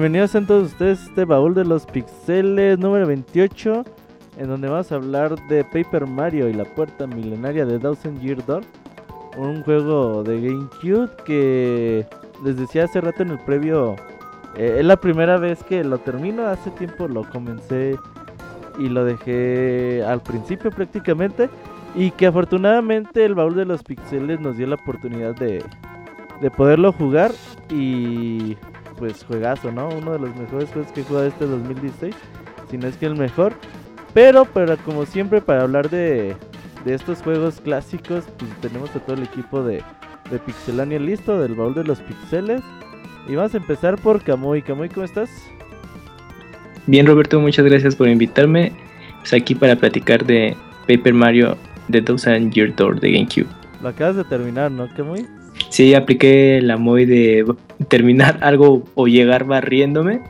Bienvenidos a todos ustedes a este baúl de los pixeles número 28, en donde vamos a hablar de Paper Mario y la puerta milenaria de Thousand Year Door, un juego de GameCube que les decía hace rato en el previo, eh, es la primera vez que lo termino, hace tiempo lo comencé y lo dejé al principio prácticamente, y que afortunadamente el baúl de los pixeles nos dio la oportunidad de, de poderlo jugar y pues juegazo, ¿no? Uno de los mejores juegos que he jugado este 2016, si no es que el mejor. Pero, pero como siempre, para hablar de, de estos juegos clásicos, pues tenemos a todo el equipo de, de Pixelania listo, del baúl de los pixeles. Y vamos a empezar por Kamui. Kamui, ¿cómo estás? Bien, Roberto, muchas gracias por invitarme. Pues aquí para platicar de Paper Mario The Thousand Year Door de GameCube. Lo acabas de terminar, ¿no, Kamui? Sí, apliqué la MOI de terminar algo o llegar barriéndome.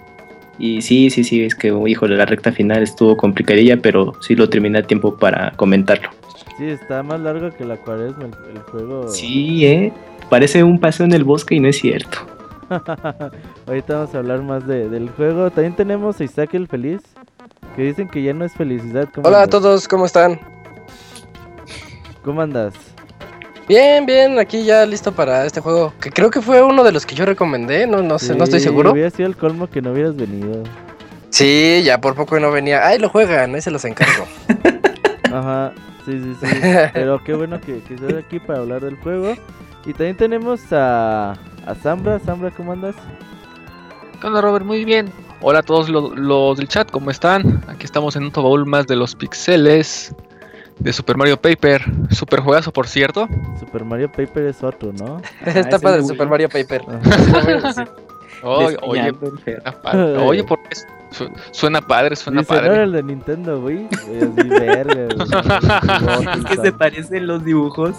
Y sí, sí, sí, es que, híjole, la recta final estuvo complicadilla, pero sí lo terminé a tiempo para comentarlo. Sí, está más largo que la cuaresma el, el juego. Sí, ¿eh? Parece un paseo en el bosque y no es cierto. Ahorita vamos a hablar más de, del juego. También tenemos a Isaac el Feliz, que dicen que ya no es felicidad. Hola andas? a todos, ¿cómo están? ¿Cómo andas? Bien, bien, aquí ya listo para este juego, que creo que fue uno de los que yo recomendé, no, no sé, sí, no estoy seguro. Hubiera sido el colmo que no hubieras venido. Sí, ya por poco no venía. Ay, lo juegan, ahí se los encargo. Ajá, sí, sí, sí. Pero qué bueno que, que estés aquí para hablar del juego. Y también tenemos a, a Zambra. Zambra, ¿cómo andas? ¿Qué onda, Robert? Muy bien. Hola a todos los, los del chat, ¿cómo están? Aquí estamos en otro baúl más de los pixeles de Super Mario Paper. Super juegazo, por cierto. Super Mario Paper es otro, ¿no? Está ah, padre Super Mario Paper. oye, oye, padre. oye, porque suena padre, suena Dice, padre. No era el de Nintendo, güey. Verga, es que se parecen los dibujos.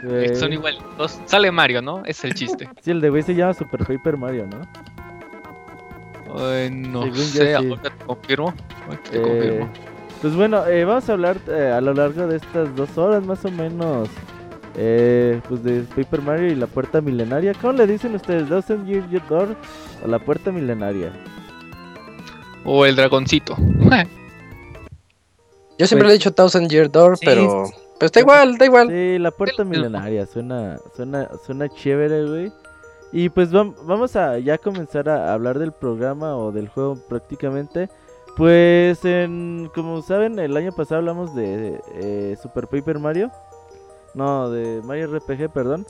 Sí, son igualitos. Sale Mario, ¿no? Es el chiste. Sí, el de güey se llama Super Paper Mario, ¿no? Ay, no Según sé, sí. ahora te confirmo. Te eh, confirmo. Pues bueno, eh, vamos a hablar eh, a lo largo de estas dos horas más o menos eh, pues de Paper Mario y la puerta milenaria. ¿Cómo le dicen ustedes? ¿Thousand Year Door o la puerta milenaria? O el dragoncito. Yo siempre pues, le he dicho Thousand Year Door, sí, pero, pero está igual, está igual. Sí, la puerta milenaria suena, suena, suena chévere, güey. Y pues vamos a ya comenzar a hablar del programa o del juego prácticamente. Pues, en, como saben, el año pasado hablamos de eh, Super Paper Mario. No, de Mario RPG, perdón.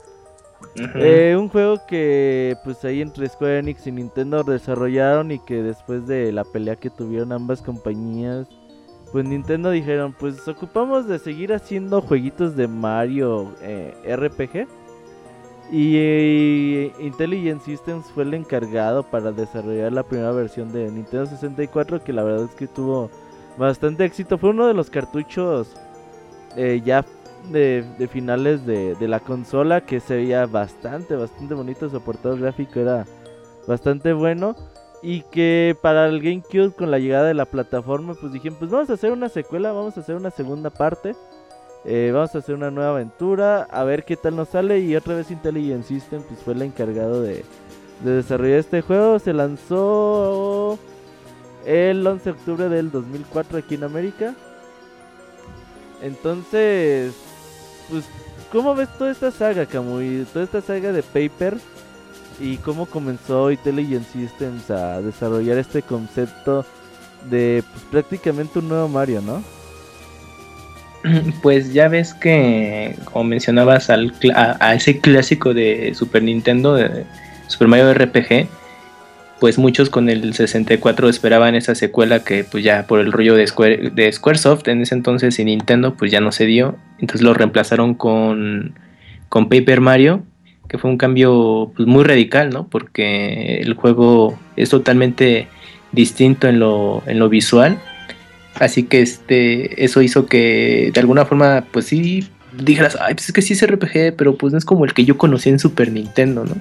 Uh -huh. eh, un juego que, pues ahí entre Square Enix y Nintendo desarrollaron y que después de la pelea que tuvieron ambas compañías, pues Nintendo dijeron, pues ocupamos de seguir haciendo jueguitos de Mario eh, RPG. Y eh, Intelligent Systems fue el encargado para desarrollar la primera versión de Nintendo 64 que la verdad es que tuvo bastante éxito. Fue uno de los cartuchos eh, ya de, finales de, la consola que se veía bastante, bastante bonito. Su gráfico era bastante bueno. Y que para el GameCube con la llegada de la plataforma pues dijeron pues vamos a hacer una secuela, vamos a hacer una segunda parte. Eh, vamos a hacer una nueva aventura, a ver qué tal nos sale. Y otra vez Intelligent System pues, fue el encargado de, de, desarrollar este juego. Se lanzó el 11 de octubre del 2004 aquí en América. Entonces, pues, ¿cómo ves toda esta saga, Camuy? Toda esta saga de Paper. Y cómo comenzó Intelligent Systems a desarrollar este concepto de pues, prácticamente un nuevo Mario, ¿no? Pues ya ves que, como mencionabas, al, a, ese clásico de Super Nintendo, de Super Mario RPG, pues muchos con el 64 esperaban esa secuela que pues ya por el rollo de, Square, de Squaresoft en ese entonces y Nintendo pues ya no se dio, entonces lo reemplazaron con, con Paper Mario que fue un cambio pues, muy radical, ¿no? Porque el juego es totalmente distinto en lo, en lo visual. Así que este, eso hizo que de alguna forma, pues sí, dijeras, ay, pues es que sí es RPG, pero pues no es como el que yo conocí en Super Nintendo, ¿no?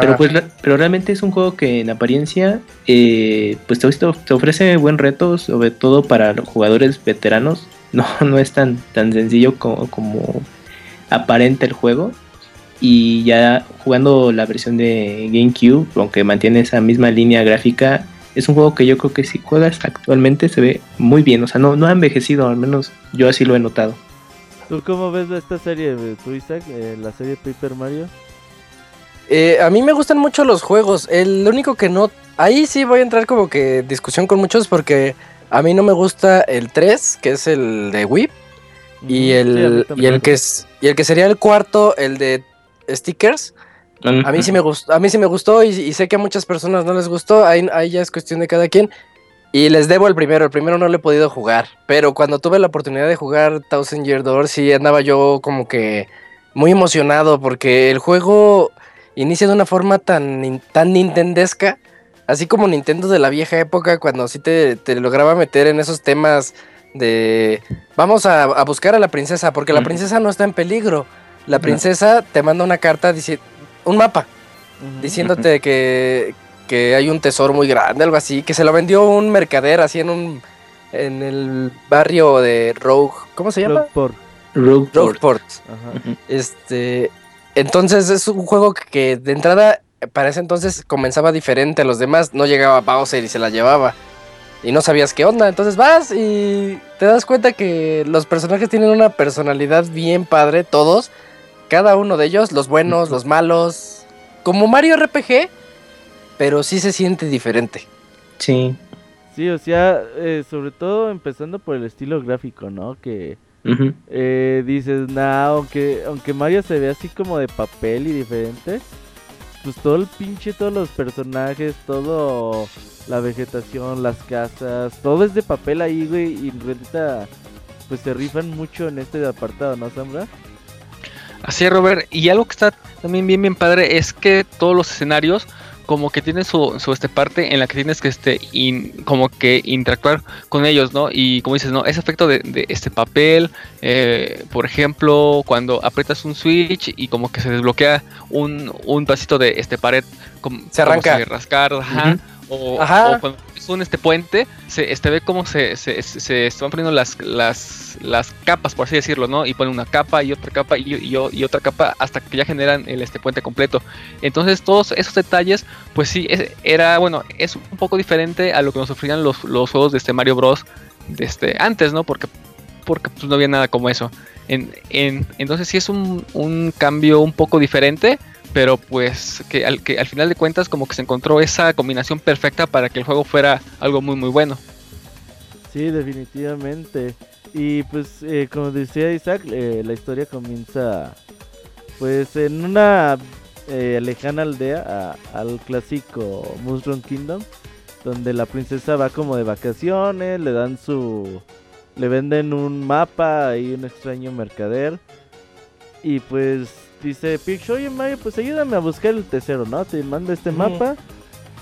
Pero pues pero realmente es un juego que en apariencia eh, pues te, te, ofrece buen reto, sobre todo para los jugadores veteranos. No, no es tan, tan sencillo como, como aparenta el juego. Y ya jugando la versión de GameCube, aunque mantiene esa misma línea gráfica, es un juego que yo creo que si juegas actualmente se ve muy bien. O sea, no, no ha envejecido, al menos yo así lo he notado. ¿Tú cómo ves esta serie, tú Isaac, eh, la serie Paper Mario? Eh, a mí me gustan mucho los juegos. El único que no. Ahí sí voy a entrar como que discusión con muchos porque a mí no me gusta el 3, que es el de Wii. Y el, y el que es. Y el que sería el cuarto, el de stickers. A mí sí me gustó, a mí sí me gustó y, sé que a muchas personas no les gustó. Ahí, ahí, ya es cuestión de cada quien. Y les debo el primero. El primero no lo he podido jugar. Pero cuando tuve la oportunidad de jugar Thousand Year Door, sí andaba yo como que muy emocionado. Porque el juego inicia de una forma tan, tan nintendesca, así como Nintendo de la vieja época, cuando sí te, lograba meter en esos temas de vamos a, buscar a la princesa, porque la princesa no está en peligro. La princesa te manda una carta, dice, un mapa, diciéndote que, que hay un tesoro muy grande, algo así, que se lo vendió un mercader así en un en el barrio de Rogue, ¿cómo se llama? Rogueport. Rogueport. Este, entonces es un juego que de entrada para ese entonces comenzaba diferente a los demás. No llegaba Bowser y se la llevaba. Y no sabías qué onda. Entonces vas y te das cuenta que los personajes tienen una personalidad bien padre, todos. Cada uno de ellos, los buenos, los malos. Como Mario RPG, pero sí se siente diferente. Sí. Sí, o sea, eh, sobre todo empezando por el estilo gráfico, ¿no? Que eh, dices, nah, aunque, aunque Mario se ve así como de papel y diferente, pues todo el pinche, todos los personajes, todo la vegetación, las casas, todo es de papel ahí, güey, y en realidad pues se rifan mucho en este apartado, ¿no, Sambra? Así es, Robert, y algo que está también bien, bien padre es que todos los escenarios como que tiene su, su este parte en la que tienes que este como que interactuar con ellos, ¿no? Y como dices, ¿no? Ese efecto de, este papel, eh, por ejemplo, cuando aprietas un switch y como que se desbloquea un, un pedacito de este pared, como, se arranca. Como rascar, ajá. O, cuando es un este puente, se este, ve cómo se, se, se, están poniendo las, las, las capas, por así decirlo, ¿no? Y ponen una capa y otra capa y, y, otra capa hasta que ya generan el este puente completo. Entonces todos esos detalles, pues sí, era, bueno, es un poco diferente a lo que nos ofrecían los, los juegos de este Mario Bros. De este, antes, ¿no? Porque, porque pues, no había nada como eso. En, en, entonces sí es un, un cambio un poco diferente pero pues que al, que al final de cuentas como que se encontró esa combinación perfecta para que el juego fuera algo muy muy bueno. Sí, definitivamente. Y pues eh, como decía Isaac, eh, la historia comienza pues en una eh, lejana aldea al clásico Mushroom Kingdom, donde la princesa va como de vacaciones, le dan su... le venden un mapa y un extraño mercader. Y pues dice Peach, oye Mario, pues ayúdame a buscar el tesoro, ¿no? Te manda este mapa.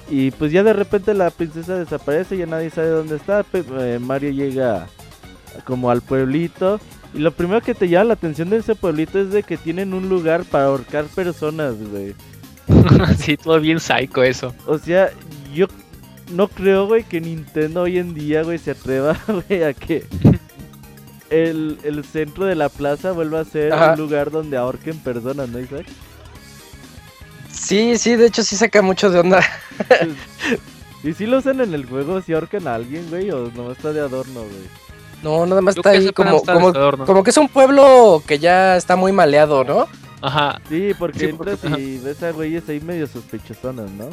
Y pues ya de repente la princesa desaparece, ya nadie sabe dónde está. Eh, Mario llega como al pueblito. Y lo primero que te llama la atención de ese pueblito es de que tienen un lugar para ahorcar personas, güey. sí, todo bien psycho eso. O sea, yo no creo, güey, que Nintendo hoy en día, güey, se atreva, güey, a que el, el centro de la plaza vuelva a ser un lugar donde ahorquen personas, ¿no, Isaac? Sí, sí, de hecho sí saca mucho de onda. ¿Y si lo usan en el juego? ¿Si ahorcan a alguien, güey? ¿O no está de adorno, güey? No, nada más está ahí como, como, como, que es un pueblo que ya está muy maleado, ¿no? Ajá. Sí, porque entras y ves a güeyes ahí medio sospechosonas, ¿no?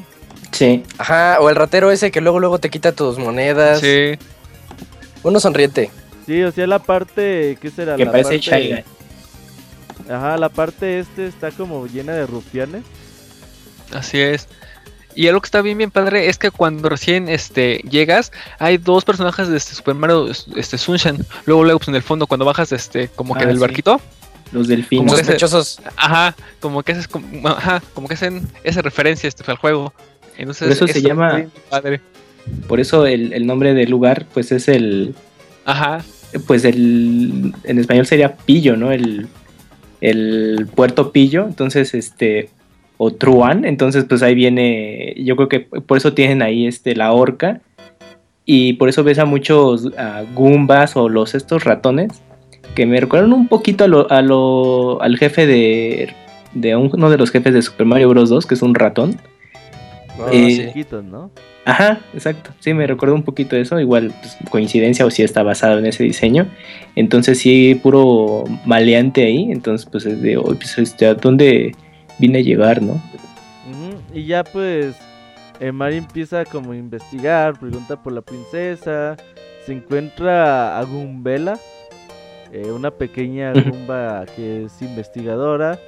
Sí. Ajá, o el ratero ese que luego luego te quita tus monedas. Sí. Uno sonriente. Sí, o sea, la parte. ¿Qué será? Que la parece parte... Ajá, la parte este está como llena de rufianes. Así es. Y algo que está bien bien padre es que cuando recién este llegas, hay dos personajes de este Super Mario este Sunshine. Luego luego pues, en el fondo cuando bajas este como que ah, del barquito, Los delfines. Como sospechosos. ajá, como que es como, ajá, como que hacen esa referencia este, al juego. Entonces, por eso, se llama. Padre. Por eso el, el, nombre del lugar, pues es el. Ajá. Pues el. En español sería Pillo, ¿no? El. El puerto Pillo. Entonces, este. O Truan. Entonces, pues ahí viene. Yo creo que por eso tienen ahí este la horca. Y por eso ves a muchos a Goombas o los estos ratones. Que me recuerdan un poquito a lo, a lo, al jefe de. De uno de los jefes de Super Mario Bros. 2, que es un ratón. Eh, ¿no? Ajá, exacto. Sí, me recuerdo un poquito de eso. Igual, pues, coincidencia o si está basado en ese diseño. Entonces, sí, puro maleante ahí. Entonces, pues, es de, pues, este, ¿a dónde vine a llegar, no? Y ya, pues, eh, Mario empieza como a investigar, pregunta por la princesa. Se encuentra a Gumbela, eh, una pequeña Gumba que es investigadora.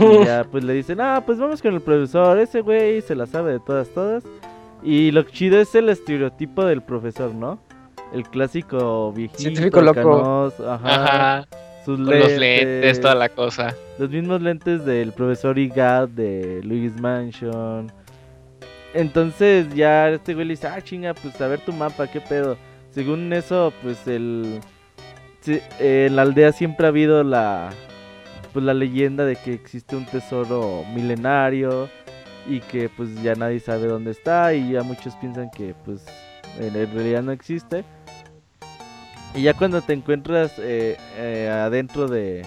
Y ya pues le dicen, ah, pues vamos con el profesor, ese güey se la sabe de todas, todas. Y lo chido es el estereotipo del profesor, ¿no? El clásico viejito, Científico loco. ajá, Sus lentes, los lentes, toda la cosa. Los mismos lentes del profesor Igad de Luis Mansion. Entonces ya este güey le dice, ah, chinga, pues a ver tu mapa, qué pedo. Según eso, pues el... en la aldea siempre ha habido la, pues la leyenda de que existe un tesoro milenario y que pues ya nadie sabe dónde está y ya muchos piensan que pues en realidad no existe. Y ya cuando te encuentras eh, eh, adentro de...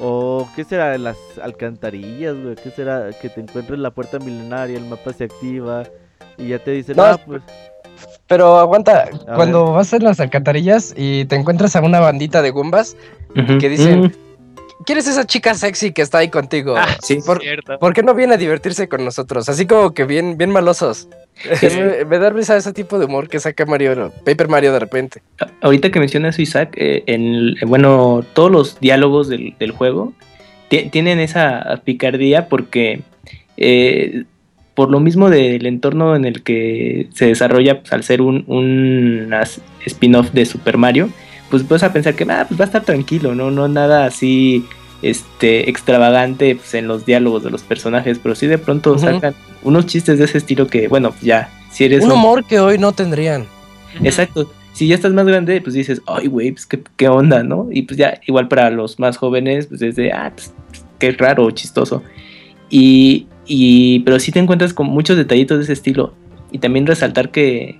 ¿O qué será? Las alcantarillas, güey. ¿Qué será? Que te encuentres la puerta milenaria, el mapa se activa y ya te dicen, ah, pues... Pero aguanta, cuando vas en las alcantarillas y te encuentras a una bandita de gumbas que dicen, ¿Quién es esa chica sexy que está ahí contigo? Ah, sí, ¿Por, cierto. ¿Por qué no viene a divertirse con nosotros? Así como que bien, bien malosos. me, da risa ese tipo de humor que saca Mario, Paper Mario de repente. Ahorita que mencionas Isaac, eh, en, bueno, todos los diálogos del, juego tienen esa picardía porque eh, por lo mismo del entorno en el que se desarrolla, pues, al ser un, un spin-off de Super Mario, pues vas a pensar que ah, pues va a estar tranquilo, ¿no? No nada así este extravagante pues, en los diálogos de los personajes, pero sí de pronto sacan unos chistes de ese estilo que, bueno, ya, si eres... Un humor que hoy no tendrían. Exacto. Si ya estás más grande, pues dices, ay, güey, pues ¿qué, onda, ¿no? Y pues ya, igual para los más jóvenes, pues es de, ah, pues, qué raro, chistoso. Y, y, pero sí te encuentras con muchos detallitos de ese estilo. Y también resaltar que,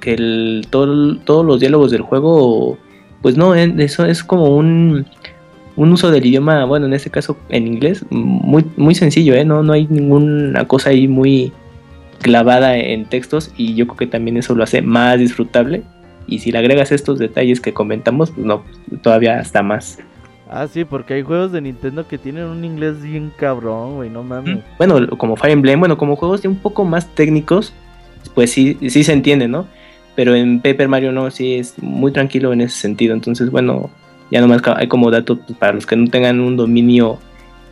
que el, todo, todos los diálogos del juego pues no, eso es como un, uso del idioma, bueno, en este caso en inglés, muy, muy sencillo, ¿eh? No, no hay ninguna cosa ahí muy clavada en textos y yo creo que también eso lo hace más disfrutable. Y si le agregas estos detalles que comentamos, pues no, todavía hasta más. Ah, sí, porque hay juegos de Nintendo que tienen un inglés bien cabrón, güey, no mames. Bueno, como Fire Emblem, bueno, como juegos un poco más técnicos, pues sí, sí se entiende, ¿no? Pero en Paper Mario no, sí es muy tranquilo en ese sentido. Entonces, bueno, ya nomás hay como dato pues, para los que no tengan un dominio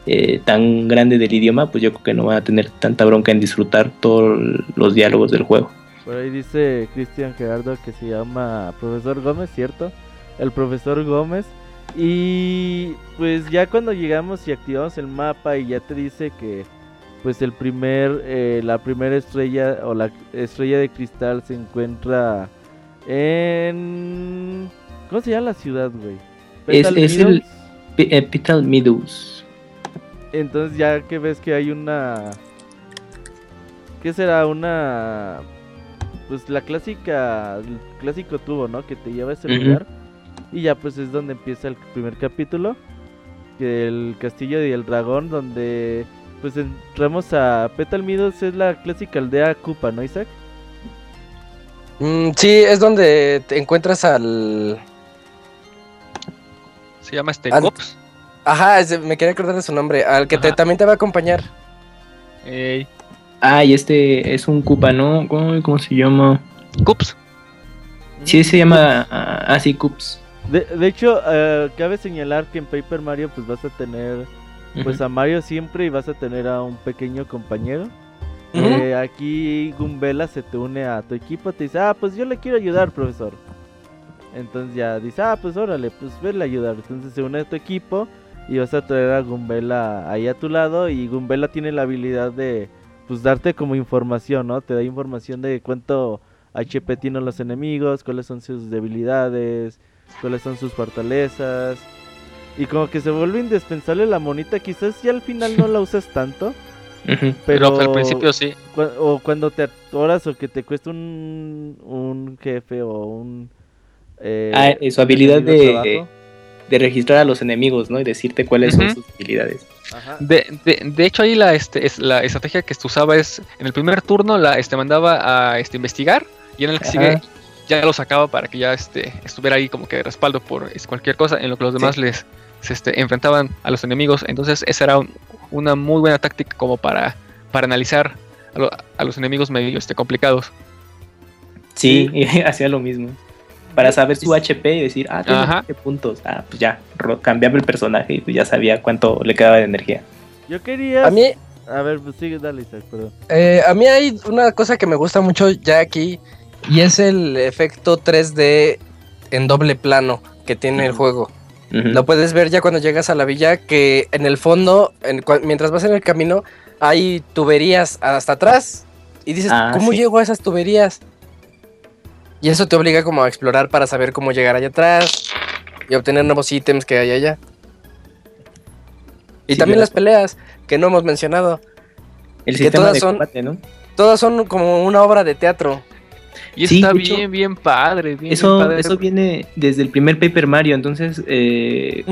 eh, tan grande del idioma, pues yo creo que no van a tener tanta bronca en disfrutar todos los diálogos del juego. Por ahí dice Cristian Gerardo que se llama Profesor Gómez, ¿cierto? El profesor Gómez. Y pues ya cuando llegamos y activamos el mapa y ya te dice que pues el primer, eh, la primera estrella o la estrella de cristal se encuentra en... ¿Cómo se llama la ciudad, güey? Es, es el eh, Petal Meadows. Entonces ya que ves que hay una... ¿Qué será? Una... Pues la clásica, el clásico tubo, ¿no? Que te lleva a ese lugar. Y ya pues es donde empieza el primer capítulo. Que el castillo y el dragón, donde pues entramos a Petal Meadows, es la clásica aldea Koopa, ¿no, Isaac? Mm, sí, es donde te encuentras al. Se llama este Ajá, me quería acordar de su nombre. Al que también te va a acompañar. Ah, y este es un Koopa, ¿no? ¿Cómo, se llama? Cups. Sí, se llama así, ah, ah, De, de hecho, eh, cabe señalar que en Paper Mario pues vas a tener pues a Mario siempre y vas a tener a un pequeño compañero. Eh, aquí Gumbela se te une a tu equipo, te dice, ah, pues yo le quiero ayudar, profesor. Entonces ya dice, ah, pues órale, pues vele a ayudar. Entonces se une a tu equipo y vas a traer a Gumbela ahí a tu lado y Gumbela tiene la habilidad de pues darte como información, ¿no? Te da información de cuánto HP tienen los enemigos, cuáles son sus debilidades, cuáles son sus fortalezas. Y como que se vuelve indispensable la monita, quizás ya al final no la usas tanto. pero, al principio sí. o cuando te atoras o que te cuesta un, un jefe o un... Eh, ah, su habilidad de, de registrar a los enemigos, ¿no? Y decirte cuáles son sus habilidades. De, de, hecho ahí la, este, es, la estrategia que usaba es, en el primer turno la este, mandaba a este, investigar y en el que sigue ya lo sacaba para que ya este, estuviera ahí como que respaldo por cualquier cosa en lo que los demás les se, este, enfrentaban a los enemigos. Entonces esa era una muy buena táctica como para, para analizar a, los enemigos medio este, complicados. Sí, hacía lo mismo para saber su HP y decir, ah, tiene puntos. Ah, pues ya, cambiaba el personaje y pues ya sabía cuánto le quedaba de energía. Yo quería. A mí. A ver, pues sigue, dale, perdón. Eh, a mí hay una cosa que me gusta mucho ya aquí y es el efecto 3D en doble plano que tiene el juego. Lo puedes ver ya cuando llegas a la villa que en el fondo, mientras vas en el camino, hay tuberías hasta atrás y dices, ah, ¿cómo llego a esas tuberías? Y eso te obliga como a explorar para saber cómo llegar allá atrás y obtener nuevos ítems que hay allá. Y también las peleas que no hemos mencionado. El que todas son, ¿no? Todas son como una obra de teatro. Y está bien, bien padre. eso, eso viene desde el primer Paper Mario. Entonces, eh,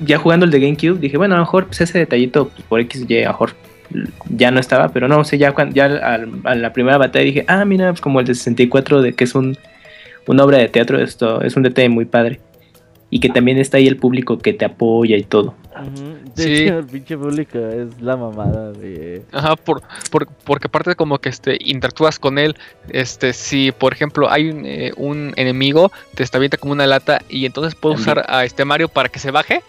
ya jugando el de GameCube, dije, bueno, a lo mejor pues, ese detallito pues, por X, Y, a lo mejor ya no estaba, pero no sé, ya, ya a la primera batalla dije, ah, mira, pues como el de 64, de que es un, una obra de teatro, esto es un detalle muy padre. Y que también está ahí el público que te apoya y todo. sí. el pinche público es la mamada de... Ajá, por, porque aparte como que este, interactúas con él, este, si por ejemplo hay un, eh, un enemigo, te está viendo como una lata y entonces puedo usar a este Mario para que se baje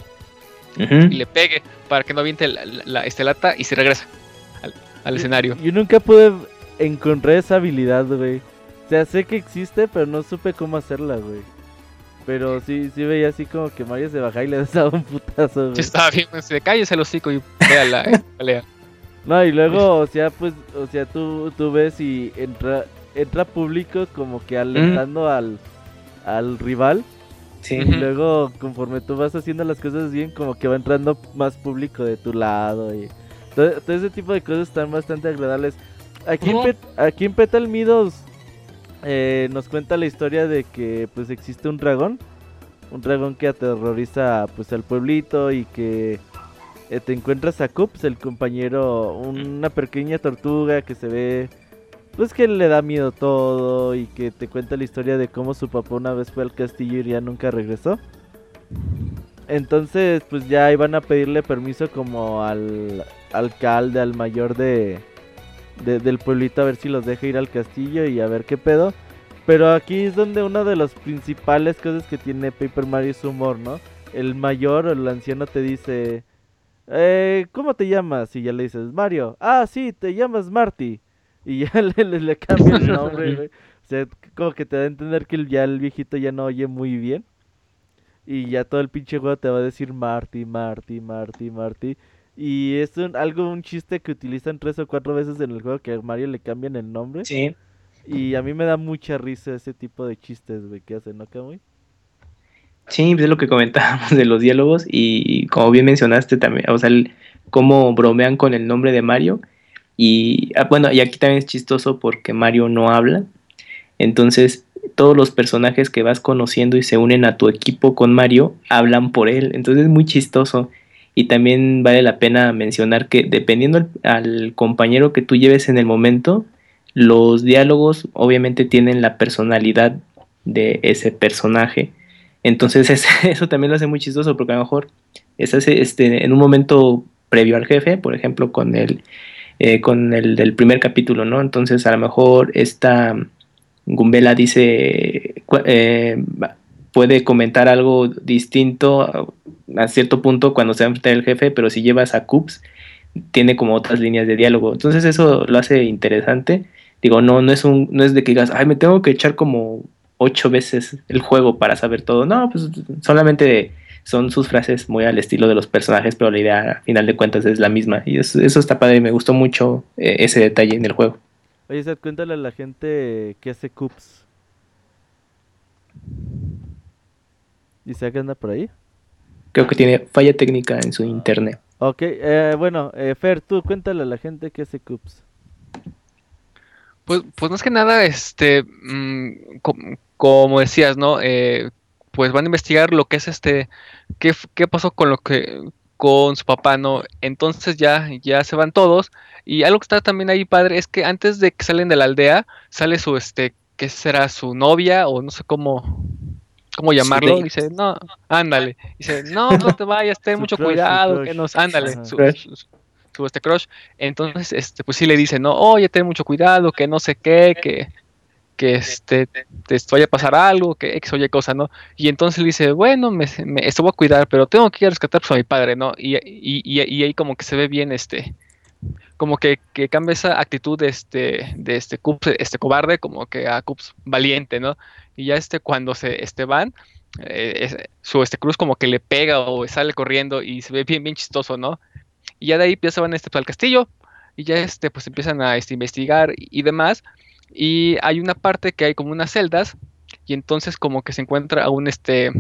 y le pegue para que no aviente la, la este lata y se regresa al, escenario. Yo nunca pude encontrar esa habilidad, güey. O sea, sé que existe, pero no supe cómo hacerla, güey. Pero sí, sí veía así como que Mario se bajaba y le daba un putazo. Sí, estaba bien, se cae el hocico y vea la pelea. No, y luego, o sea, pues, o sea, tú, tú ves y entra, entra público como que alentando al, al rival. Y luego, conforme tú vas haciendo las cosas bien, como que va entrando más público de tu lado. Y todo, ese tipo de cosas están bastante agradables. Aquí, en, aquí en Petal Midos eh, nos cuenta la historia de que pues existe un dragón. Un dragón que aterroriza pues al pueblito y que eh, te encuentras a Cups, el compañero, una pequeña tortuga que se ve pues que le da miedo todo y que te cuenta la historia de cómo su papá una vez fue al castillo y ya nunca regresó. Entonces, pues ya iban a pedirle permiso como al alcalde, al mayor de, del pueblito a ver si los deja ir al castillo y a ver qué pedo. Pero aquí es donde una de las principales cosas que tiene Paper Mario es su humor, ¿no? El mayor o el anciano te dice, eh, ¿cómo te llamas? Y ya le dices, Mario. Ah, sí, te llamas Marty. Y ya le, le, cambia el nombre, güey. O sea, como que te da a entender que ya el viejito ya no oye muy bien. Y ya todo el pinche juego te va a decir Marty, Marty, Marty, Marty. Y es un, algo, un chiste que utilizan tres o cuatro veces en el juego que a Mario le cambian el nombre. Sí. Y a mí me da mucha risa ese tipo de chistes, güey, que hacen, ¿no, Camuy? Sí, pues es lo que comentábamos de los diálogos y como bien mencionaste también, o sea, cómo bromean con el nombre de Mario y ah, bueno, y aquí también es chistoso porque Mario no habla. Entonces, todos los personajes que vas conociendo y se unen a tu equipo con Mario hablan por él. Entonces es muy chistoso. Y también vale la pena mencionar que dependiendo al, compañero que tú lleves en el momento, los diálogos obviamente tienen la personalidad de ese personaje. Entonces eso también lo hace muy chistoso porque a lo mejor estás este, en un momento previo al jefe, por ejemplo con el eh, con el del primer capítulo, ¿no? Entonces a lo mejor esta Gumbela dice, puede comentar algo distinto a cierto punto cuando se va a el jefe, pero si llevas a Coops, tiene como otras líneas de diálogo. Entonces eso lo hace interesante. Digo, no, no es un, no es de que digas, ay, me tengo que echar como ocho veces el juego para saber todo. No, pues solamente son sus frases muy al estilo de los personajes, pero la idea a final de cuentas es la misma. Y eso, está padre, me gustó mucho eh, ese detalle en el juego. Oye, Seth, cuéntale a la gente qué hace Cups. ¿Y se anda por ahí? Creo que tiene falla técnica en su internet. Ok, eh, bueno, eh, Fer, tú cuéntale a la gente qué hace Cups. Pues, pues más que nada, este, mm, como decías, ¿no? Eh, pues van a investigar lo que es este, qué, qué pasó con lo que, con su papá, ¿no? Entonces ya, ya se van todos. Y algo que está también ahí padre es que antes de que salen de la aldea, sale su, este, ¿qué será? Su novia o no sé cómo, cómo llamarlo. dice, no, ándale. Dice, no, no te vayas, ten mucho cuidado, que nos, ándale. Su, su, este crush. Entonces, este, pues sí le dice, no, oye, ten mucho cuidado, que no sé qué, que que este, te vaya a pasar algo, que X oye cosa, ¿no? Y entonces le dice, bueno, me, me esto voy a cuidar, pero tengo que ir a rescatar pues, a mi padre, ¿no? Y, y, y, ahí como que se ve bien este, como que, que, cambia esa actitud de este, de este Cups, este cobarde, como que a Cups valiente, ¿no? Y ya este, cuando se este, van, eh, su este cruz como que le pega o sale corriendo y se ve bien, bien chistoso, ¿no? Y ya de ahí ya se van este, al castillo y ya este, pues empiezan a este, investigar y demás. Y hay una parte que hay como unas celdas y entonces como que se encuentra a un este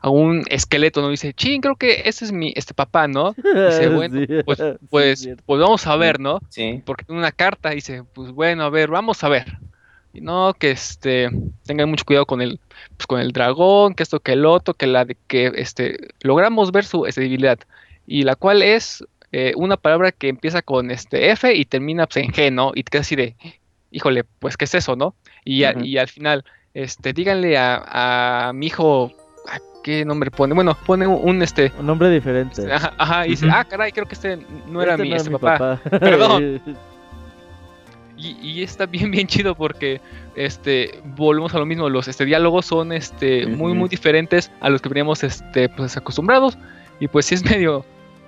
a un esqueleto no dice ching creo que ese es mi este papá no dice bueno pues pues, pues, vamos a ver no sí. porque tiene una carta dice pues bueno a ver vamos a ver y no que este tengan mucho cuidado con el pues, con el dragón que esto que el otro que la de que este logramos ver su este, debilidad y la cual es eh, una palabra que empieza con este F y termina pues, en G no y te quedas así de híjole, pues, ¿qué es eso, no? Y, y al final, este, díganle a, mi hijo, ¿qué nombre pone? Bueno, pone un, este... Un nombre diferente. Ajá, y dice, ah, caray, creo que este no era este mi, este papá. Perdón. y, está bien, bien chido porque, este, volvemos a lo mismo, los este, diálogos son, este, muy, muy diferentes a los que veníamos, este, pues, acostumbrados. Y pues sí es medio,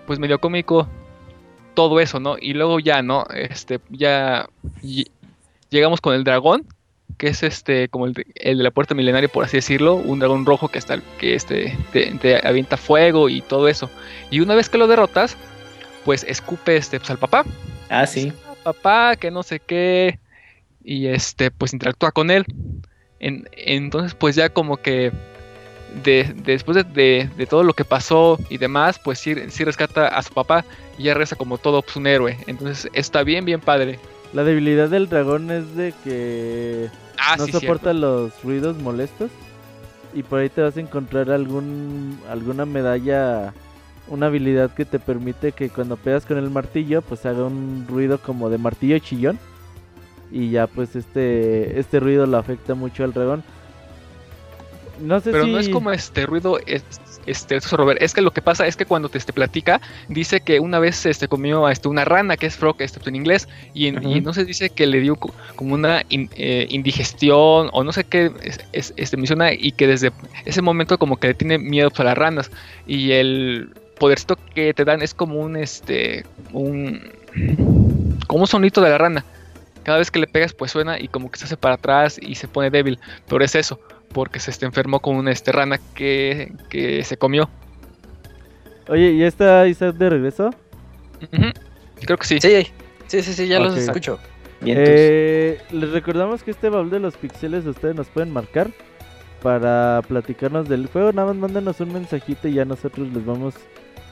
pues medio cómico todo eso, ¿no? Y luego ya, ¿no? Este, ya llegamos con el dragón, que es este como el de, la puerta milenaria, por así decirlo, un dragón rojo que está que este te, avienta fuego y todo eso. Y una vez que lo derrotas, pues escupe este pues, al papá. Ah, sí. papá, que no sé qué. Y este, pues interactúa con él. entonces, pues ya como que después de, todo lo que pasó y demás, pues sí, sí rescata a su papá y ya reza como todo pues, un héroe. Entonces está bien, bien padre. La debilidad del dragón es de que ah, no soporta los ruidos molestos. Y por ahí te vas a encontrar algún alguna medalla, una habilidad que te permite que cuando pegas con el martillo, pues haga un ruido como de martillo chillón. Y ya pues este este ruido lo afecta mucho al dragón. No sé Pero no es como este ruido, este, es que lo que pasa es que cuando te este, platica, dice que una vez este, comió este, una rana, que es frog este, en inglés, y, no se dice que le dio como una eh, indigestión o no sé qué este, menciona, y que desde ese momento como que le tiene miedo a las ranas. Y el podercito que te dan es como un, este, un, como un sonito de la rana. Cada vez que le pegas, pues suena y como que se hace para atrás y se pone débil. Pero es eso porque se este, enfermó con una este, rana que, se comió. Oye, ¿y está Isaac de regreso? Creo que sí. Sí, sí, sí, ya los escucho. Eh, les recordamos que este baúl de los pixeles ustedes nos pueden marcar para platicarnos del juego. Nada más mándenos un mensajito y ya nosotros les vamos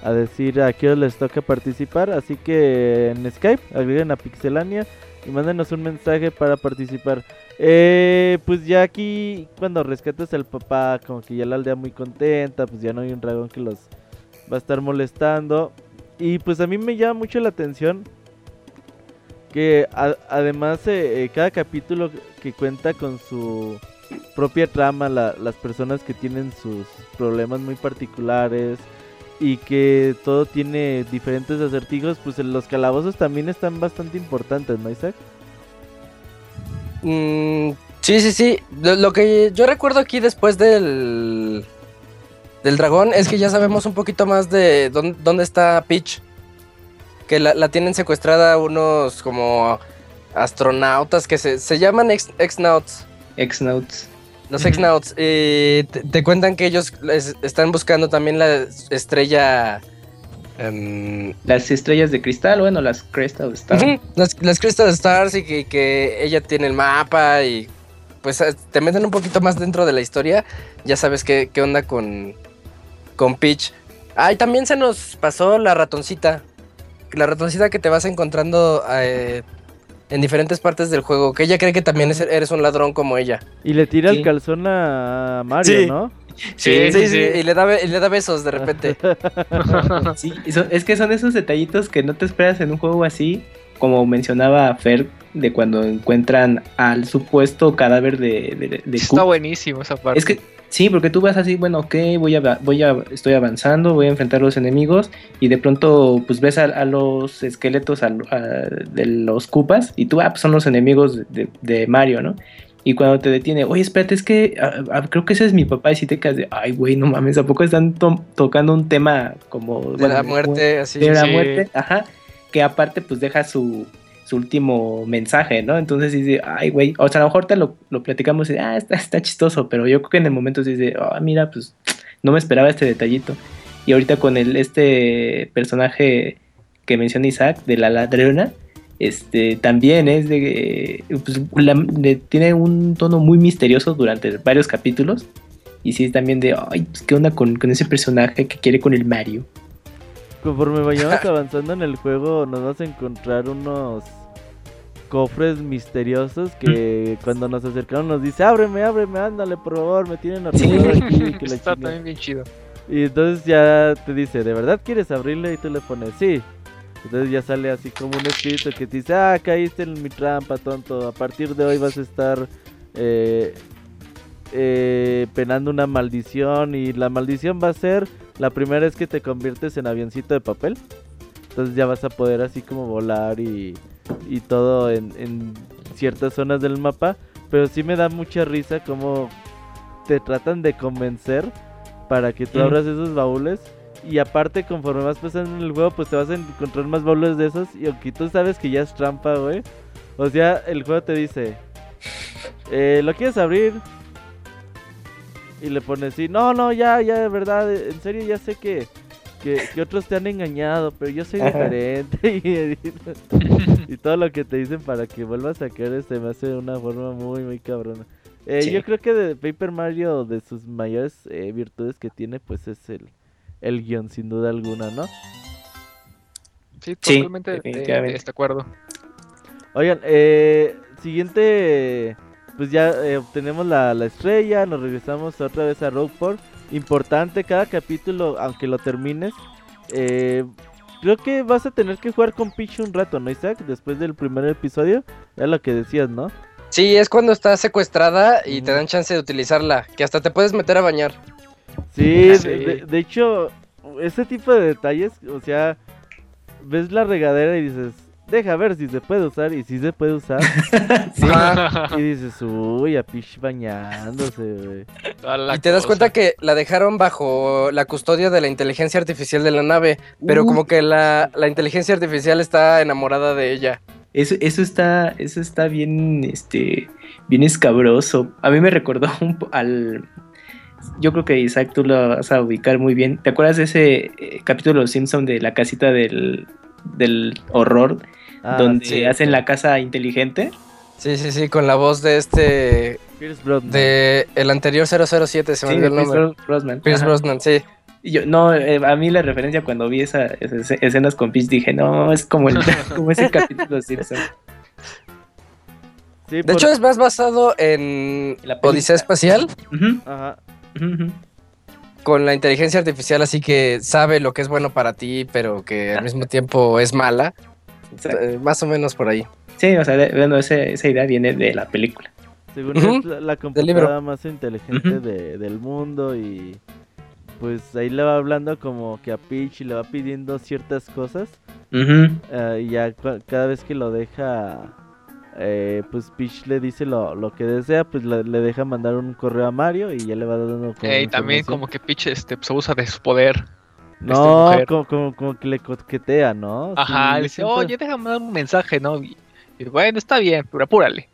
a decir a qué les toca participar. Así que en Skype agreguen a Pixelania y mándenos un mensaje para participar. Eh, pues ya aquí, cuando rescates al papá, como que ya la aldea muy contenta, pues ya no hay un dragón que los va a estar molestando. Y pues a mí me llama mucho la atención que además eh, eh, cada capítulo que cuenta con su propia trama, las personas que tienen sus problemas muy particulares y que todo tiene diferentes acertijos, pues los calabozos también están bastante importantes, ¿no, Isaac? Mm, sí, sí, sí. Lo, que yo recuerdo aquí después del, del dragón es que ya sabemos un poquito más de dónde, está Peach. Que la, tienen secuestrada unos como astronautas que se, se llaman ex-nauts. Ex-nauts. Los X-Nauts. te, cuentan que ellos están buscando también la estrella. Em, las estrellas de cristal, bueno, las Crystal Stars. las, Crystal Stars y que, ella tiene el mapa y pues eh, te meten un poquito más dentro de la historia. Ya sabes qué, qué onda con, con Peach. Ay, también se nos pasó la ratoncita. La ratoncita que te vas encontrando eh, en diferentes partes del juego. Que ella cree que también eres un ladrón como ella. Y le tira el calzón a Mario, ¿no? Sí sí, sí, Y, le da, le da besos de repente. sí, es que son esos detallitos que no te esperas en un juego así. Como mencionaba Fer, de cuando encuentran al supuesto cadáver de, de, Está buenísimo esa parte. Es que Sí, porque tú vas así, bueno, ok, voy a, voy a, estoy avanzando, voy a enfrentar a los enemigos y de pronto pues ves a, los esqueletos de los cupas y tú, ah, pues son los enemigos de, Mario, ¿no? Y cuando te detiene, oye, espérate, es que creo que ese es mi papá y si te quedas de, ay, güey, no mames, ¿a poco están tocando un tema como... De la muerte, así. De la muerte, ajá, que aparte pues deja su su último mensaje, ¿no? Entonces dice, ay, güey, o sea, a lo mejor te lo, platicamos y, ah, está, está chistoso, pero yo creo que en el momento dice, ah, mira, pues no me esperaba este detallito. Y ahorita con el, este personaje que menciona Isaac, de la ladrona, este, también es de, pues, tiene un tono muy misterioso durante varios capítulos. Y sí, también de, ay, pues, ¿qué onda con, con ese personaje que quiere con el Mario? Conforme vayamos avanzando en el juego, nos vamos a encontrar unos cofres misteriosos que cuando nos acercamos nos dice, ábreme, ábreme, ándale, por favor, me tienen arreglado aquí. Que Está también bien chido. Y entonces ya te dice, ¿de verdad quieres abrirle? Y tú le pones, sí. Entonces ya sale así como un espíritu que te dice, ah, caíste en mi trampa, tonto. A partir de hoy vas a estar eh, eh, penando una maldición. Y la maldición va a ser la primera es que te conviertes en avioncito de papel. Entonces ya vas a poder así como volar y y todo en, ciertas zonas del mapa. Pero sí me da mucha risa como te tratan de convencer para que tú abras esos baúles. Y aparte, conforme vas pasando en el juego, pues te vas a encontrar más baúles de esos. Y aunque tú sabes que ya es trampa, güey. O sea, el juego te dice: eh, ¿Lo quieres abrir? Y le pones sí, no, no, ya, ya, de verdad, en serio, ya sé que que, otros te han engañado, pero yo soy diferente. y, todo lo que te dicen para que vuelvas a caer este me hace de una forma muy, muy cabrona. Eh, yo creo que de Paper Mario, de sus mayores eh, virtudes que tiene, pues es el, el guion, sin duda alguna, ¿no? Sí, totalmente de, este acuerdo. Oigan, eh, siguiente, pues ya obtenemos la, la estrella, nos regresamos otra vez a Rogueport importante cada capítulo, aunque lo termines. Eh, creo que vas a tener que jugar con Peach un rato, ¿no, Isaac? Después del primer episodio, era lo que decías, ¿no? Sí, es cuando está secuestrada y te dan chance de utilizarla, que hasta te puedes meter a bañar. Sí, De, de, hecho, ese tipo de detalles, o sea, ves la regadera y dices, deja ver si se puede usar y si se puede usar. y dices, uy, a Peach bañándose, güey. Y te das cuenta que la dejaron bajo la custodia de la inteligencia artificial de la nave, pero como que la, inteligencia artificial está enamorada de ella. Eso, eso está, eso está bien, este, bien escabroso. A mí me recordó un al, yo creo que Isaac tú lo vas a ubicar muy bien. ¿Te acuerdas de ese eh, capítulo de Los Simpson de la casita del, del horror? Ah, donde hacen la casa inteligente. Sí, sí, sí, con la voz de este. Pierce Brosnan. De el anterior 007, se me olvidó el nombre. Brosnan. Pierce Brosnan, sí. Yo, no, eh, a mí la referencia cuando vi esas escenas con Peach dije, no, es como, el, como ese capítulo de Simpson. de hecho, es más basado en la Odisea Espacial. Ajá. Con la inteligencia artificial, así que sabe lo que es bueno para ti, pero que al mismo tiempo es mala. Eh, más o menos por ahí. Sí, o sea, bueno, esa idea viene de la película. Según es la, computadora más inteligente del mundo y pues ahí le va hablando como que a Peach y le va pidiendo ciertas cosas. Eh, y ya cada vez que lo deja, eh, pues Peach le dice lo, que desea, pues le, deja mandar un correo a Mario y ya le va dando... Y también como que Peach este, pues, usa de su poder no, como, como, que le coquetea, ¿no? Ajá, dice, oye, déjame dar un mensaje, ¿no? Y, bueno, está bien, pero apúrale.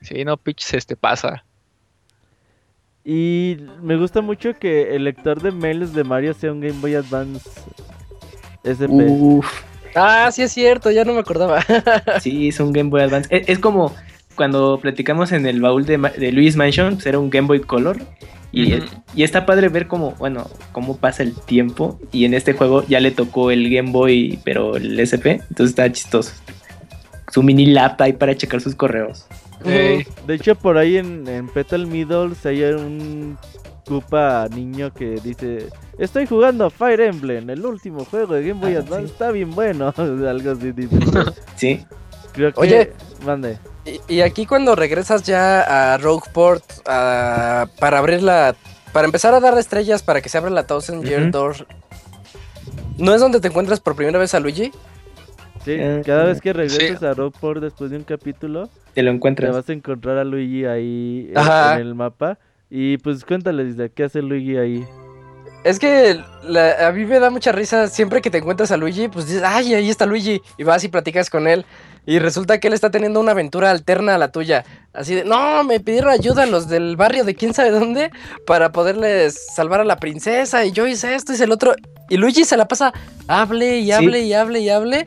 Si no, pitch este pasa. Y me gusta mucho que el lector de mails de Mario sea un Game Boy Advance SP. Uf. Ah, sí es cierto, ya no me acordaba. sí, es un Game Boy Advance. Es, como cuando platicamos en el baúl de, de Luis Mansion, pues era un Game Boy Color. Y, y, está padre ver cómo, bueno, cómo pasa el tiempo. Y en este juego ya le tocó el Game Boy, pero el SP. Entonces está chistoso. Su mini lap ahí para checar sus correos. De hecho, por ahí en, Petal Middles hay un Koopa niño que dice: Estoy jugando Fire Emblem, el último juego de Game Boy ah, Advance, está bien bueno. Algo así dice. sí. Oye, mande. Y, aquí cuando regresas ya a Rogueport para abrir la. Para empezar a dar estrellas para que se abra la Thousand Year Door. ¿No es donde te encuentras por primera vez a Luigi? Sí, eh, cada vez que regresas a Rogueport después de un capítulo, te lo encuentras. Te vas a encontrar a Luigi ahí en, el mapa. Y pues cuéntales, ¿qué hace Luigi ahí? Es que a mí me da mucha risa siempre que te encuentras a Luigi, pues dices, ay, ahí está Luigi, y vas y platicas con él, y resulta que él está teniendo una aventura alterna a la tuya, así de, no, me pidieron ayuda a los del barrio de quién sabe dónde para poderles salvar a la princesa, y yo hice esto, hice el otro, y Luigi se la pasa, hable y hable y hable y hable,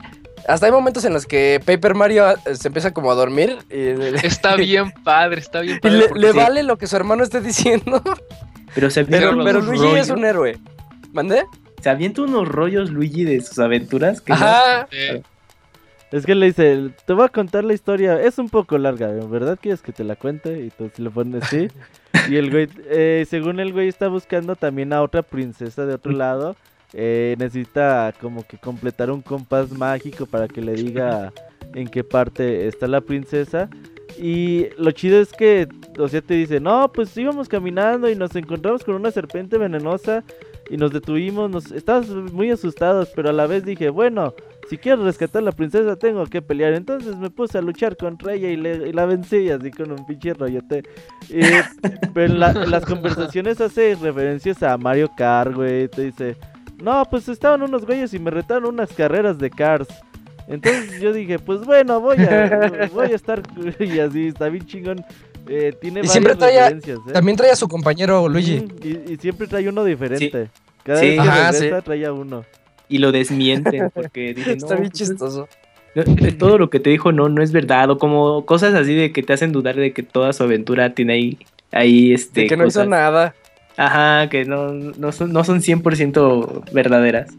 hasta hay momentos en los que Paper Mario eh, se empieza como a dormir. Y... Está bien padre, está bien padre. Y le, vale lo que su hermano esté diciendo. Pero, se pero, pero Luigi es un héroe. ¿Mandé? Se avienta unos rollos Luigi de sus aventuras. Que Ajá. Es que le dice, te voy a contar la historia, es un poco larga, ¿verdad? ¿Quieres que te la cuente? Y tú le pones sí. y el güey, eh, según el güey está buscando también a otra princesa de otro lado eh, necesita como que completar un compás mágico para que le diga en qué parte está la princesa. Y lo chido es que, o sea, te dice, no, pues íbamos caminando y nos encontramos con una serpiente venenosa y nos detuvimos, nos estábamos muy asustados, pero a la vez dije, bueno, si quiero rescatar a la princesa tengo que pelear. Entonces me puse a luchar contra ella y, la vencí así con un pinche rollote. pero en, las conversaciones hace referencias a Mario Kart, güey, te dice... No, pues estaban unos güeyes y me retaron unas carreras de cars. Entonces yo dije, pues bueno, voy a, voy a estar y así, está bien chingón. Eh, tiene y siempre trae, ¿eh? También trae a su compañero Luigi. y, siempre trae uno diferente. Cada vez que regresa trae uno. Y lo desmienten porque dicen, Está bien pues, chistoso. todo lo que te dijo no, no es verdad. O como cosas así de que te hacen dudar de que toda su aventura tiene ahí, ahí este. De que no hizo nada. Ajá, que no, no, son, no son 100% verdaderas.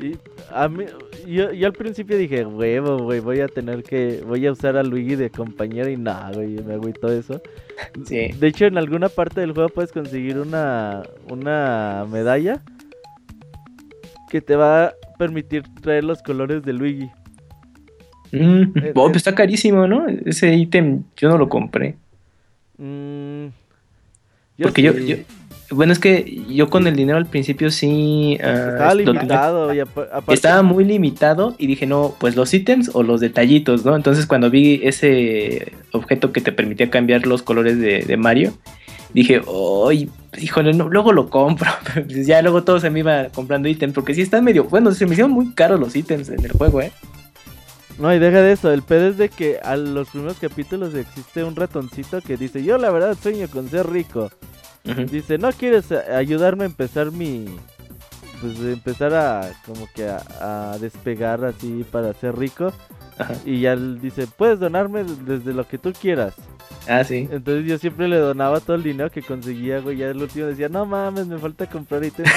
Y a mí, yo, yo, al principio dije, huevo, güey, voy a tener que, voy a usar a Luigi de compañero y nada, güey, me agüito eso. Sí. De hecho, en alguna parte del juego puedes conseguir una, una medalla que te va a permitir traer los colores de Luigi. Mm, eh, oh, pues está carísimo, ¿no? Ese ítem yo no lo compré. Mmm porque yo, bueno, es que yo con el dinero al principio sí... Ah, estaba limitado. Estaba muy limitado y dije, no, pues los ítems o los detallitos, ¿no? Entonces cuando vi ese objeto que te permitía cambiar los colores de, Mario, dije, ¡ay! híjole, no, luego lo compro. Pues ya luego todo se me iba comprando ítems, porque sí están medio... Bueno, se me hicieron muy caros los ítems en el juego, ¿eh? No, y deja de eso, el pedo es de que a los primeros capítulos existe un ratoncito que dice, yo la verdad sueño con ser rico. Dice, ¿no quieres ayudarme a empezar mi... Pues empezar a como que a, despegar así para ser rico? Y ya dice, puedes donarme desde lo que tú quieras. Ah, sí. Entonces yo siempre le donaba todo el dinero que conseguía, güey. Ya el último decía, no mames, me falta comprar ítems.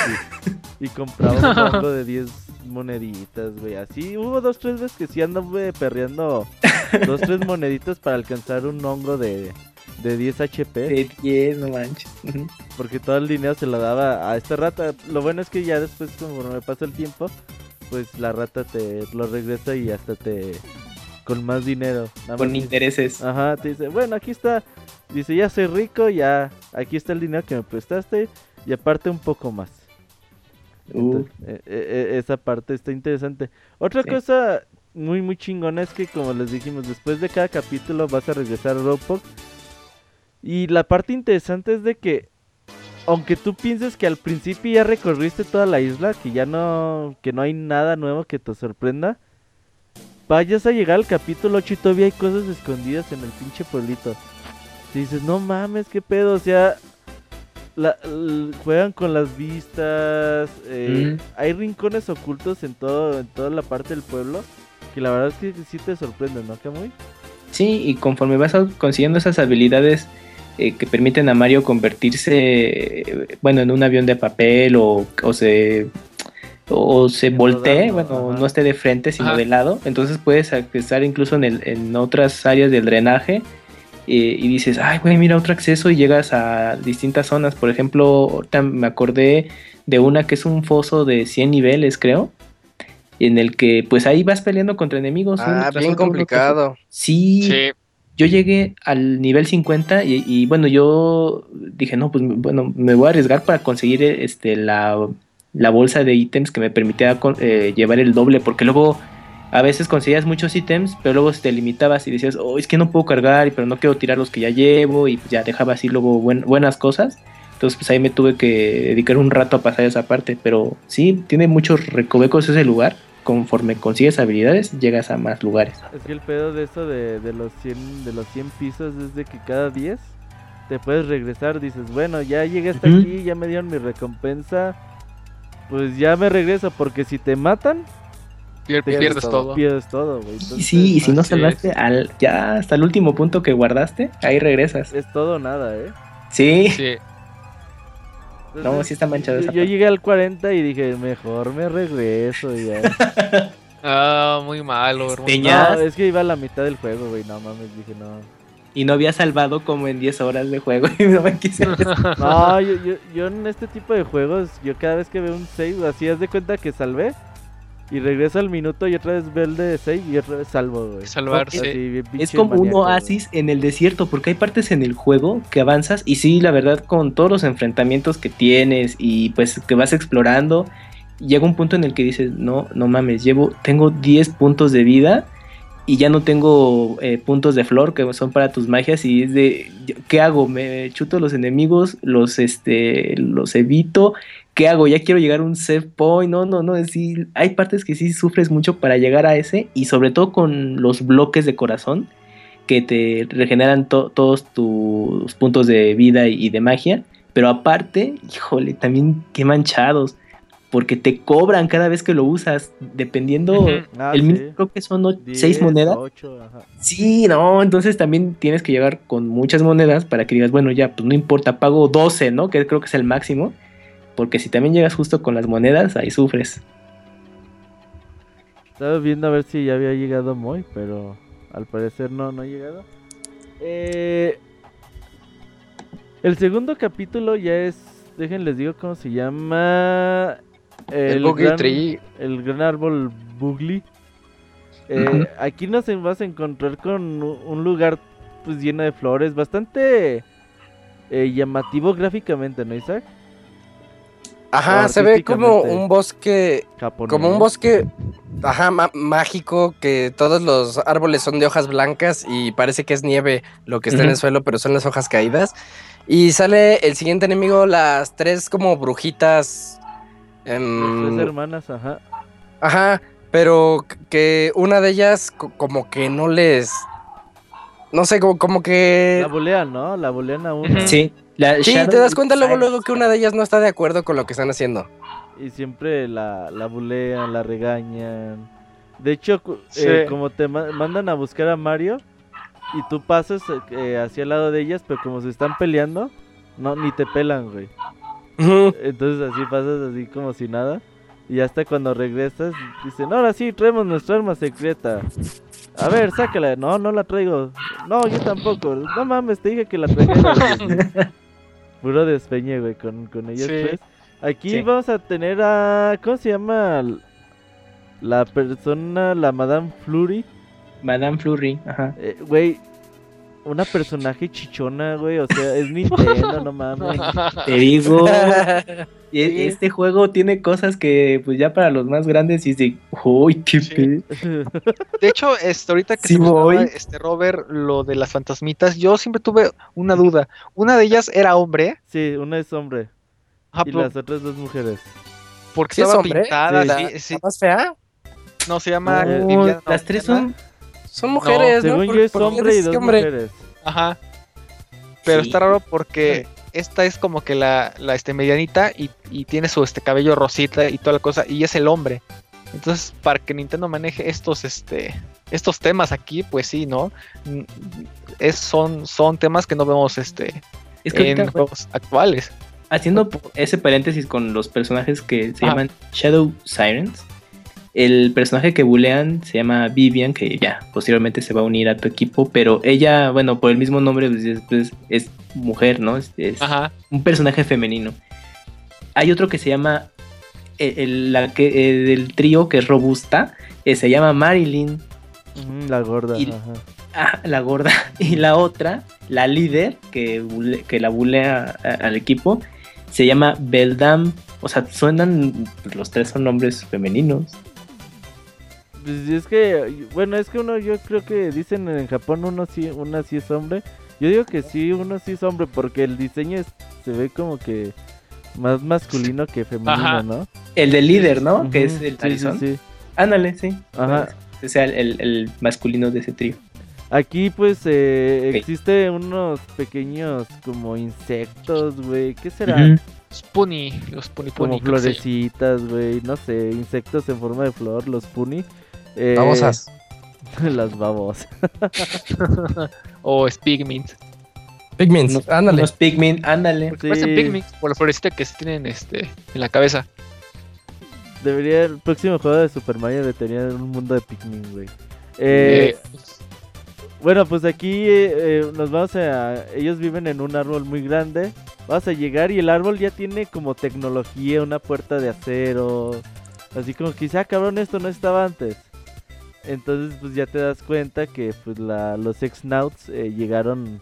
y, compraba un hongo de 10 moneditas, güey. Así hubo dos, tres veces que sí anduve perreando dos, tres moneditas para alcanzar un hongo de, de 10 HP. De 10, no manches. Porque todo el dinero se lo daba a esta rata. Lo bueno es que ya después, como me pasa el tiempo, pues la rata te lo regresa y hasta te con más dinero. con intereses. Ajá, te dice, bueno, aquí está. Dice, ya soy rico, ya aquí está el dinero que me prestaste y aparte un poco más. Uh. E, e, e, esa parte está interesante. Otra cosa muy muy chingona es que como les dijimos, después de cada capítulo vas a regresar a Roblox. Y la parte interesante es de que aunque tú pienses que al principio ya recorriste toda la isla, que ya no que no hay nada nuevo que te sorprenda, vayas a llegar al capítulo 8 y todavía hay cosas escondidas en el pinche pueblito. Y dices, no mames, qué pedo, o sea, juegan con las vistas. Eh, hay rincones ocultos en todo en toda la parte del pueblo que la verdad es que sí te sorprende, ¿no, muy Sí, y conforme vas consiguiendo esas habilidades eh, que permiten a Mario convertirse, bueno, en un avión de papel o, o se o se voltee, bueno, no esté de frente sino de lado, entonces puedes accesar incluso en, el, en otras áreas del drenaje eh, y dices, ay, güey, mira otro acceso y llegas a distintas zonas. Por ejemplo, ahorita me acordé de una que es un foso de 100 niveles, creo, en el que pues ahí vas peleando contra enemigos. Ah, bien complicado. Sí, Yo llegué al nivel 50 y, bueno, yo dije, no, pues bueno, me voy a arriesgar para conseguir este, la, bolsa de ítems que me permitía eh, llevar el doble, porque luego a veces conseguías muchos ítems, pero luego te limitabas y decías, oh, es que no puedo cargar, pero no quiero tirar los que ya llevo y pues ya dejaba así luego buenas cosas. Entonces pues ahí me tuve que dedicar un rato a pasar esa parte, pero sí, tiene muchos recovecos ese lugar conforme consigues habilidades, llegas a más lugares. Es que el pedo de eso de, los 100 de los 100 pisos es de que cada 10 te puedes regresar, dices, bueno, ya llegué hasta aquí, ya me dieron mi recompensa, pues ya me regreso, porque si te matan, pierdes, todo. Pierdes todo, güey. sí, y si no salvaste al, ya hasta el último punto que guardaste, ahí regresas. Es todo nada, ¿eh? Sí. Sí no, sí está manchado. Yo, yo llegué al 40 y dije, mejor me regreso ya. ah, muy malo, No, es que iba a la mitad del juego, güey. No mames, dije, no. Y no había salvado como en 10 horas de juego y no me quise. no, yo, yo, yo en este tipo de juegos, yo cada vez que veo un save, así haz de cuenta que salvé y regreso al minuto y otra vez ve el de 6 y otra vez salvo, güey. Salvarse. es como un oasis en el desierto, porque hay partes en el juego que avanzas y sí, la verdad, con todos los enfrentamientos que tienes y pues que vas explorando, llega un punto en el que dices, no, no mames, llevo, tengo 10 puntos de vida y ya no tengo eh, puntos de flor que son para tus magias y es de ¿qué hago? Me chuto los enemigos, los este los evito ¿qué hago? Ya quiero llegar a un save point. No, no, no. Es hay partes que sí sufres mucho para llegar a ese. Y sobre todo con los bloques de corazón que te regeneran todos tus puntos de vida y, de magia. Pero aparte, híjole, también qué manchados. Porque te cobran cada vez que lo usas. Dependiendo. Ah, el mínimo creo que son 6 monedas. Sí, no. Entonces también tienes que llegar con muchas monedas para que digas, bueno, ya, pues no importa, pago 12, ¿no? Que creo que es el máximo porque si también llegas justo con las monedas, ahí sufres. Estaba viendo a ver si ya había llegado Moy, pero al parecer no, no ha llegado. Eh, el segundo capítulo ya es, déjenles digo cómo se llama. El, el gran, El gran árbol Bugly. Eh, aquí nos vas a encontrar con un lugar pues lleno de flores, bastante eh, llamativo gráficamente, ¿no, Isaac? Ajá, se ve como un bosque. Como un bosque. Ajá, mágico, que todos los árboles son de hojas blancas y parece que es nieve lo que está en el suelo, pero son las hojas caídas. Y sale el siguiente enemigo, las tres como brujitas. Em, tres hermanas, ajá. Ajá, pero que una de ellas como que no les. No sé, como, como que. La bolean, ¿no? La bolean a una. Sí sí, te das cuenta luego, luego que una de ellas no está de acuerdo con lo que están haciendo. Y siempre la, la bulean, la regañan. De hecho, eh, como te mandan a buscar a Mario y tú pasas eh, hacia el lado de ellas, pero como se están peleando, no ni te pelan, güey. Entonces así pasas así como si nada. Y hasta cuando regresas, dicen, ahora sí, traemos nuestra arma secreta. A ver, sácala. No, no la traigo. No, yo tampoco. No mames, te dije que la traigo. Puro despeñe, güey, con, con ellos pues. Aquí vamos a tener a. ¿Cómo se llama? La persona, la Madame Flurry. Madame Flurry, ajá. Eh, güey, una personaje chichona, güey. O sea, es Nintendo, no mames. Te digo. Y este juego tiene cosas que, pues ya para los más grandes, y de, uy, qué De hecho, este, ahorita que se voy. este Robert, lo de las fantasmitas, yo siempre tuve una duda. Una de ellas era hombre. Sí, una es hombre. y las otras dos mujeres. Porque ¿Sí estaba pintada. Sí, ¿Más fea? No, se llama. las tres son. Son mujeres, ¿no? Según yo es hombre y dos mujeres. Ajá. Pero está raro porque esta es como que la, la este, medianita y, y, tiene su este cabello rosita y toda la cosa, y es el hombre. Entonces, para que Nintendo maneje estos, este, estos temas aquí, pues sí, ¿no? Es, son, son temas que no vemos este, en juegos actuales. Haciendo ese paréntesis con los personajes que se llaman Shadow Sirens, el personaje que bulean se llama Vivian, que ya posteriormente se va a unir a tu equipo, pero ella, bueno, por el mismo nombre, pues, pues, es, mujer, ¿no? Es, un personaje femenino. Hay otro que se llama el, la que, eh, del trío que es robusta, que se llama Marilyn. la gorda. Ah, la gorda. Y la otra, la líder, que, que la bulea al equipo, se llama Beldam. O sea, suenan, los tres son nombres femeninos. Pues es que, bueno, es que uno, yo creo que dicen en Japón uno sí, una sí es hombre. Yo digo que sí, uno sí es hombre porque el diseño se ve como que más masculino que femenino, ¿no? El del líder, ¿no? Que es el Arizón. Sí, sí, Ándale, sí. Ajá. O sea, el, masculino de ese trío. Aquí pues eh, existe unos pequeños como insectos, güey. ¿Qué será? Los puni, los puni Como florecitas, güey. No sé, insectos en forma de flor, los puni. Eh, babosas. las babosas. o Spigmint. Pigments, ándale. Los Pigments, ándale. Sí. Pigments por la florecita que tienen este, en la cabeza. Debería, el próximo juego de Super Mario de tener un mundo de Pikmin, güey. Eh, bueno, pues aquí eh, eh, nos vamos a... Ellos viven en un árbol muy grande. Vas a llegar y el árbol ya tiene como tecnología, una puerta de acero. Así como que ah, cabrón, esto no estaba antes. Entonces, pues ya te das cuenta que pues la, los ex-nauts llegaron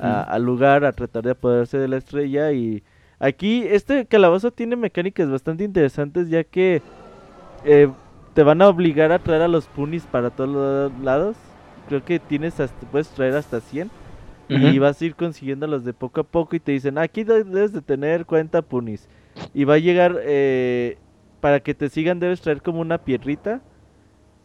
al lugar a tratar de apoderarse de la estrella y aquí este calabozo tiene mecánicas bastante interesantes ya que eh, te van a obligar a traer a los punis para todos los lados. Creo que tienes hasta, puedes traer hasta 100 y vas a ir consiguiéndolos de poco a poco y te dicen aquí debes de tener 40 punis y va a llegar eh, para que te sigan debes traer como una piedrita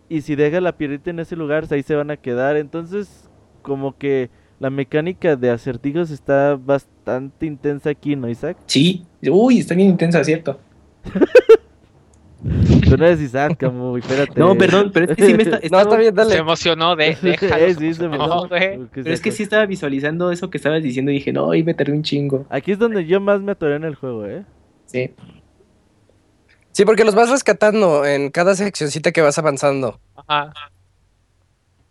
y si dejas la piedrita en ese lugar ahí se van a quedar entonces como que la mecánica de acertijos está bastante intensa aquí, ¿no, Isaac? Sí, uy, está bien intensa, cierto. Tú no eres Isaac, como, espérate. No, perdón, pero es que sí me está... no, está bien, dale. Se emocionó, de, déjalo. sí, se no, pero es que sí estaba visualizando eso que estabas diciendo y dije, no, ahí me tardé un chingo. Aquí es donde yo más me atoré en el juego, ¿eh? Sí. Sí, porque los vas rescatando en cada seccioncita que vas avanzando. Ajá.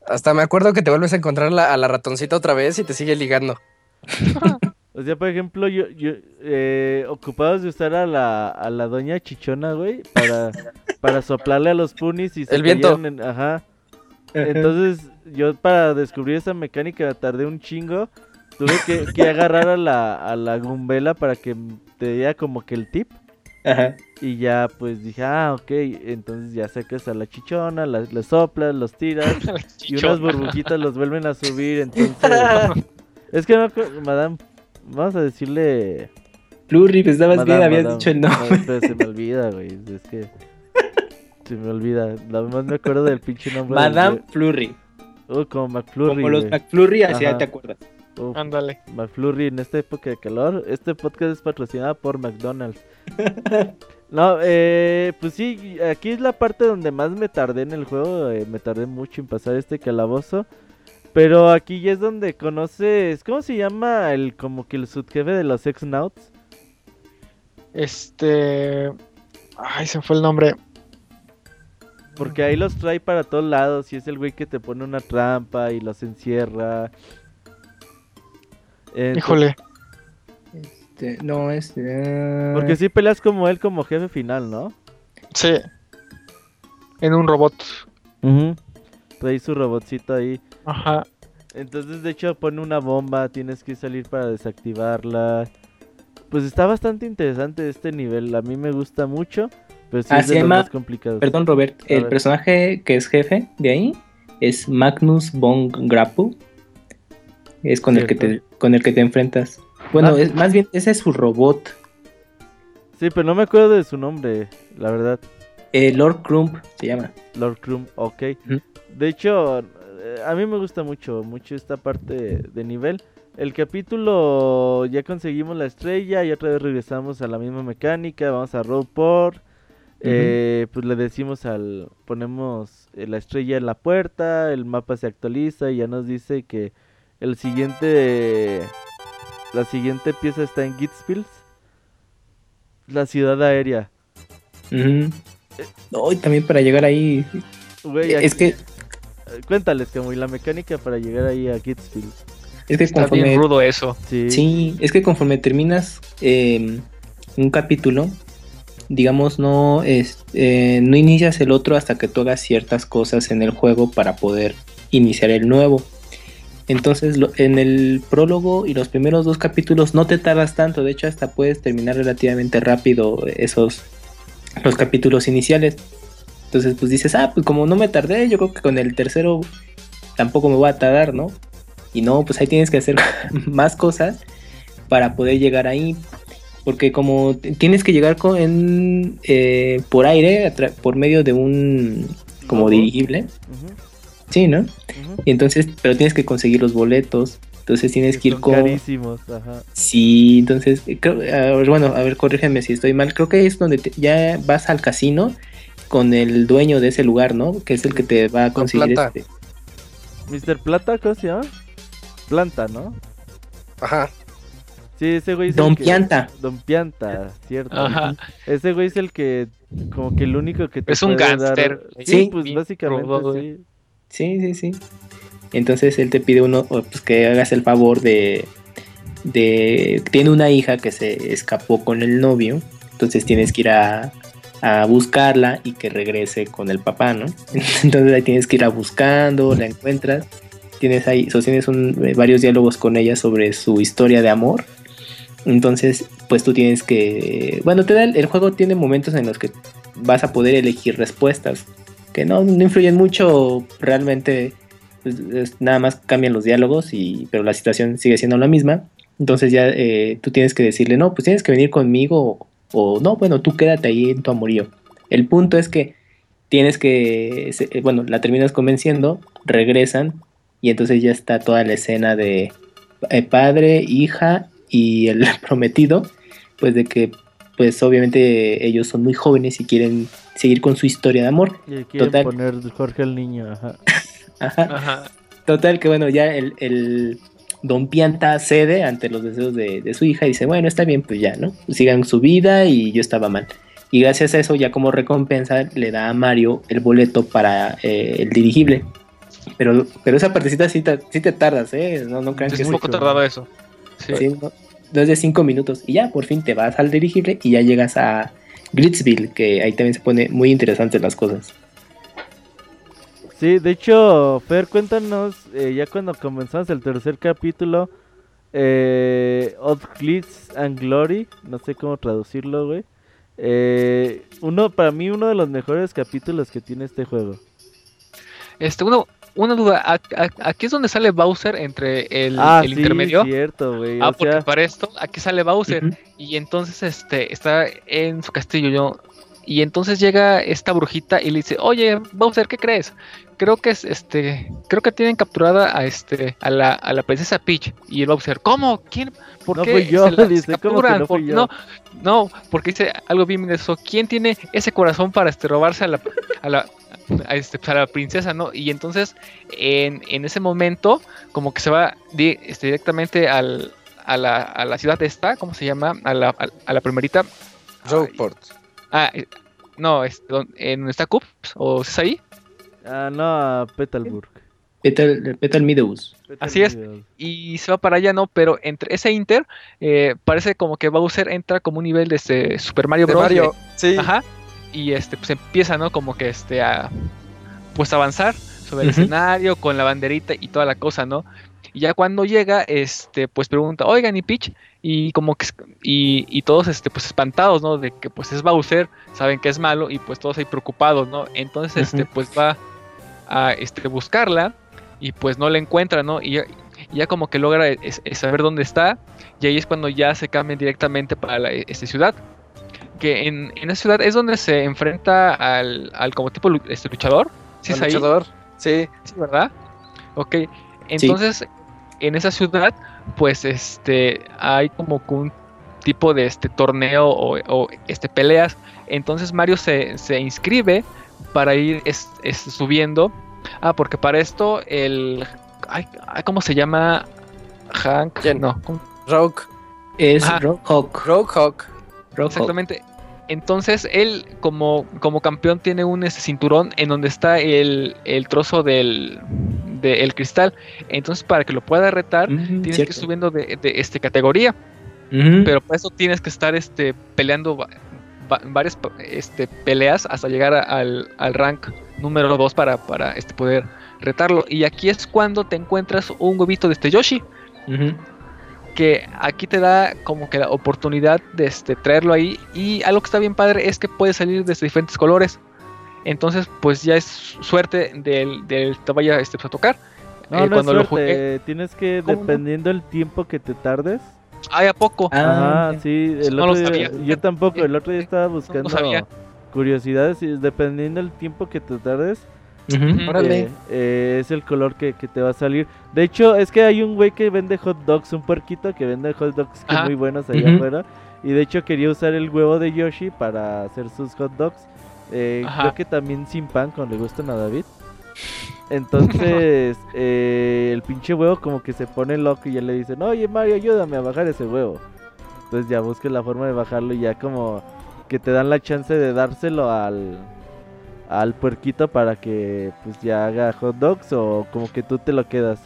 Hasta me acuerdo que te vuelves a encontrar a la ratoncita otra vez y te sigue ligando. o sea, por ejemplo, yo, yo eh, ocupados de usar a la, a la doña chichona, güey, para, para soplarle a los punis y se El viento. ajá. Entonces, yo para descubrir esa mecánica tardé un chingo. Tuve que, que agarrar a la, a la gumbela para que te diera como que el tip. Y ya pues dije, ah, ok, entonces ya sacas a la chichona, la, le soplas, los tiras y unas burbujitas los vuelven a subir, entonces... es que no, madame, vamos a decirle... Plurri, pues estabas bien, habías dicho el nombre. No, se me olvida, güey, es que... Se me olvida, nada más me acuerdo del pinche nombre. Madame Flurry. Uh, como McFlurry. Como los McFlurry, así ya te acuerdas. Ándale. McFlurry en esta época de calor. Este podcast es patrocinado por McDonald's. no, eh, pues sí, aquí es la parte donde más me tardé en el juego. Eh, me tardé mucho en pasar este calabozo. Pero aquí ya es donde conoces. ¿Cómo se llama el como que el subjefe de los ex-nauts? Este. Ay, se fue el nombre. Porque ahí los trae para todos lados. Y es el güey que te pone una trampa y los encierra. Híjole. Este, no, este. Porque si peleas como él como jefe final, ¿no? Sí. En un robot. Trae su robotcito ahí. Ajá. Entonces, de hecho, pone una bomba, tienes que salir para desactivarla. Pues está bastante interesante este nivel, a mí me gusta mucho, pero sí es de los más complicados. Perdón, Robert, el personaje que es jefe de ahí es Magnus von Grapple. Es con el que te con el que te enfrentas. Bueno, ah. es, más bien ese es su robot. Sí, pero no me acuerdo de su nombre, la verdad. Eh, Lord Crump se llama. Lord Crump, ok. De hecho, eh, a mí me gusta mucho, mucho esta parte de nivel. El capítulo ya conseguimos la estrella y otra vez regresamos a la misma mecánica, vamos a Roadport. Eh, pues le decimos al ponemos eh, la estrella en la puerta, el mapa se actualiza y ya nos dice que el siguiente la siguiente pieza está en Gitspills, la ciudad aérea. No, y también para llegar ahí. es que. Cuéntales, como y la mecánica para llegar ahí a Gittsfield. Es que Está bien rudo eso. Sí. es que conforme terminas em, un capítulo, digamos, no, es, eh, no inicias el otro hasta que tú hagas ciertas cosas en el juego para poder iniciar el nuevo. Entonces, en el prólogo y los primeros dos capítulos no te tardas tanto, de hecho, hasta puedes terminar relativamente rápido esos los capítulos iniciales. Entonces, pues dices, ah, pues como no me tardé, yo creo que con el tercero tampoco me voy a tardar, ¿no? Y no, pues ahí tienes que hacer más cosas para poder llegar ahí. Porque como tienes que llegar con, en, eh, por aire, por medio de un como dirigible. Sí, ¿no? Y entonces, pero tienes que conseguir los boletos. Entonces tienes que ir con. Carísimos, ajá. Sí, entonces, creo, bueno, a ver, corrígeme si estoy mal. Creo que es donde ya vas al casino con el dueño de ese lugar, ¿no? Que es el que te va a conseguir Plata. este. Mr. Plata, ¿cómo se llama? Planta, ¿no? Ajá. Sí, ese güey es Don Pianta. Don Pianta, cierto. Ajá. Ese güey es el que, como que el único que te Es un gánster. Sí, pues básicamente sí. Sí, sí, sí. Entonces él te pide uno, pues que hagas el favor de, de, tiene una hija que se escapó con el novio, entonces tienes que ir a, a buscarla y que regrese con el papá, ¿no? Entonces ahí tienes que ir a buscando, la encuentras, tienes ahí, sostienes un, eh, varios diálogos con ella sobre su historia de amor. Entonces, pues tú tienes que, bueno, te da el, juego tiene momentos en los que vas a poder elegir respuestas que no, influyen mucho realmente pues, nada más cambian los diálogos, y, pero la situación sigue siendo la misma. Entonces ya eh, tú tienes que decirle, no, pues tienes que venir conmigo o, no, bueno, tú quédate ahí en tu amorío. El punto es que tienes que, eh, bueno, la terminas convenciendo, regresan y entonces ya está toda la escena de eh, padre, hija y el prometido, pues de que pues obviamente ellos son muy jóvenes y quieren seguir con su historia de amor. Y quieren poner Jorge el niño, ajá. Total, que bueno, ya el, Don Pianta cede ante los deseos de, su hija y dice, bueno, está bien, pues ya, ¿no? Sigan su vida y yo estaba mal. Y gracias a eso, ya como recompensa, le da a Mario el boleto para eh, el dirigible. Pero, pero esa partecita sí te, te tardas, ¿eh? No, no crean es que es poco tardado eso. Sí. no, es de cinco minutos. Y ya, por fin te vas al dirigible y ya llegas a Glitzville, que ahí también se pone muy interesantes las cosas. Sí, de hecho, Fer, cuéntanos, eh, ya cuando comenzamos el tercer capítulo, eh, Odd Glitz and Glory, no sé cómo traducirlo, güey. Eh, uno, para mí, uno de los mejores capítulos que tiene este juego. Este, uno, una duda, aquí es donde sale Bowser entre el, ah, el sí, intermedio. cierto, güey. Ah, porque para esto, aquí sale Bowser. Y entonces este está en su castillo. Yo, y entonces llega esta brujita y le dice, oye, Bowser, ¿qué crees? Creo que es este, creo que tienen capturada a este, a la, a la princesa Peach. Y el Bowser, ¿cómo? ¿Quién? ¿Por no qué? Fui yo, dice, ¿cómo que no, fui yo? no, no, porque dice algo bien eso. ¿Quién tiene ese corazón para este, robarse a la, a la, este, a la princesa, ¿no? Y entonces, en, en ese momento, como que se va este, directamente al, a, la, a la ciudad esta, ¿cómo se llama? A la, a, la primerita. Roadport. Ah, eh, no, es, ¿en está Cups? ¿O es ahí? Ah, no, a Petalburg. Petal, Petal Meadows. Así es. Y se va para allá, ¿no? Pero entre ese Inter, eh, parece como que Bowser entra como un nivel de este Super Mario Bros. Mario, sí. Ajá. Y este, pues empieza, ¿no? Como que este a pues avanzar sobre el escenario con la banderita y toda la cosa, ¿no? Y ya cuando llega, este, pues pregunta, oigan, ¿y Peach? Y como que, y, y, todos, este, pues espantados, ¿no? De que pues es Bowser, saben que es malo y pues todos ahí preocupados, ¿no? Entonces, este, pues va a este, buscarla y pues no la encuentra, ¿no? Y ya, como que logra saber dónde está y ahí es cuando ya se cambian directamente para la, esta ciudad. Que en, en esa ciudad es donde se enfrenta al, al como tipo este luchador. ¿Sí es luchador, sí. Sí, ¿verdad? Ok, entonces en esa ciudad, pues este, hay como un tipo de este torneo o, este peleas. Entonces Mario se, se inscribe para ir subiendo. Ah, porque para esto el... Ay, ¿Cómo se llama? Hank. No. Rogue. Es Rogue Hawk. Rogue Hawk. Exactamente. Entonces él como, como campeón tiene un ese cinturón en donde está el, el trozo del, el cristal. Entonces para que lo pueda retar tienes que ir subiendo de, de este, categoría. Pero para eso tienes que estar este, peleando varias este, peleas hasta llegar al, al rank número 2 para, para este, poder retarlo. Y aquí es cuando te encuentras un huevito de este Yoshi. Que aquí te da como que la oportunidad de este, traerlo ahí. Y algo que está bien padre es que puede salir de diferentes colores. Entonces, pues ya es suerte del, del te vaya este, a tocar. No, eh, no cuando es suerte. Tienes que, dependiendo del tiempo que te tardes, Ay, ¿a poco? Ah, sí, el otro día, yo tampoco, el otro día estaba buscando curiosidades y dependiendo del tiempo que te tardes, eh, eh, es el color que, te va a salir. De hecho, es que hay un güey que vende hot dogs, un puerquito que vende hot dogs que muy buenos allá afuera. Y de hecho quería usar el huevo de Yoshi para hacer sus hot dogs. Eh, creo que también sin pan, cuando le gustan a David. Entonces, eh, el pinche huevo como que se pone loco y ya le dicen, oye Mario, ayúdame a bajar ese huevo. Entonces ya busques la forma de bajarlo y ya como que te dan la chance de dárselo al, al puerquito para que pues ya haga hot dogs o como que tú te lo quedas.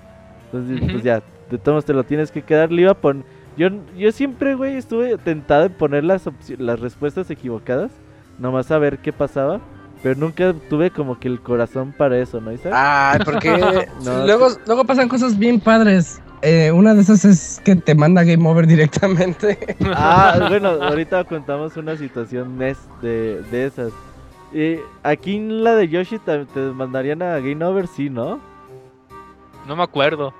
Entonces, pues ya, de todos te lo tienes que quedar. Le iba a poner... Yo, yo siempre, güey, estuve tentado en poner las, las respuestas equivocadas, nomás a ver qué pasaba. Pero nunca tuve como que el corazón para eso, ¿no, Isaac? Ah, porque luego, luego pasan cosas bien padres. Eh, una de esas es que te manda Game Over directamente. Ah, bueno, ahorita contamos una situación de, de esas. Y aquí en la de Yoshi te, mandarían a Game Over, sí, ¿no? No me acuerdo.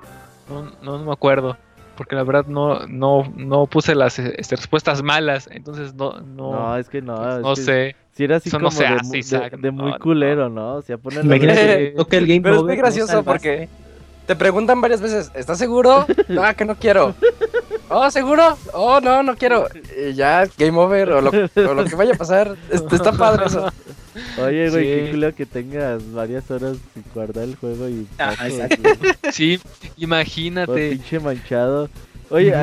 No, no, me acuerdo. Porque la verdad no, no, no puse las este, respuestas malas. Entonces no. No, no es que no. Pues, no sé. Si era así como de, muy culero, ¿no? O sea, ponen Imagínate que el Game Pero es muy gracioso porque te preguntan varias veces, ¿estás seguro? No, que no quiero. Oh, ¿seguro? Oh, no, no quiero. Y ya, game over o lo, que vaya a pasar. Está padre eso. Oye, güey, qué culero que tengas varias horas sin guardar el juego y... Ah, sí, imagínate. pinche manchado. Oye,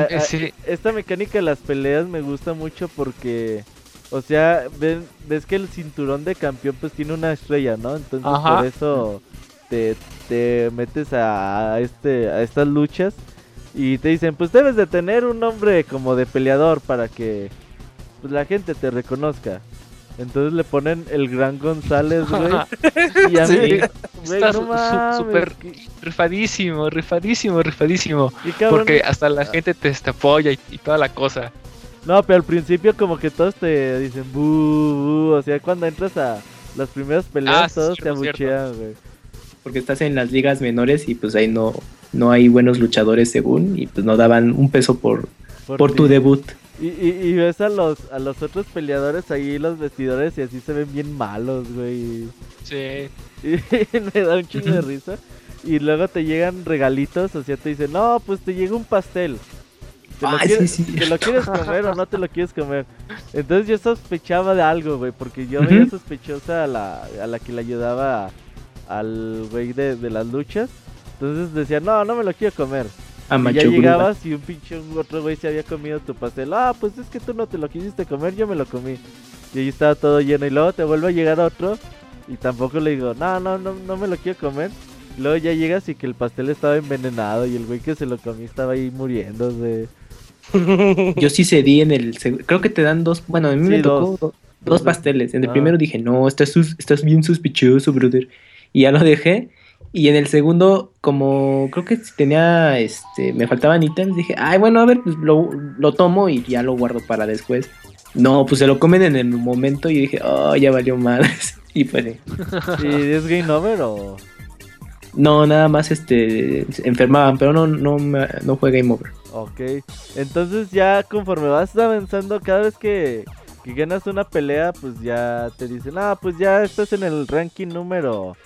esta mecánica de las peleas me gusta mucho porque... O sea, ves, que el cinturón de campeón pues tiene una estrella, ¿no? Entonces por eso te, te metes a, este a estas luchas y te dicen, pues debes de tener un nombre como de peleador para que pues, la gente te reconozca. Entonces le ponen el Gran González, güey. y a mí, Está súper rifadísimo, rifadísimo, rifadísimo. Porque hasta la gente te, apoya y toda la cosa. No, pero al principio como que todos te dicen buh, o sea, cuando entras a las primeras peleas ah, todos te abuchean, güey. Porque estás en las ligas menores y pues ahí no, no hay buenos luchadores según y pues no daban un peso por, por, tu debut. Y, y, ves a los, a los otros peleadores ahí, los vestidores, y así se ven bien malos, güey. Sí. Y me da un chingo de risa. Y luego te llegan regalitos, o sea, te dicen, no, pues te llega un pastel. ¿Te, lo, quieres, ¿Te lo quieres comer o no te lo quieres comer? Entonces yo sospechaba de algo, güey, porque yo veía sospechosa a la, a la que le ayudaba al güey de, de, las luchas. Entonces decía, no, no me lo quiero comer. Y ya llegabas y un pinche otro güey se había comido tu pastel. Ah, pues es que tú no te lo quisiste comer, yo me lo comí. Y ahí estaba todo lleno. Y luego te vuelve a llegar otro y tampoco le digo, no, no, no, no me lo quiero comer. luego ya llegas y que el pastel estaba envenenado y el güey que se lo comió estaba ahí muriéndose. Yo sí cedí en el. Creo que te dan dos. Bueno, a mí me tocó dos, pasteles. En el ah. primero dije, no, estás, estás bien sospechoso, brother. Y ya lo dejé. Y en el segundo, como creo que tenía, este, me faltaban ítems, dije, ay, bueno, a ver, pues lo, lo tomo y ya lo guardo para después. No, pues se lo comen en el momento y dije, oh, ya valió madres. y pues. ¿Y es game over o.? No, nada más este enfermaban, pero no, no, no fue game over. Ok, entonces ya conforme vas avanzando, cada vez que, ganas una pelea, pues ya te dicen, ah, pues ya estás en el ranking número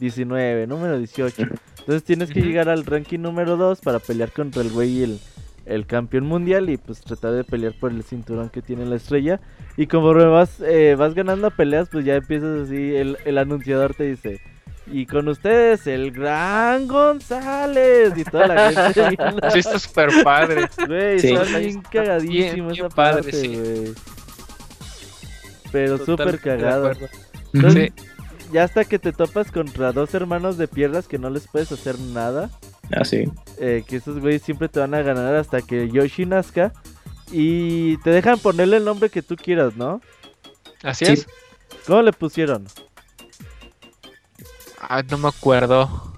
19, número 18. Entonces tienes que llegar al ranking número 2 para pelear contra el güey y el, el campeón mundial y pues tratar de pelear por el cinturón que tiene la estrella. Y como vas, eh, vas ganando peleas, pues ya empiezas así, el, el anunciador te dice, y con ustedes, el gran González. Y toda la gente. sí, está súper padre. Güey, está bien cagadísimo esa padre, parte, güey. Pero súper cagado. Entonces, ya hasta que te topas contra dos hermanos de piedras que no les puedes hacer nada. Ah, sí. Eh, que esos güeyes siempre te van a ganar hasta que Yoshi nazca. Y te dejan ponerle el nombre que tú quieras, ¿no? Así es. ¿Cómo le pusieron? Ah, no me acuerdo.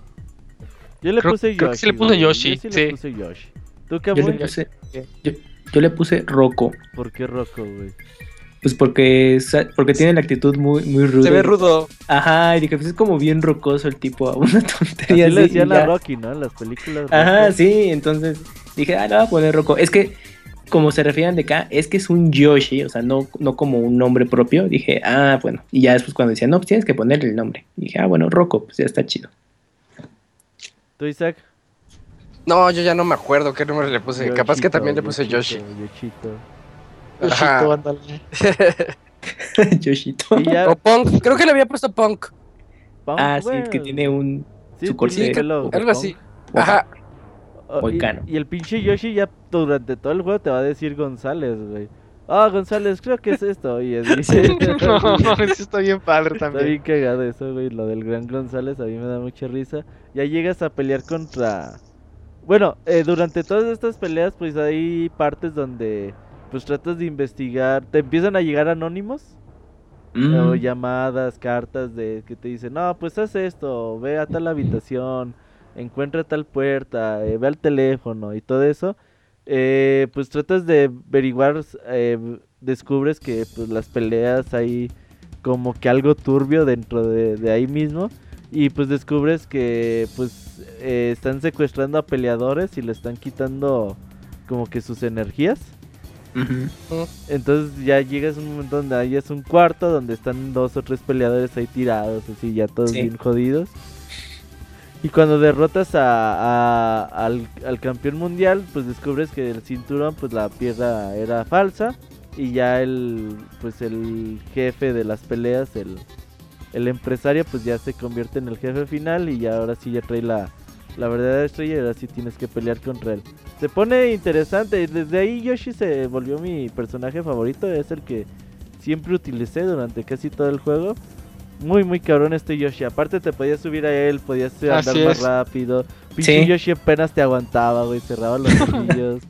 Yo le puse Yoshi. sí le puse Yoshi. Yo sí, le puse Yoshi. ¿Tú qué yo le puse, yo, le puse Rocco. ¿Por qué Rocco, güey? Pues porque, porque tiene la actitud muy, muy ruda. Se ve rudo. Ajá, y dije, pues es como bien rocoso el tipo, a una tontería. Así le decían a Rocky, ¿no? En las películas. Ajá, sí, entonces dije, ah, no, voy a poner Rocco. Es que como se refieren de acá, es que es un Yoshi, o sea, no, no como un nombre propio. Dije, ah, bueno. Y ya después cuando decían, no, pues tienes que ponerle el nombre. dije, ah, bueno, Rocco, pues ya está chido. ¿Tú, Isaac? No, yo ya no me acuerdo qué nombre le puse. Capaz que también le puse Yoshi. Yoshito. Yoshito, ándale. Yoshito. O Punk. Creo que le había puesto Punk. ah, sí, que tiene un... Sí, su corte. algo así. Ajá. Oh, y, el pinche Yoshi ya durante todo el juego te va a decir González, güey. Ah, González, creo que es esto. Y es, no, eso está bien padre también. Está bien cagado eso, güey. Lo del gran González a mí me da mucha risa. Ya llegas a pelear contra. Bueno, eh, durante todas estas peleas, pues hay partes donde pues tratas de investigar. Te empiezan a llegar anónimos. Mm. O llamadas, cartas de que te dicen, no, pues haz esto, ve a tal habitación encuentra tal puerta, eh, ve al teléfono y todo eso, eh, pues tratas de averiguar, eh, descubres que pues las peleas hay como que algo turbio dentro de, ahí mismo y pues descubres que pues están secuestrando a peleadores y le están quitando como que sus energías. Entonces ya llegas a un momento donde hay es un cuarto donde están dos o tres peleadores ahí tirados, así ya todos bien jodidos. Y cuando derrotas a, al, campeón mundial, pues descubres que el cinturón, pues la piedra era falsa. Y ya el, pues el jefe de las peleas, el, el empresario, pues ya se convierte en el jefe final. Y ya ahora sí ya trae la, la verdadera estrella y ahora sí tienes que pelear contra él. Se pone interesante. Desde ahí Yoshi se volvió mi personaje favorito. Es el que siempre utilicé durante casi todo el juego muy, muy cabrón este Yoshi. Aparte te podías subir a él, podías andar más rápido. Pinche Yoshi apenas te aguantaba, güey, cerraba los ojillos.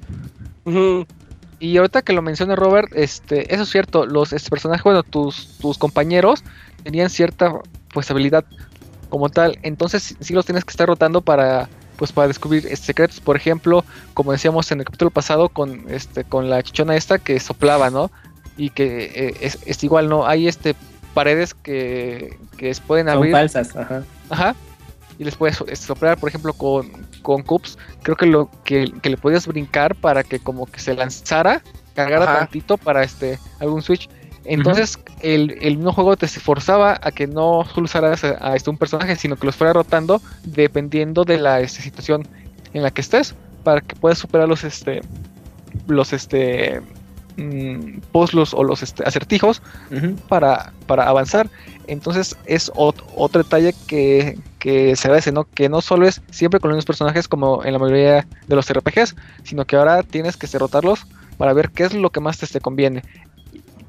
y ahorita que lo menciona Robert, este, eso es cierto, los este, personajes, bueno, tus, tus compañeros tenían cierta pues habilidad como tal, entonces sí los tienes que estar rotando para pues para descubrir este, secretos, por ejemplo, como decíamos en el capítulo pasado con este con la chichona esta que soplaba, ¿no? Y que eh, es, es, igual, ¿no? Hay este paredes que, que pueden abrir. Son falsas, ajá. Ajá. Y les puedes soplar, por ejemplo, con, con cups. Creo que lo que, le podías brincar para que como que se lanzara, cargara tantito para este algún switch. Entonces el, el, mismo juego te forzaba a que no solo usaras a, este un personaje, sino que los fuera rotando dependiendo de la este, situación en la que estés, para que puedas superar los este los este mmm, o los este, acertijos para, para avanzar. Entonces es otro detalle que, se agradece, ¿no? Que no solo es siempre con los mismos personajes como en la mayoría de los RPGs, sino que ahora tienes que derrotarlos para ver qué es lo que más te, conviene.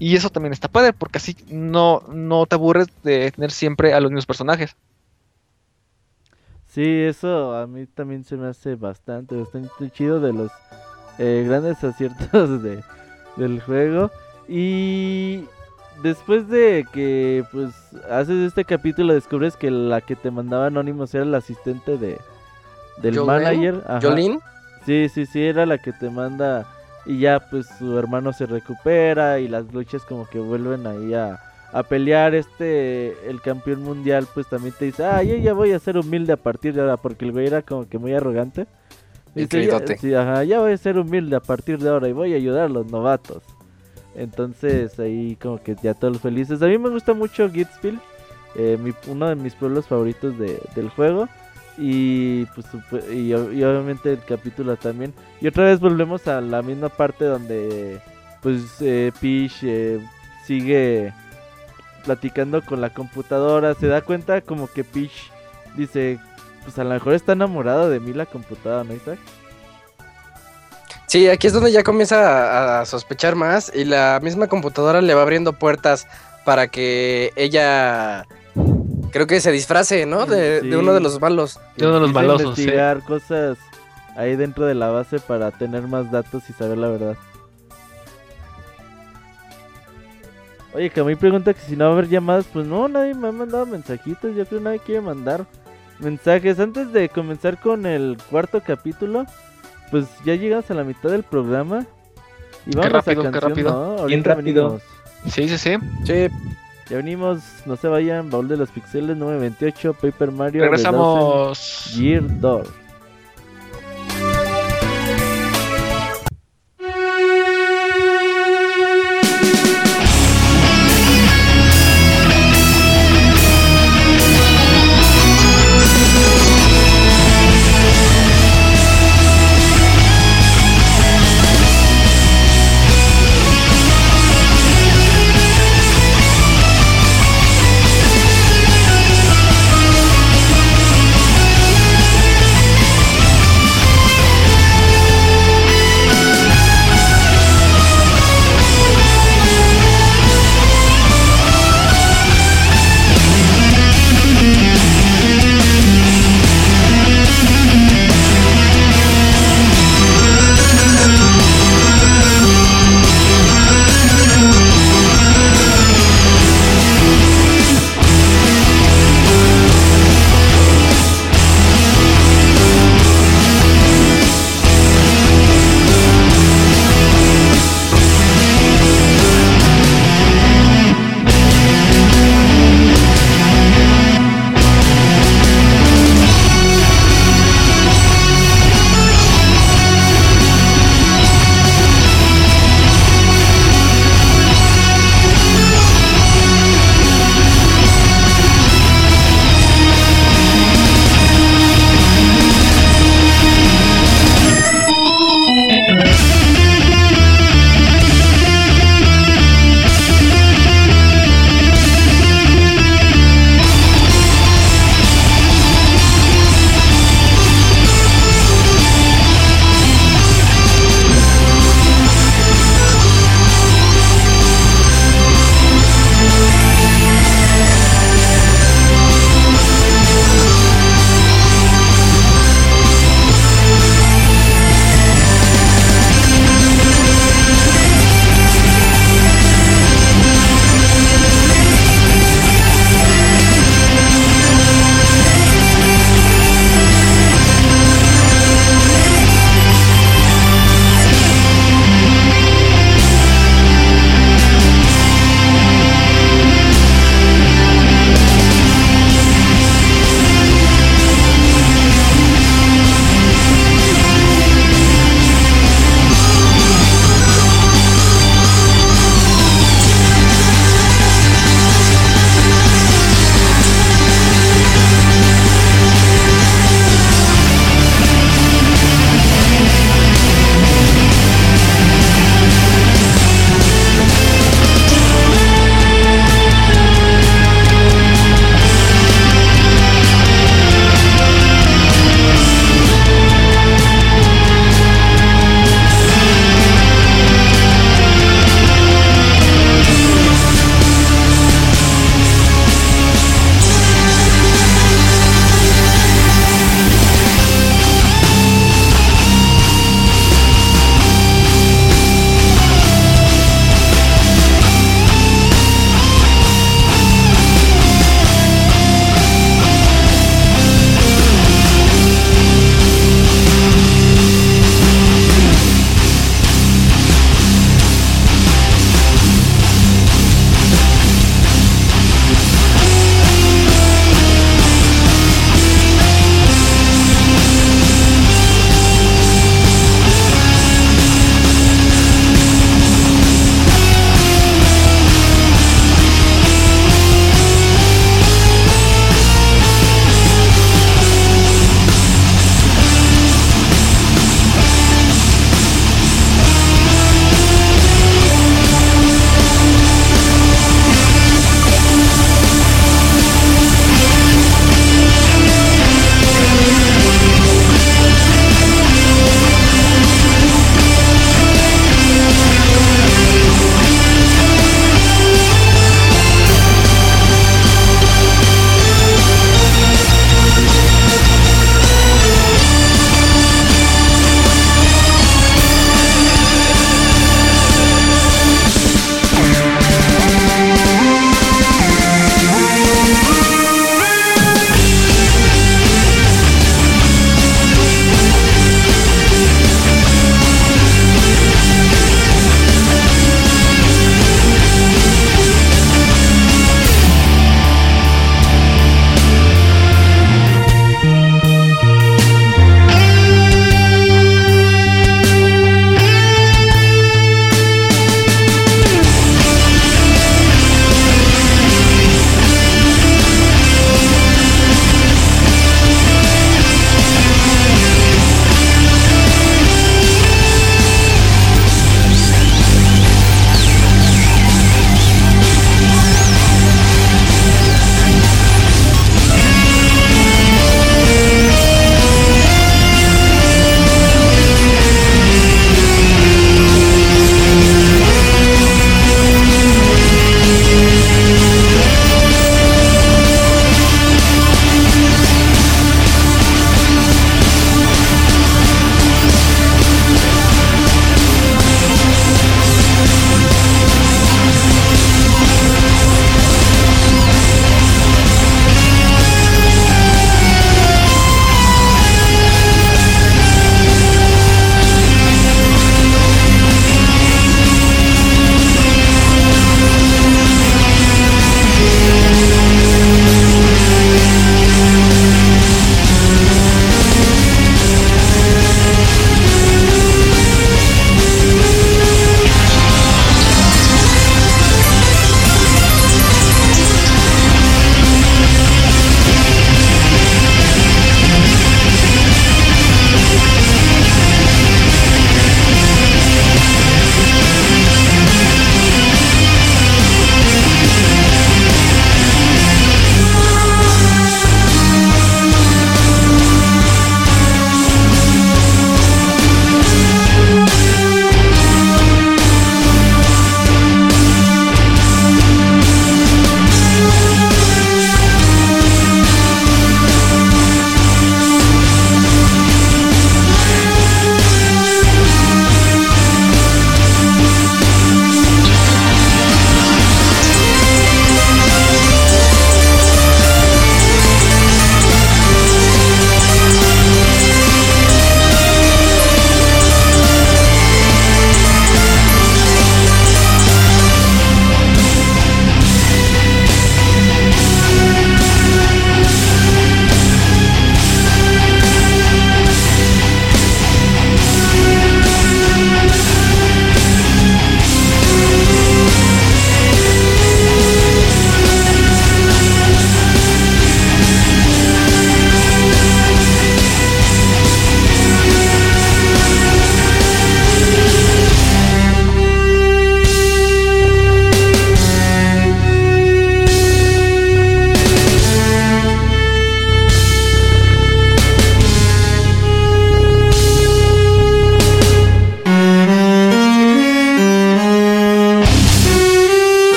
Y eso también está padre, porque así no, no te aburres de tener siempre a los mismos personajes. Sí, eso a mí también se me hace bastante, bastante chido de los eh, grandes aciertos de, del juego. Y después de que pues haces este capítulo descubres que la que te mandaba Anonymous era la asistente de del manager. ¿Jolín? Sí, sí, sí, era la que te manda y ya pues su hermano se recupera y las luchas como que vuelven ahí a, a pelear este el campeón mundial pues también te dice, ah, yo ya voy a ser humilde a partir de ahora porque el güey era como que muy arrogante. Dice, ya, sí, ajá, ya voy a ser humilde a partir de ahora y voy a ayudar a los novatos. Entonces ahí como que ya todos felices. A mí me gusta mucho Gitsville, eh, uno de mis pueblos favoritos de, del juego. Y pues y, obviamente el capítulo también. Y otra vez volvemos a la misma parte donde pues eh, Peach eh, sigue platicando con la computadora. Se da cuenta como que Peach dice, pues a lo mejor está enamorado de mí la computadora, ¿no, Isaac? Sí, aquí es donde ya comienza a, sospechar más y la misma computadora le va abriendo puertas para que ella creo que se disfrace, ¿no? De, uno de los malos. De uno de los malos. investigar cosas ahí dentro de la base para tener más datos y saber la verdad. Oye, que a mí pregunta que si no va a haber llamadas, pues no, nadie me ha mandado mensajitos, yo creo que nadie quiere mandar mensajes. Antes de comenzar con el cuarto capítulo, pues ya llegas a la mitad del programa. Y vamos qué rápido, a qué rápido. Bien rápido. Sí, sí, sí. Sí. Ya venimos, no se vayan, Baúl de los Pixeles 928, Paper Mario. Regresamos. Gear Door.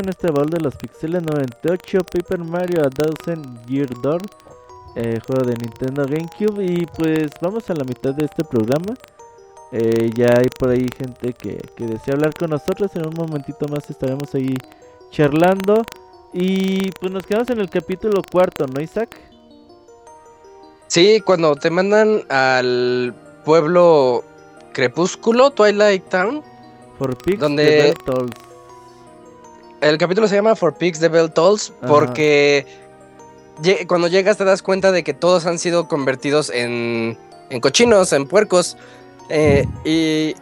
En este baúl de los pixeles 98 Paper Mario a Thousand Year Door, eh, juego de Nintendo GameCube. Y pues vamos a la mitad de este programa. Eh, ya hay por ahí gente que, que desea hablar con nosotros. En un momentito más estaremos ahí charlando. Y pues nos quedamos en el capítulo cuarto, ¿no, Isaac? Sí, cuando te mandan al pueblo Crepúsculo, Twilight Town. For Pigs donde El capítulo se llama For Pigs the Bell Tolls porque cuando llegas te das cuenta de que todos han sido convertidos en, en cochinos, en puercos. Eh, y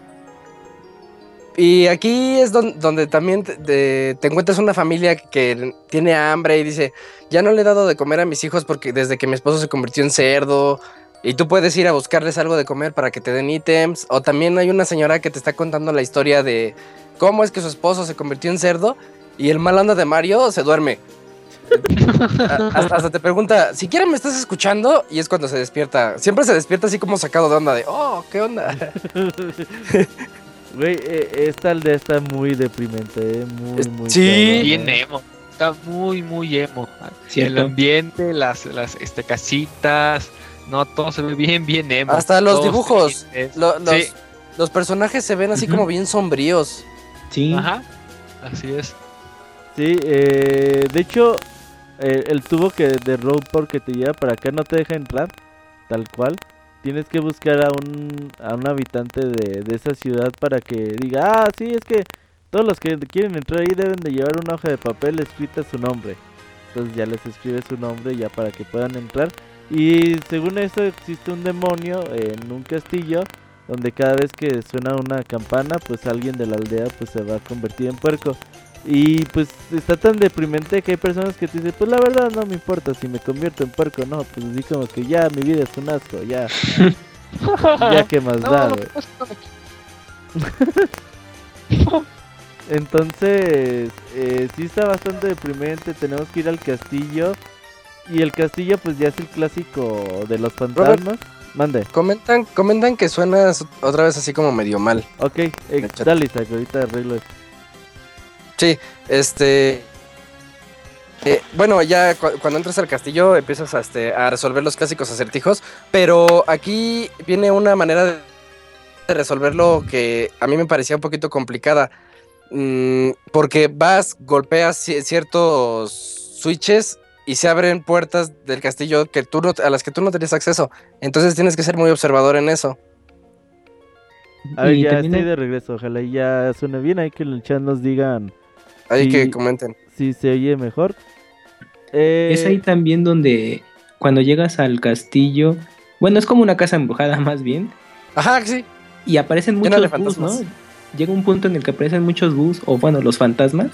y aquí es donde, también te, encuentras una familia que tiene hambre y dice, ya no le he dado de comer a mis hijos porque desde que mi esposo se convirtió en cerdo. Y tú puedes ir a buscarles algo de comer para que te den ítems. O también hay una señora que te está contando la historia de cómo es que su esposo se convirtió en cerdo y el mal anda de Mario se duerme. hasta, hasta, te pregunta, si quieres me estás escuchando y es cuando se despierta. Siempre se despierta así como sacado de onda de, oh, ¿qué onda? Güey, eh, esta aldea está muy deprimente, eh, muy, muy. Sí, bien emo. Está muy, muy emo. El ambiente, las, las este, casitas, no, todo se ve bien, bien emo. Hasta los dibujos. los, los, personajes se ven así como bien sombríos. Sí. Ajá, así es. Sí, eh, de hecho, el tubo que de road que te lleva para acá no te deja entrar, tal cual tienes que buscar a un, a un habitante de, de esa ciudad para que diga, ah, sí, es que todos los que quieren entrar ahí deben de llevar una hoja de papel escrita su nombre. Entonces ya les escribe su nombre ya para que puedan entrar. Y según eso existe un demonio en un castillo donde cada vez que suena una campana, pues alguien de la aldea pues se va a convertir en puerco. Y pues está tan deprimente que hay personas que te dicen, pues la verdad no me importa si me convierto en puerco, no, pues así como que ya mi vida es un asco, ya. ya que más da, Entonces, eh, sí está bastante deprimente, tenemos que ir al castillo. Y el castillo pues ya es el clásico de los fantasmas. Mande. Comentan, comentan que suena otra vez así como medio mal. Ok, eh, dale Isaac, ahorita arreglo esto. Sí, este. Eh, bueno, ya cuando entras al castillo empiezas a, este, a resolver los clásicos acertijos, pero aquí viene una manera de resolverlo que a mí me parecía un poquito complicada, mm, porque vas, golpeas ciertos switches y se abren puertas del castillo que tú a las que tú no tenías acceso, entonces tienes que ser muy observador en eso. A ver, ya estoy de regreso, ojalá ya suene bien, hay que en el chat nos digan Ahí que comenten. Si se oye mejor. Eh, es ahí también donde cuando llegas al castillo, bueno, es como una casa embrujada más bien. Ajá, sí. Y aparecen muchos bus, ¿no? Llega un punto en el que aparecen muchos bus, o bueno, los fantasmas.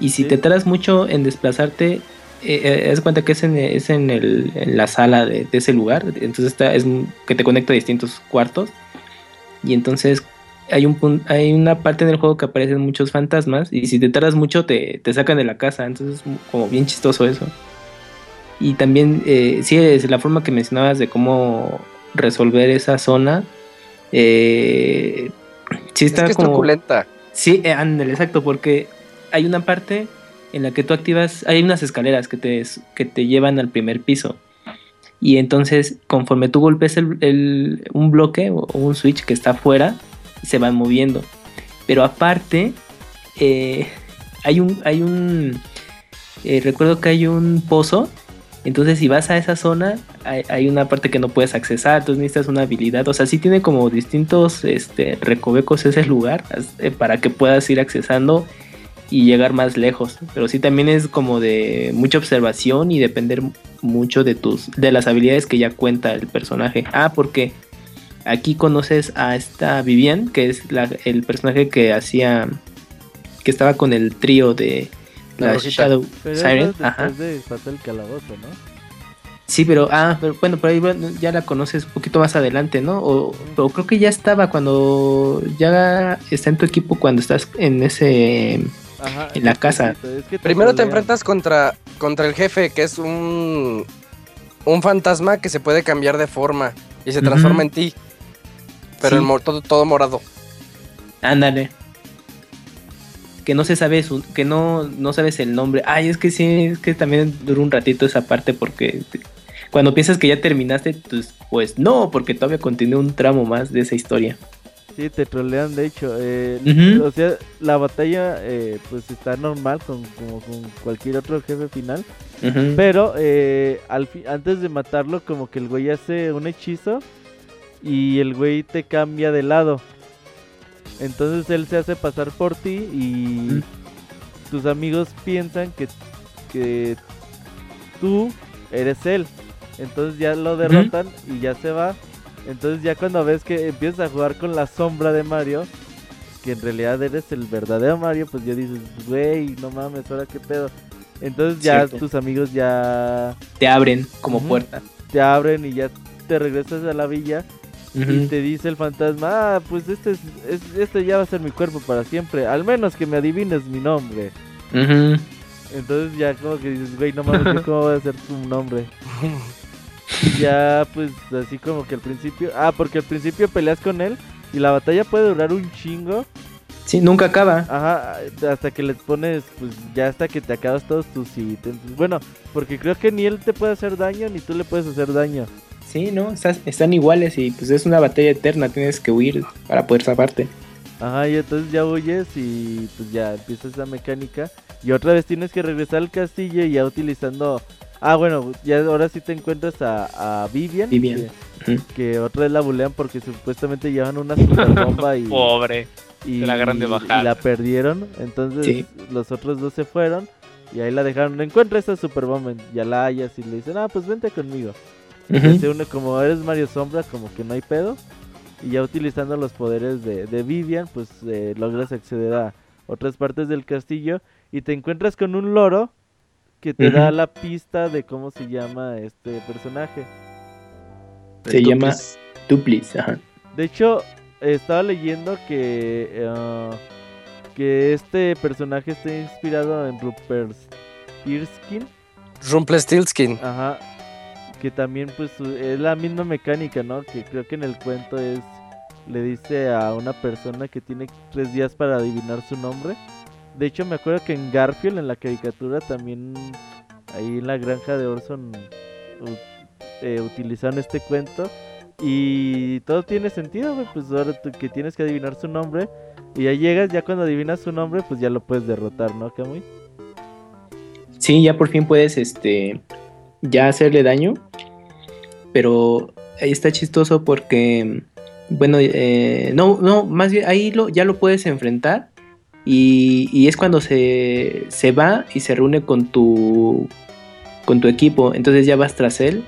y si te tratas mucho en desplazarte, eh, eh cuenta que es en, es en, el, en la sala de, de, ese lugar. Entonces está, es que te conecta a distintos cuartos. Y entonces hay, un, hay una parte en el juego que aparecen muchos fantasmas y si te tardas mucho te, sacan de la casa, entonces es como bien chistoso eso. Y también, eh, sí, es la forma que mencionabas de cómo resolver esa zona. Eh, sí está es como... Truculenta. Sí, eh, exacto, porque hay una parte en la que tú activas, hay unas escaleras que te, que te llevan al primer piso. Y entonces, conforme tú golpes el, un bloque o un switch que está afuera, se van moviendo. Pero aparte, eh, hay un, hay un, eh, recuerdo que hay un pozo. Entonces si vas a esa zona, hay, una parte que no puedes accesar, entonces necesitas una habilidad. O sea, sí tiene como distintos este, recovecos ese lugar eh, para que puedas ir accesando y llegar más lejos. Pero sí también es como de mucha observación y depender mucho de tus, de las habilidades que ya cuenta el personaje. Ah, porque Aquí conoces a esta Vivian, que es el personaje que hacía. que estaba con el trío de la, Shadow Siren. Ajá. de el calabozo, ¿no? Sí, pero, ah, pero bueno, por ahí ya la conoces un poquito más adelante, ¿no? O, creo que ya estaba cuando ya está en tu equipo cuando estás en ese en la casa. Primero te enfrentas contra contra el jefe, que es un un fantasma que se puede cambiar de forma y se transforma en ti. Pero el todo, todo morado. Ándale. que no se sabe su, que no, no sabes el nombre. Ay, es que sí, es que también duró un ratito esa parte porque cuando piensas que ya terminaste, pues, pues no, porque todavía continúa un tramo más de esa historia. Sí, te trolean de hecho. Eh, o sea, la batalla eh, pues está normal con, como con cualquier otro jefe final. Pero eh, al antes de matarlo como que el güey hace un hechizo y el güey te cambia de lado. Entonces él se hace pasar por ti y tus amigos piensan que, que tú eres él. Entonces ya lo derrotan y ya se va. Entonces ya cuando ves que empiezas a jugar con la sombra de Mario, que en realidad eres el verdadero Mario, pues ya dices, güey, no mames, ahora qué pedo. Entonces ya tus amigos ya... Te abren como puerta. Te abren y ya te regresas a la villa y te dice el fantasma, ah, pues este, es, este ya va a ser mi cuerpo para siempre, al menos que me adivines mi nombre. Entonces ya como que dices, güey, no mames, ¿cómo va a ser tu nombre? y ya pues así como que al principio, ah, porque al principio peleas con él y la batalla puede durar un chingo. Sí, nunca acaba. Ajá, hasta que le pones, pues ya hasta que te acabas todos tus ítems. Bueno, porque creo que ni él te puede hacer daño ni tú le puedes hacer daño. Sí, ¿no? están iguales y pues es una batalla eterna, tienes que huir para poder zaparte. Ajá, y entonces ya huyes y pues ya empiezas la mecánica. Y otra vez tienes que regresar al castillo y ya utilizando... Ah, bueno, ya ahora sí te encuentras a, a Vivian. Vivian. Que, otra vez la bulean porque supuestamente llevan una super bomba y... Pobre. Y, la bajada. Y la perdieron. Entonces los otros dos se fueron. Y ahí la dejaron. Encuentra esa super bomba. Ya la hallas y le dicen, ah, pues vente conmigo se une como eres Mario Sombra, como que no hay pedo. Y ya utilizando los poderes de, de Vivian, pues eh, logras acceder a otras partes del castillo. Y te encuentras con un loro que te da la pista de cómo se llama este personaje. Se llama Duplis, De hecho, estaba leyendo que, eh, que este personaje está inspirado en Rupert Stirskin. Rumpelstiltskin. Ajá, que también pues es la misma mecánica, ¿no? Que creo que en el cuento es, le dice a una persona que tiene tres días para adivinar su nombre. De hecho me acuerdo que en Garfield, en la caricatura, también ahí en la granja de Orson eh, utilizaron este cuento. Y todo tiene sentido, Pues ahora que tienes que adivinar su nombre. Y ya llegas, ya cuando adivinas su nombre, pues ya lo puedes derrotar, ¿no, Kamui? Sí, ya por fin puedes, este, ya hacerle daño. Pero ahí está chistoso porque, bueno, eh, no, no, más bien ahí lo, ya lo puedes enfrentar. Y, es cuando se, se, va y se reúne con tu, con tu equipo. Entonces ya vas tras él.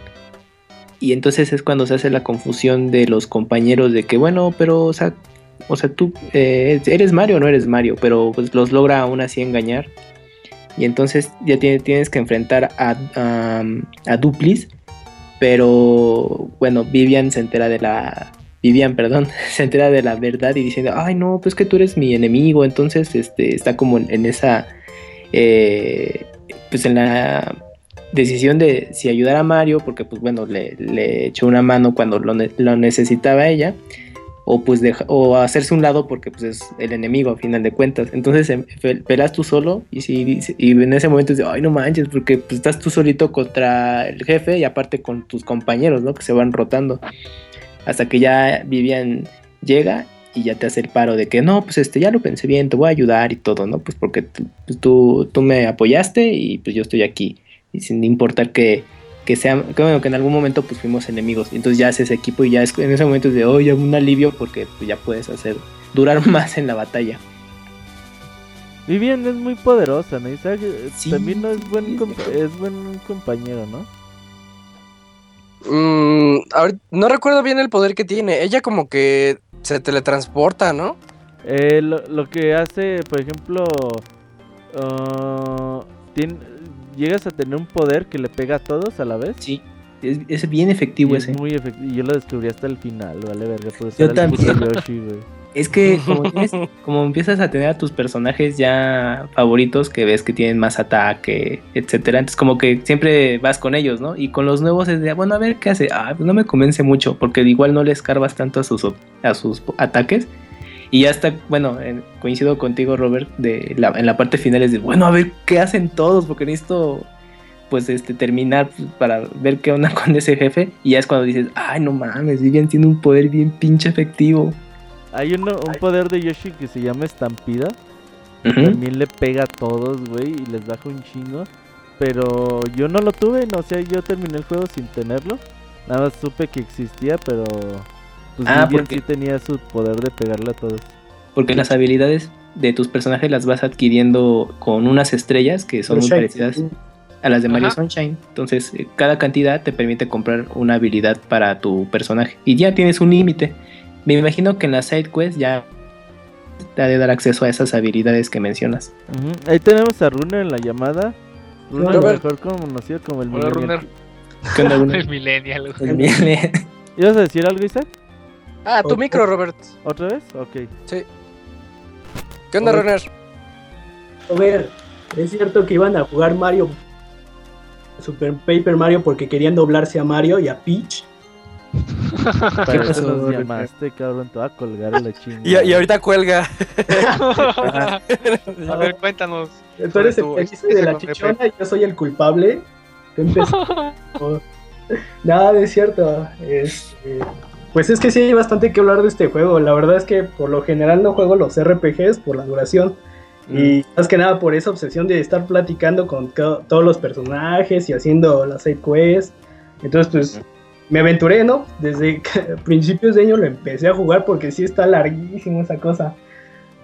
Y entonces es cuando se hace la confusión de los compañeros de que, bueno, pero, o sea, o sea tú eh, eres Mario o no eres Mario, pero pues los logra aún así engañar. Y entonces ya tienes que enfrentar a, a, Duplis. Pero bueno, Vivian se entera de la. Vivian, perdón, se entera de la verdad y diciendo, ay no, pues que tú eres mi enemigo. Entonces este, está como en, esa. Eh, pues en la decisión de si ayudar a Mario, porque pues bueno, le, echó una mano cuando lo, lo necesitaba ella o pues deja, o hacerse un lado porque pues es el enemigo a final de cuentas. Entonces em, pelas tú solo y si y en ese momento dices, ay no manches, porque pues, estás tú solito contra el jefe y aparte con tus compañeros, ¿no? Que se van rotando. Hasta que ya Vivian llega y ya te hace el paro de que no, pues este ya lo pensé bien, te voy a ayudar y todo, ¿no? Pues porque pues, tú, tú me apoyaste y pues yo estoy aquí. Y sin importar que que sea, que, bueno, que en algún momento pues fuimos enemigos. Entonces ya haces equipo y ya es, en ese momento es de, oye, un alivio porque pues, ya puedes hacer, durar más en la batalla. Vivian es muy poderosa, ¿no? también no es buen, es buen compañero, ¿no? Mm, no recuerdo bien el poder que tiene. Ella como que se teletransporta, ¿no? Eh, lo, que hace, por ejemplo, uh, tiene, llegas a tener un poder que le pega a todos a la vez. Sí, es, bien efectivo ese. Es muy efectivo. Y yo lo descubrí hasta el final, vale, verga. Yo también. es que como, empiezas a tener a tus personajes ya favoritos que ves que tienen más ataque, etcétera, entonces como que siempre vas con ellos, ¿no? Y con los nuevos es de, bueno, a ver qué hace. Ah, pues no me convence mucho porque igual no les cargas tanto a sus, a sus ataques Y ya está, bueno, coincido contigo, Robert, de la, en la parte final es de, bueno, a ver qué hacen todos, porque necesito, pues, este, terminar para ver qué onda con ese jefe. Y ya es cuando dices, ay, no mames, Vivian tiene un poder bien pinche efectivo. Hay uno, un poder de Yoshi que se llama Estampida. También le pega a todos, güey, y les baja un chingo. Pero yo no lo tuve, no o sé, sea, yo terminé el juego sin tenerlo. Nada más supe que existía, pero pues ah, porque... sí tenía su poder de pegarle a todos. Porque las habilidades de tus personajes las vas adquiriendo con unas estrellas que son muy parecidas a las de Mario Sunshine. Entonces, eh, cada cantidad te permite comprar una habilidad para tu personaje. Y ya tienes un límite. Me imagino que en la side quest ya te ha de dar acceso a esas habilidades que mencionas. Ahí tenemos a Runner en la llamada. Runner, mejor conocido como el Runner. El Millennial. El Millennial. ¿Ibas a decir algo, Isaac? Ah, tu micro, Robert. ¿Otra vez? Ok. Sí. ¿Qué onda, Runner? A ver, es cierto que iban a jugar Mario Super Paper Mario porque querían doblarse a Mario y a Peach. Nos llamaste, cabrón, te va a colgar la chingada. Y, y ahorita cuelga. a ver, cuéntanos. Tú eres el que de la chichona y yo soy el culpable. Nada, es cierto. Este, pues es que sí hay bastante que hablar de este juego. La verdad es que por lo general no juego los RPGs por la duración. Y mm. más que nada por esa obsesión de estar platicando con todos los personajes y haciendo las side quests. Entonces, pues me aventuré, ¿no? Desde principios de año lo empecé a jugar porque sí está larguísimo esa cosa.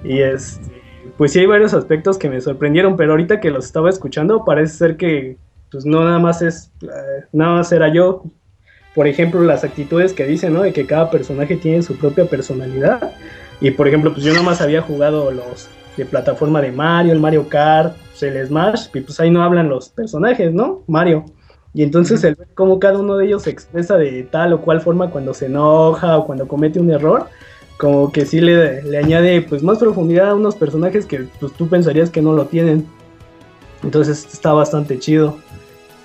Y este, pues sí hay varios aspectos que me sorprendieron, pero ahorita que los estaba escuchando parece ser que pues no nada más es, eh, nada más era yo por ejemplo, las actitudes que dicen, ¿no? De que cada personaje tiene su propia personalidad. Y por ejemplo, pues yo nomás había jugado los de plataforma de Mario, el Mario Kart, pues, el Smash, y pues ahí no hablan los personajes, ¿no? Mario. Y entonces el ver cómo cada uno de ellos se expresa de tal o cual forma cuando se enoja o cuando comete un error, como que sí le, le añade pues más profundidad a unos personajes que pues tú pensarías que no lo tienen. Entonces está bastante chido.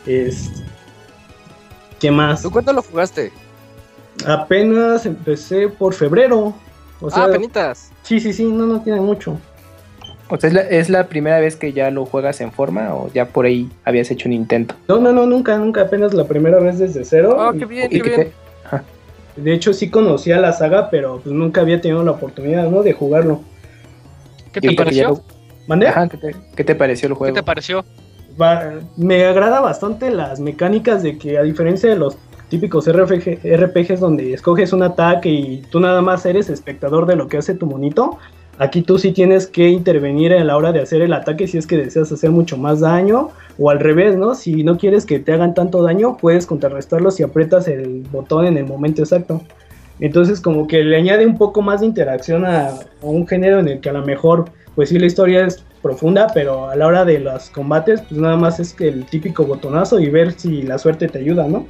Este, ¿Qué más? ¿Tú cuándo lo jugaste? Apenas empecé por febrero. O sea, ah, penitas. Sí, sí, sí, no, no tiene mucho. O sea, ¿es la, primera vez que ya lo juegas en forma o ya por ahí habías hecho un intento? No, no, no, nunca, nunca, apenas la primera vez desde cero. Ah, qué bien, qué bien. De hecho, sí conocía la saga, pero pues nunca había tenido la oportunidad, ¿no? De jugarlo. ¿Qué te pareció? ¿Mandé? ¿qué, te, pareció el juego? ¿Qué te pareció? Me agrada bastante las mecánicas de que a diferencia de los típicos RPGs donde escoges un ataque y tú nada más eres espectador de lo que hace tu monito, aquí tú sí tienes que intervenir a la hora de hacer el ataque si es que deseas hacer mucho más daño o al revés, ¿no? Si no quieres que te hagan tanto daño, puedes contrarrestarlo si aprietas el botón en el momento exacto. Entonces como que le añade un poco más de interacción a, a un género en el que a lo mejor pues sí la historia es profunda, pero a la hora de los combates, pues nada más es que el típico botonazo y ver si la suerte te ayuda, ¿no?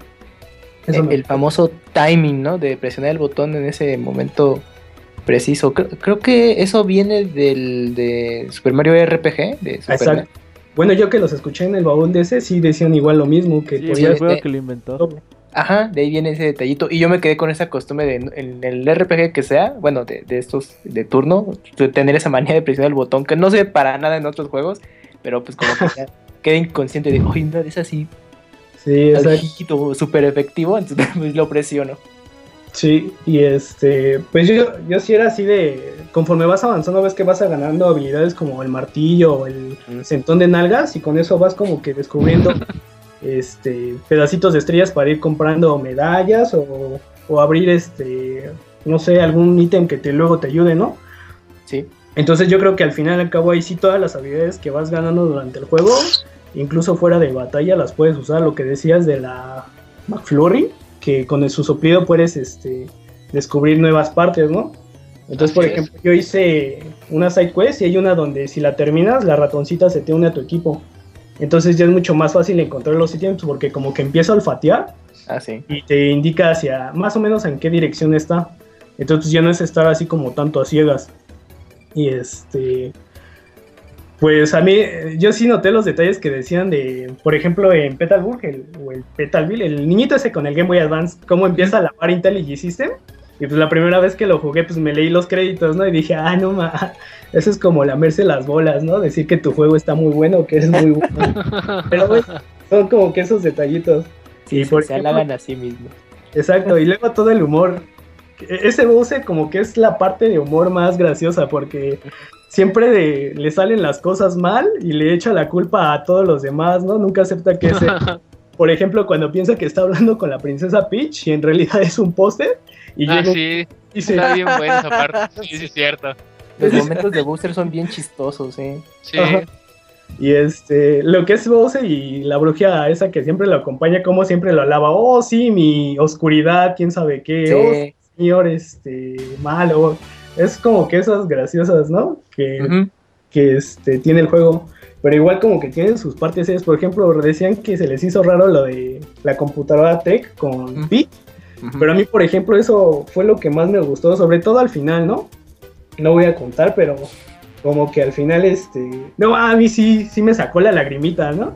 el, famoso timing, ¿no? De presionar el botón en ese momento preciso. Creo, que eso viene del de Super Mario RPG. De Exacto. Bueno, yo que los escuché en el baúl de ese, sí decían igual lo mismo, que sí, el juego que lo inventó. Ajá, de ahí viene ese detallito. Y yo me quedé con esa costumbre de en el RPG que sea, bueno, de, de estos de turno, tener esa manía de presionar el botón, que no se ve para nada en otros juegos, pero pues como que quedé inconsciente de, oye, no, es así. Sí, es súper efectivo, entonces pues, lo presiono. Sí, y este, pues yo, yo sí era así de, conforme vas avanzando ves que vas ganando habilidades como el martillo o el centón de nalgas y con eso vas como que descubriendo este, pedacitos de estrellas para ir comprando medallas o, abrir este, no sé, algún ítem que te luego te ayude, ¿no? Sí. Entonces yo creo que al final al cabo ahí sí todas las habilidades que vas ganando durante el juego, incluso fuera de batalla, las puedes usar. Lo que decías de la McFlurry, que con su soplido puedes este, descubrir nuevas partes, ¿no? Entonces, por ejemplo, yo hice una side quest y hay una donde si la terminas, la ratoncita se te une a tu equipo. Entonces ya es mucho más fácil encontrar los ítems porque como que empieza a olfatear ah, y te indica hacia más o menos en qué dirección está. Entonces ya no es estar así como tanto a ciegas. Y este... Pues a mí, yo sí noté los detalles que decían de, por ejemplo, en Petalburg, el, o el Petalville, el niñito ese con el Game Boy Advance, cómo empieza a lavar IntelliJ System. Y pues la primera vez que lo jugué, pues me leí los créditos, ¿no? Y dije, ah, no, ma, eso es como lamerse las bolas, ¿no? Decir que tu juego está muy bueno, que es muy bueno. Pero, güey, son como que esos detallitos. Sí, y por se halagan a sí mismos. Exacto, y luego todo el humor. E-, ese Bowser como que es la parte de humor más graciosa porque siempre le salen las cosas mal y le echa la culpa a todos los demás, ¿no? Nunca acepta que ese... Por ejemplo, cuando piensa que está hablando con la princesa Peach y en realidad es un póster. Y ah, sí. Y se... Está bien buena esa parte. Sí, sí, es cierto. Los momentos de Bowser son bien chistosos, ¿eh? Sí. Y este, lo que es Bowser y la bruja esa que siempre lo acompaña, como siempre lo alaba, oh sí, mi oscuridad, quién sabe qué, oh señor, este, malo. Es como que esas graciosas, ¿no? Que, que este, tiene el juego. Pero igual como que tienen sus partes serias. Por ejemplo, decían que se les hizo raro lo de la computadora Tech con Pero a mí, por ejemplo, eso fue lo que más me gustó, sobre todo al final, ¿no? No voy a contar, pero como que al final, este, no, a mí sí, sí me sacó la lagrimita, ¿no?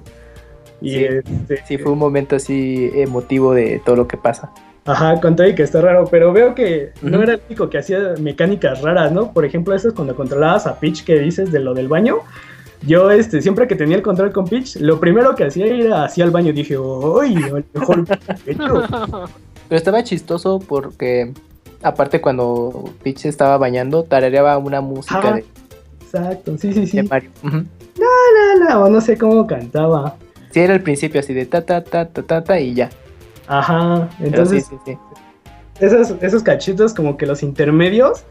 Y sí, este, sí, fue un momento así emotivo de todo lo que pasa. Ajá, con todo y que está raro, pero veo que no era el único que hacía mecánicas raras, ¿no? Por ejemplo, eso es cuando controlabas a Peach que dices de lo del baño. Yo, este, siempre que tenía el control con Peach, lo primero que hacía era hacia el baño. Dije, ¡uy! mejor. pero estaba chistoso porque, aparte, cuando Peach estaba bañando, tarareaba una música de Exacto, sí, sí, sí. No, no, no, no sé cómo cantaba. Sí, era el principio así de ta, ta, ta, ta, ta, ta y ya. Ajá, entonces... Sí, sí, sí. Esos, esos cachitos como que los intermedios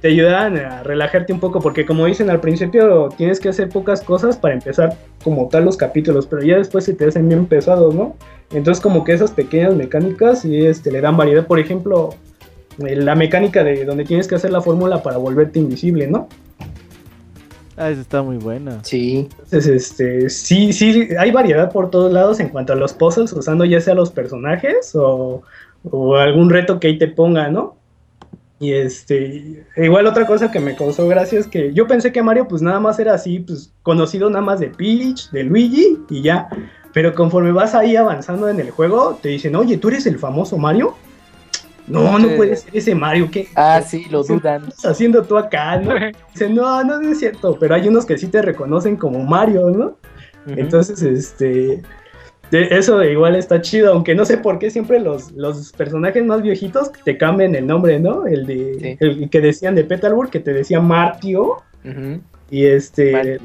te ayudan a relajarte un poco porque como dicen al principio tienes que hacer pocas cosas para empezar como tal los capítulos pero ya después se te hacen bien pesados no entonces como que esas pequeñas mecánicas y este le dan variedad por ejemplo eh, la mecánica de donde tienes que hacer la fórmula para volverte invisible no Ah, esa está muy buena. Sí. Entonces, este, sí, sí, hay variedad por todos lados en cuanto a los puzzles, usando ya sea los personajes o, algún reto que ahí te ponga, ¿no? Y este, igual otra cosa que me causó gracia es que yo pensé que Mario pues nada más era así, pues conocido nada más de Peach, de Luigi y ya. Pero conforme vas ahí avanzando en el juego, te dicen, oye, ¿tú eres el famoso Mario? No, no puede ser ese Mario. ¿qué, ah, sí, lo dudan. ¿Qué estás haciendo tú acá? ¿no? Dicen, no, no, es cierto. Pero hay unos que sí te reconocen como Mario, ¿no? Entonces, este. Eso igual está chido, aunque no sé por qué siempre los, los personajes más viejitos te cambian el nombre, ¿no? El de el que decían de Petalburg, que te decía Martio. Y este.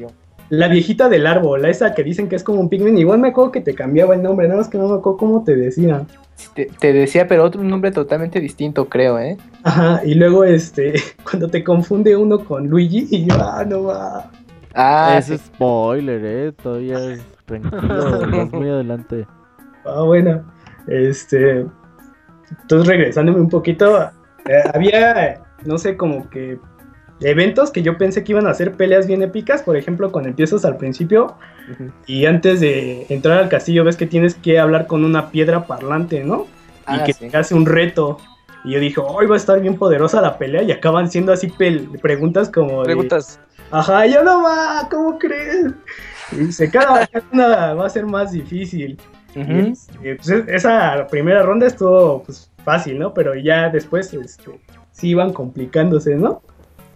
La viejita del árbol, esa que dicen que es como un pigmen, igual me acuerdo que te cambiaba el nombre, nada más que no me acuerdo cómo te decía. Te, decía, pero otro nombre totalmente distinto, creo, ¿eh? Ajá, y luego, este, cuando te confunde uno con Luigi, y yo, ah, no va. Ah, es spoiler, ¿eh? Todavía es tranquilo, muy adelante. Ah, bueno, este. Entonces, regresándome un poquito, eh, había, no sé, como que eventos que yo pensé que iban a ser peleas bien épicas, por ejemplo, cuando empiezas al principio y antes de entrar al castillo ves que tienes que hablar con una piedra parlante, ¿no? y ah, que te hace un reto. Y yo dije, hoy va a estar bien poderosa la pelea y acaban siendo así preguntas como... Preguntas. Ajá, yo no va, ¿cómo crees? Y se cada una va a ser más difícil. Este, pues, esa primera ronda estuvo pues, fácil, ¿no? Pero ya después este, sí iban complicándose, ¿no?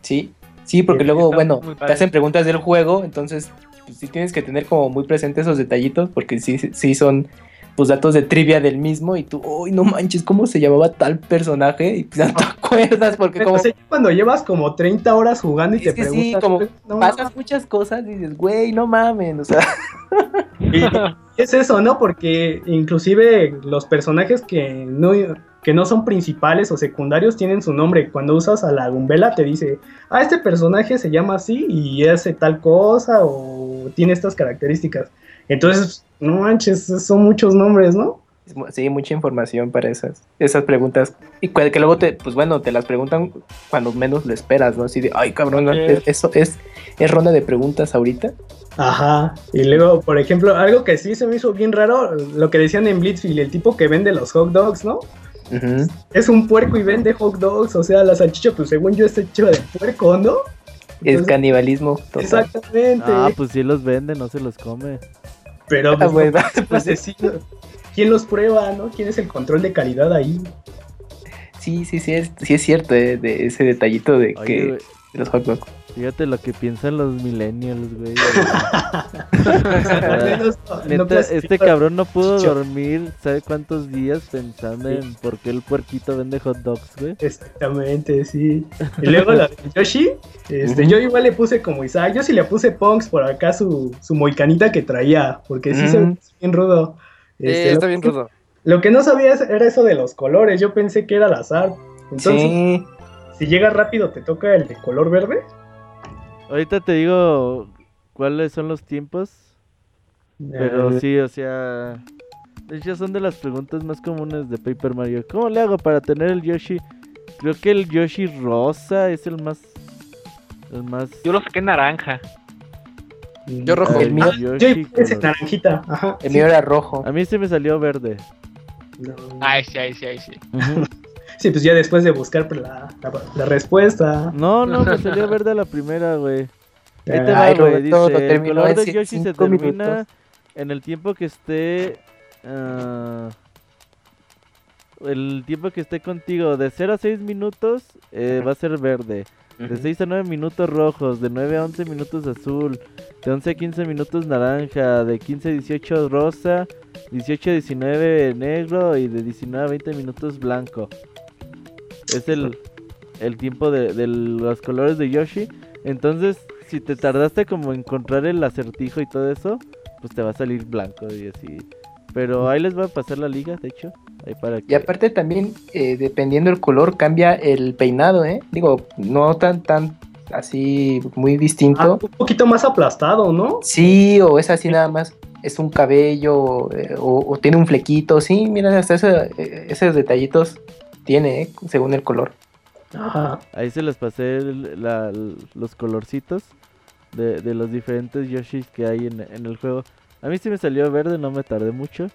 Sí, sí, porque luego, bueno, te hacen preguntas del juego, entonces pues, sí tienes que tener como muy presentes esos detallitos, porque sí, sí son pues datos de trivia del mismo y tú, uy, no manches, ¿cómo se llamaba tal personaje? Y pues ya no te acuerdas porque como... cuando llevas como 30 horas jugando y te preguntas... Sí, como pasas muchas cosas y dices, güey, no mames, o sea... Y es eso, ¿no? Porque inclusive los personajes que no que no son principales o secundarios tienen su nombre. Cuando usas a la Gumbela te dice, ah, este personaje se llama así y hace tal cosa o tiene estas características. Entonces, no manches, son muchos nombres, ¿no? Sí, mucha información para esas, esas preguntas. Y que luego te, pues bueno, te las preguntan cuando menos lo esperas, ¿no? Así de, ay cabrón, eso es, es ronda de preguntas ahorita. Ajá. Y luego, por ejemplo, algo que sí se me hizo bien raro, lo que decían en Blitzfield, el tipo que vende los hot dogs, ¿no? Es un puerco y vende hot dogs, o sea, la salchicha, pues según yo, está hecho de puerco, ¿no? es canibalismo. Exactamente. Ah, pues sí los vende, no se los come. Pero, ah, pues, pues ¿quién los prueba, no? ¿Quién es el control de calidad ahí? sí, sí, sí, es, sí es cierto, eh, de ese detallito de que los hot dogs. Fíjate lo que piensan los millennials, güey. este cabrón no pudo dormir, ¿sabe cuántos días pensando en por qué el puerquito vende hot dogs, güey? Exactamente, sí. Y luego la de Yoshi, este, yo igual le puse como Isaac, yo sí le puse Punks por acá su, su moicanita que traía, porque sí se ve bien rudo. Este, está bien rudo. Lo que no sabía era eso de los colores, yo pensé que era al azar. Entonces, si llega rápido, ¿te toca el de color verde? Ahorita te digo cuáles son los tiempos. Pero sí, o sea. De hecho, son de las preguntas más comunes de Paper Mario. ¿Cómo le hago para tener el Yoshi? Creo que el Yoshi rosa es el más. El más. Yo lo saqué naranja. Yo rojo. El mío, Yoshi es naranjita. Ajá. El mío era rojo. A mí se me salió verde. Ay, sí, ay, sí, ay, sí. Sí, pues ya después de buscar pues, la, la, respuesta. No, no, me salió verde la primera, güey. Ahí te va, güey. Dice, el color de Yoshi se termina en el tiempo que esté... Uh, el tiempo que esté contigo de 0 a 6 minutos eh, va a ser verde. De 6 a 9 minutos rojos, de 9 a 11 minutos azul, de 11 a 15 minutos naranja, de 15 a 18 rosa, 18 a 19 negro y de 19 a 20 minutos blanco. Es el, el tiempo de, de, los colores de Yoshi. Entonces, si te tardaste como encontrar el acertijo y todo eso, pues te va a salir blanco y así. Pero ahí les va a pasar la liga, de hecho. Ahí para Y aparte también, eh, dependiendo el color, cambia el peinado, ¿eh? Digo, no tan, tan así muy distinto. Ah, un poquito más aplastado, ¿no? Sí, o es así nada más. Es un cabello eh, o, tiene un flequito, sí, mira, hasta eh, esos detallitos tiene, ¿eh? según el color. Ahí se les pasé los colorcitos de, de, los diferentes Yoshis que hay en, en, el juego. A mí sí me salió verde, no me tardé mucho.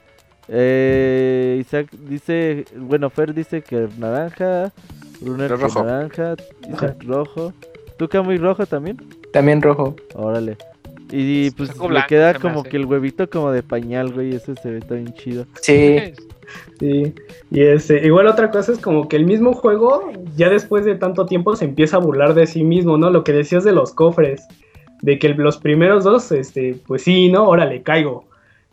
Eh, Isaac dice, bueno, Fer dice que naranja, Brunner que naranja, Isaac rojo. ¿Tú muy rojo también? También rojo. Órale. Y pues le queda como que el huevito como de pañal, güey, ese se ve también chido. Sí. Sí, y este, igual otra cosa es como que el mismo juego, ya después de tanto tiempo, se empieza a burlar de sí mismo, ¿no? Lo que decías de los cofres, de que los primeros dos, este, pues sí, ¿no? Ahora le caigo.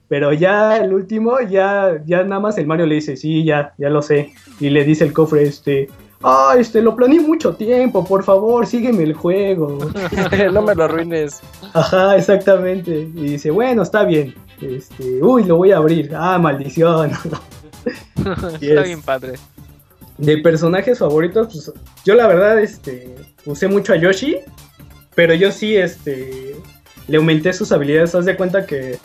Pero ya el último, ya, ya nada más el Mario le dice, sí, ya, ya lo sé. Y le dice el cofre, este, ah, este, lo planeé mucho tiempo, por favor, sígueme el juego. no me lo arruines. Ajá, exactamente. Y dice, bueno, está bien. Este, uy, lo voy a abrir. Ah, maldición. Está bien padre. De personajes favoritos, pues yo la verdad este, usé mucho a Yoshi, pero yo sí este, le aumenté sus habilidades. Haz de cuenta que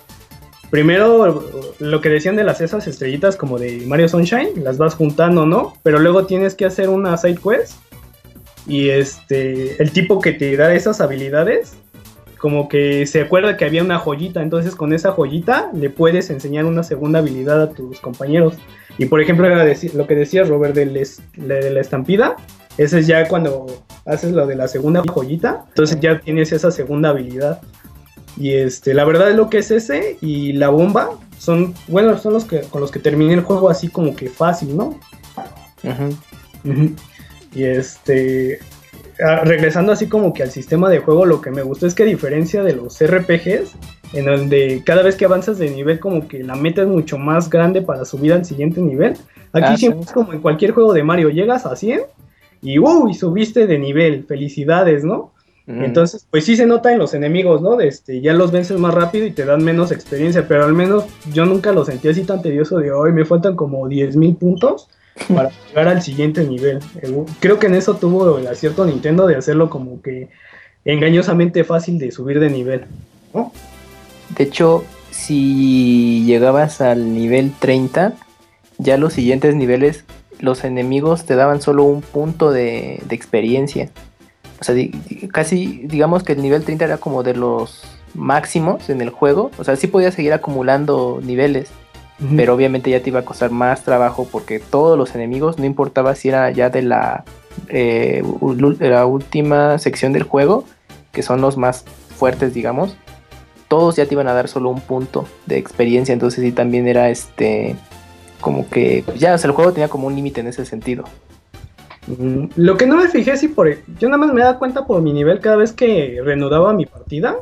primero lo que decían de las esas estrellitas como de Mario Sunshine, las vas juntando, ¿no? Pero luego tienes que hacer una side quest y este, el tipo que te da esas habilidades como que se acuerda que había una joyita, entonces con esa joyita le puedes enseñar una segunda habilidad a tus compañeros. Y por ejemplo, lo que decía Robert de, de la estampida, ese es ya cuando haces lo de la segunda joyita, entonces ya tienes esa segunda habilidad. Y este, la verdad es lo que es ese y la bomba son, bueno, son los que con los que terminé el juego así como que fácil, ¿no? Y este, regresando así como que al sistema de juego, lo que me gustó es que a diferencia de los RPGs, en donde cada vez que avanzas de nivel como que la meta es mucho más grande para subir al siguiente nivel, aquí ah, siempre es como en cualquier juego de Mario, llegas a 100 y uy, subiste de nivel, felicidades, ¿no? Mm. Entonces, pues sí se nota en los enemigos, ¿no? este, ya los vences más rápido y te dan menos experiencia, pero al menos yo nunca lo sentí así tan tedioso de hoy, me faltan como 10.000 puntos para llegar al siguiente nivel. Creo que en eso tuvo el acierto Nintendo de hacerlo como que engañosamente fácil de subir de nivel. De hecho, si llegabas al nivel 30, ya los siguientes niveles, los enemigos te daban solo un punto de, experiencia. O sea, casi digamos que el nivel 30 era como de los máximos en el juego. O sea, sí podías seguir acumulando niveles pero obviamente ya te iba a costar más trabajo porque todos los enemigos, no importaba si era ya de la, eh, la última sección del juego, que son los más fuertes, digamos, todos ya te iban a dar solo un punto de experiencia, entonces sí también era este, como que, pues ya, o sea, el juego tenía como un límite en ese sentido. Mm, lo que no me fijé si por... Yo nada más me daba cuenta por mi nivel cada vez que reanudaba mi partida.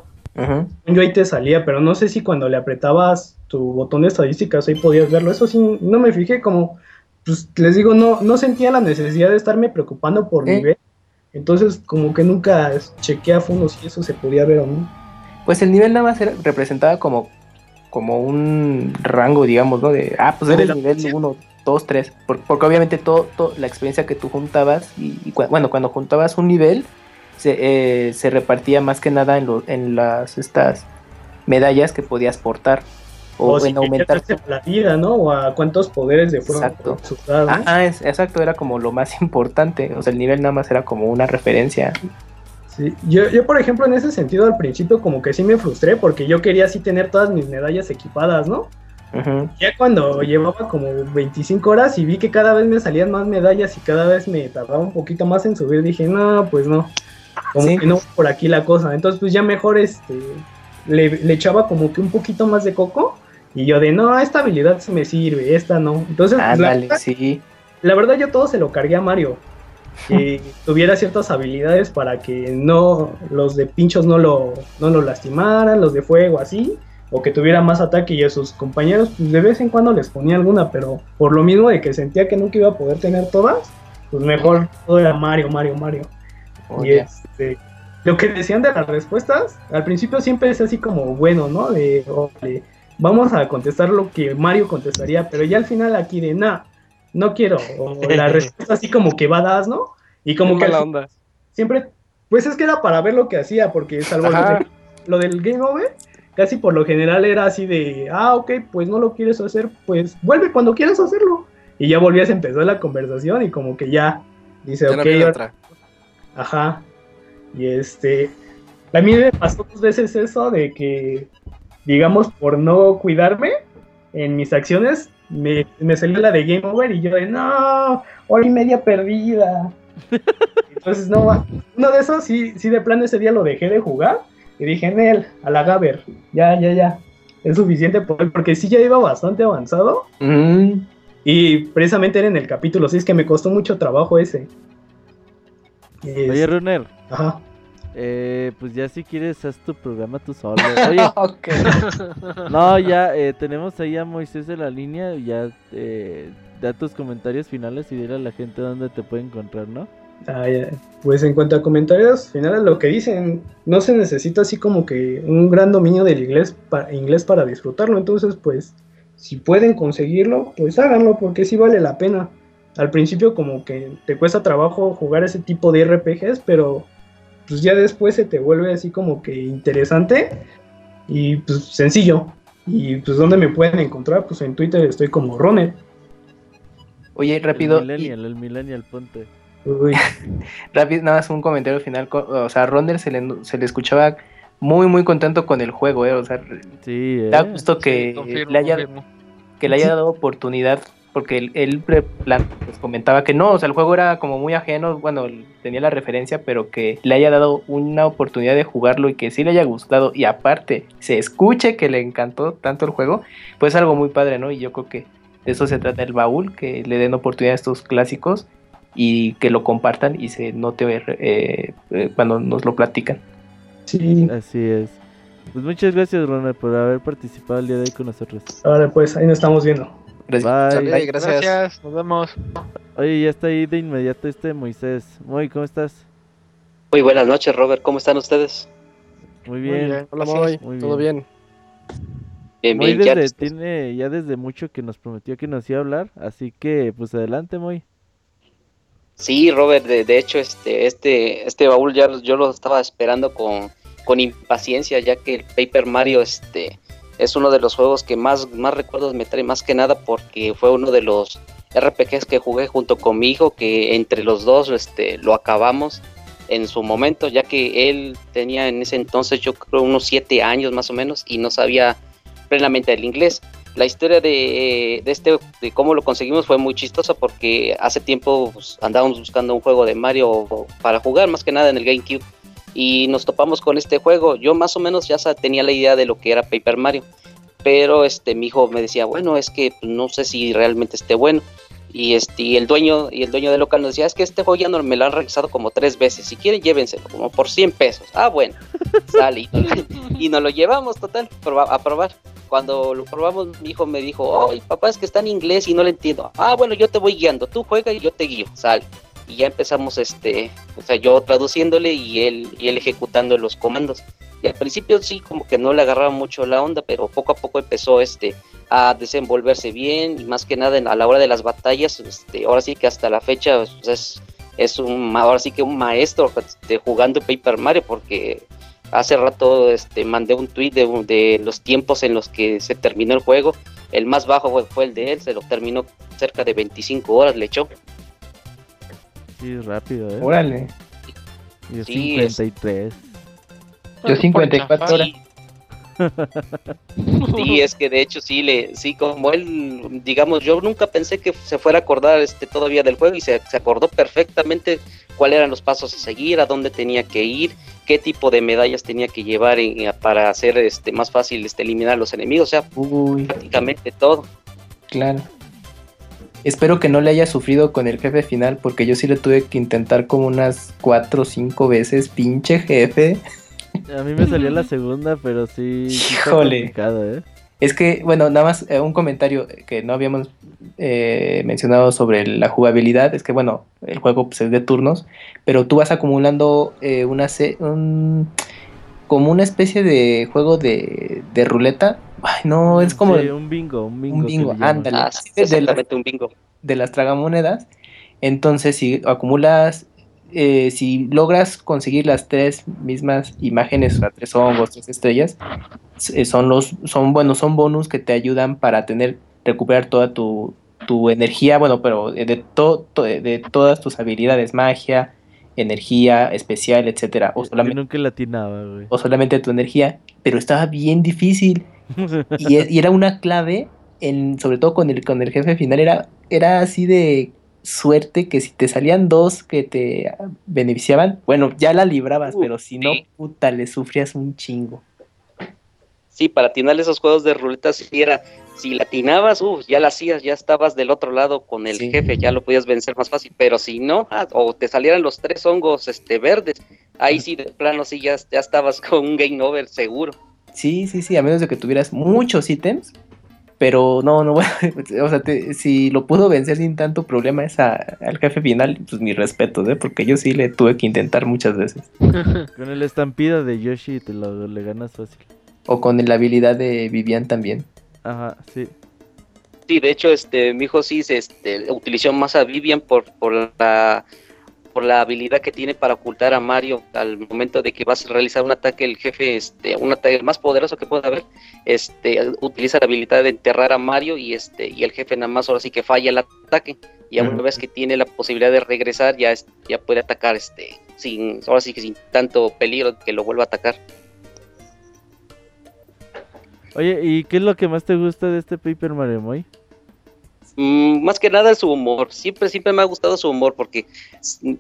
Yo ahí te salía, pero no sé si cuando le apretabas tu botón de estadísticas ahí podías verlo. Eso sí, no me fijé como... Pues les digo, no, no sentía la necesidad de estarme preocupando por ¿Eh? nivel. Entonces como que nunca chequeé a fondo si eso se podía ver o no. Pues el nivel nada más era, representaba como, como un rango, digamos, ¿no? De, ah, pues eres nivel 1, 2, 3. Porque, obviamente todo, la experiencia que tú juntabas, y, bueno, cuando juntabas un nivel, se, eh, se repartía más que nada en, en las estas medallas que podías portar. O, en aumentar la vida, ¿no? O a cuántos poderes de fuego exacto. Ah, ah exacto, era como lo más importante. O sea, el nivel nada más era como una referencia. Yo, yo, por ejemplo, en ese sentido, al principio como que sí me frustré porque yo quería así tener todas mis medallas equipadas, ¿no? Ya cuando llevaba como 25 horas y vi que cada vez me salían más medallas y cada vez me tardaba un poquito más en subir, dije, no, pues no, como que no por aquí la cosa. Entonces, pues ya mejor este le, echaba como que un poquito más de coco y yo de, no, esta habilidad se me sirve, esta no. Entonces, pues, la, verdad, sí. la verdad yo todo se lo cargué a Mario que tuviera ciertas habilidades para que no los de pinchos no lo, no lo lastimaran, los de fuego así, o que tuviera más ataque y a sus compañeros pues de vez en cuando les ponía alguna, pero por lo mismo de que sentía que nunca iba a poder tener todas, pues mejor todo era Mario, Mario, Mario. Oh, y este, lo que decían de las respuestas, al principio siempre es así como bueno, ¿no? De, vamos a contestar lo que Mario contestaría, pero ya al final aquí de nada no quiero. O la respuesta así como que va das, ¿no? Y como que la onda. siempre, pues es que era para ver lo que hacía, porque salvo lo, del game over, casi por lo general era así de, ah, ok, pues no lo quieres hacer, pues vuelve cuando quieras hacerlo. Y ya volvías a empezar la conversación y como que ya dice, ok. Otra. Ajá. Y este, a mí me pasó dos veces eso de que, digamos, por no cuidarme en mis acciones, me, me salió la de Game Over y yo de no, hora y media perdida. Entonces, no, uno de esos sí, sí de plano ese día lo dejé de jugar y dije en él, a la Gaber, ya, ya, ya, es suficiente porque sí ya iba bastante avanzado. Y precisamente era en el capítulo 6 que me costó mucho trabajo ese. Oye, Runner. Ajá. Eh, pues ya si quieres, haz tu programa tú solo. Oye, no, ya eh, tenemos ahí a Moisés de la línea. Ya eh, da tus comentarios finales y dile a la gente dónde te puede encontrar, ¿no? Ah, pues en cuanto a comentarios finales, lo que dicen, no se necesita así como que un gran dominio del inglés, para, inglés para disfrutarlo. Entonces, pues, si pueden conseguirlo, pues háganlo porque sí vale la pena. Al principio como que te cuesta trabajo jugar ese tipo de RPGs, pero pues ya después se te vuelve así como que interesante y pues sencillo. Y pues ¿dónde me pueden encontrar? Pues en Twitter estoy como Ronet. Oye, rápido. El Millennial, el Millennial, ponte. Uy. rápido, nada más un comentario final. O sea, Ronner se le, se le escuchaba muy, muy contento con el juego, ¿eh? O sea, sí, da eh. gusto que, le haya, que le haya dado oportunidad porque él, él pues, comentaba que no, o sea, el juego era como muy ajeno, bueno, tenía la referencia, pero que le haya dado una oportunidad de jugarlo y que sí le haya gustado y aparte se escuche que le encantó tanto el juego, pues es algo muy padre, ¿no? Y yo creo que de eso se trata el baúl, que le den oportunidad a estos clásicos y que lo compartan y se note eh, eh, cuando nos lo platican. Sí. Así es. Pues muchas gracias, Ronald, por haber participado el día de hoy con nosotros. Ahora pues, ahí nos estamos viendo. Bye. gracias. Nos vemos. Oye, ya está ahí de inmediato este Moisés. Muy, ¿cómo estás? Muy buenas noches, Robert. ¿Cómo están ustedes? Muy bien. Hola, Moy. ¿Todo bien? Bien, bien. ya, tiene ya desde mucho que nos prometió que nos iba a hablar, así que pues adelante, Moy. Sí, Robert, de, hecho este este este baúl ya yo lo estaba esperando con, con impaciencia, ya que el Paper Mario este es uno de los juegos que más, más recuerdos me trae, más que nada porque fue uno de los RPGs que jugué junto con mi hijo, que entre los dos este, lo acabamos en su momento, ya que él tenía en ese entonces yo creo unos siete años más o menos y no sabía plenamente el inglés. La historia de, de este, de cómo lo conseguimos fue muy chistosa porque hace tiempo pues, andábamos buscando un juego de Mario para jugar, más que nada en el GameCube y nos topamos con este juego. Yo más o menos ya tenía la idea de lo que era Paper Mario, pero este mi hijo me decía, bueno, es que no sé si realmente esté bueno. Y este, y el dueño, y el dueño del local nos decía, es que este juego ya no me lo han realizado como tres veces. Si quieren, llévenselo, como por 100 pesos. Ah, bueno, sale. y nos lo llevamos, total, a probar. Cuando lo probamos, mi hijo me dijo, ay, papá, es que está en inglés y no lo entiendo. Ah, bueno, yo te voy guiando, tú juega y yo te guío, sale. Y ya empezamos, este, o sea, yo traduciéndole y él, y él ejecutando los comandos. Y al principio sí, como que no le agarraba mucho la onda, pero poco a poco empezó, este, a desenvolverse bien y más que nada a la hora de las batallas, este, ahora sí que hasta la fecha pues, es, un, ahora sí que un maestro este, jugando Paper Mario porque hace rato este, mandé un tweet de, los tiempos en los que se terminó el juego, el más bajo fue, el de él, se lo terminó cerca de 25 horas, le echó. Sí, rápido, ¿eh? Órale. Yo 53. Yo 54 horas. Sí, es que de hecho sí le, sí, como él, digamos, yo nunca pensé que se fuera a acordar este todavía del juego y se, acordó perfectamente cuáles eran los pasos a seguir, a dónde tenía que ir, qué tipo de medallas tenía que llevar para hacer este más fácil este eliminar a los enemigos, o sea, prácticamente todo. Claro. Espero que no le haya sufrido con el jefe final, porque yo sí le tuve que intentar como unas cuatro o cinco veces, pinche jefe. A mí me salió la segunda, pero sí. Híjole. ¿eh? Es que, bueno, nada más eh, un comentario que no habíamos eh, mencionado sobre la jugabilidad. Es que, bueno, el juego pues, es de turnos, pero tú vas acumulando una. Un, como una especie de juego de, de ruleta. Ay, no, es como. un bingo, un bingo. Un bingo, ándale. Ah, exactamente, un bingo. De las tragamonedas. Entonces, si acumulas eh, si logras conseguir las tres mismas imágenes, o sea, tres hongos, tres estrellas, eh, son los, son bueno, son bonus que te ayudan para tener, recuperar toda tu, energía, bueno, pero de, de, todas tus habilidades, magia, energía especial, etcétera. O solamente, O solamente tu energía, pero estaba bien difícil. y, y, era una clave, en, sobre todo con el, con el jefe final, era, era así de suerte que si te salían dos que te beneficiaban, bueno, ya la librabas, pero si no, puta, le sufrías un chingo. Sí, para atinar esos juegos de ruleta, si era, si latinabas, uff, ya la hacías, ya estabas del otro lado con el jefe, ya lo podías vencer más fácil, pero si no, ah, o te salieran los tres hongos este verdes, ahí sí de plano sí ya, ya estabas con un game over seguro. Sí, sí, sí, a menos de que tuvieras muchos ítems, pero no, no, o sea, si lo pudo vencer sin tanto problema esa, al jefe final, pues mi respeto, ¿eh? Porque yo sí le tuve que intentar muchas veces. con el estampido de Yoshi te lo le ganas fácil. O con la habilidad de Vivian también. Ajá, sí. Sí, de hecho, este, mi hijo sí este, utilizó más a Vivian por, por la por la habilidad que tiene para ocultar a Mario al momento de que vas a realizar un ataque, el jefe, este, un ataque más poderoso que pueda haber, este, utiliza la habilidad de enterrar a Mario y este, y el jefe nada más ahora sí que falla el ataque. Y una vez que tiene la posibilidad de regresar, ya, ya puede atacar este, sin, ahora sí que sin tanto peligro que lo vuelva a atacar. Oye, ¿y qué es lo que más te gusta de este Paper Mario Moy? Mm, más que nada su humor. Siempre, siempre me ha gustado su humor porque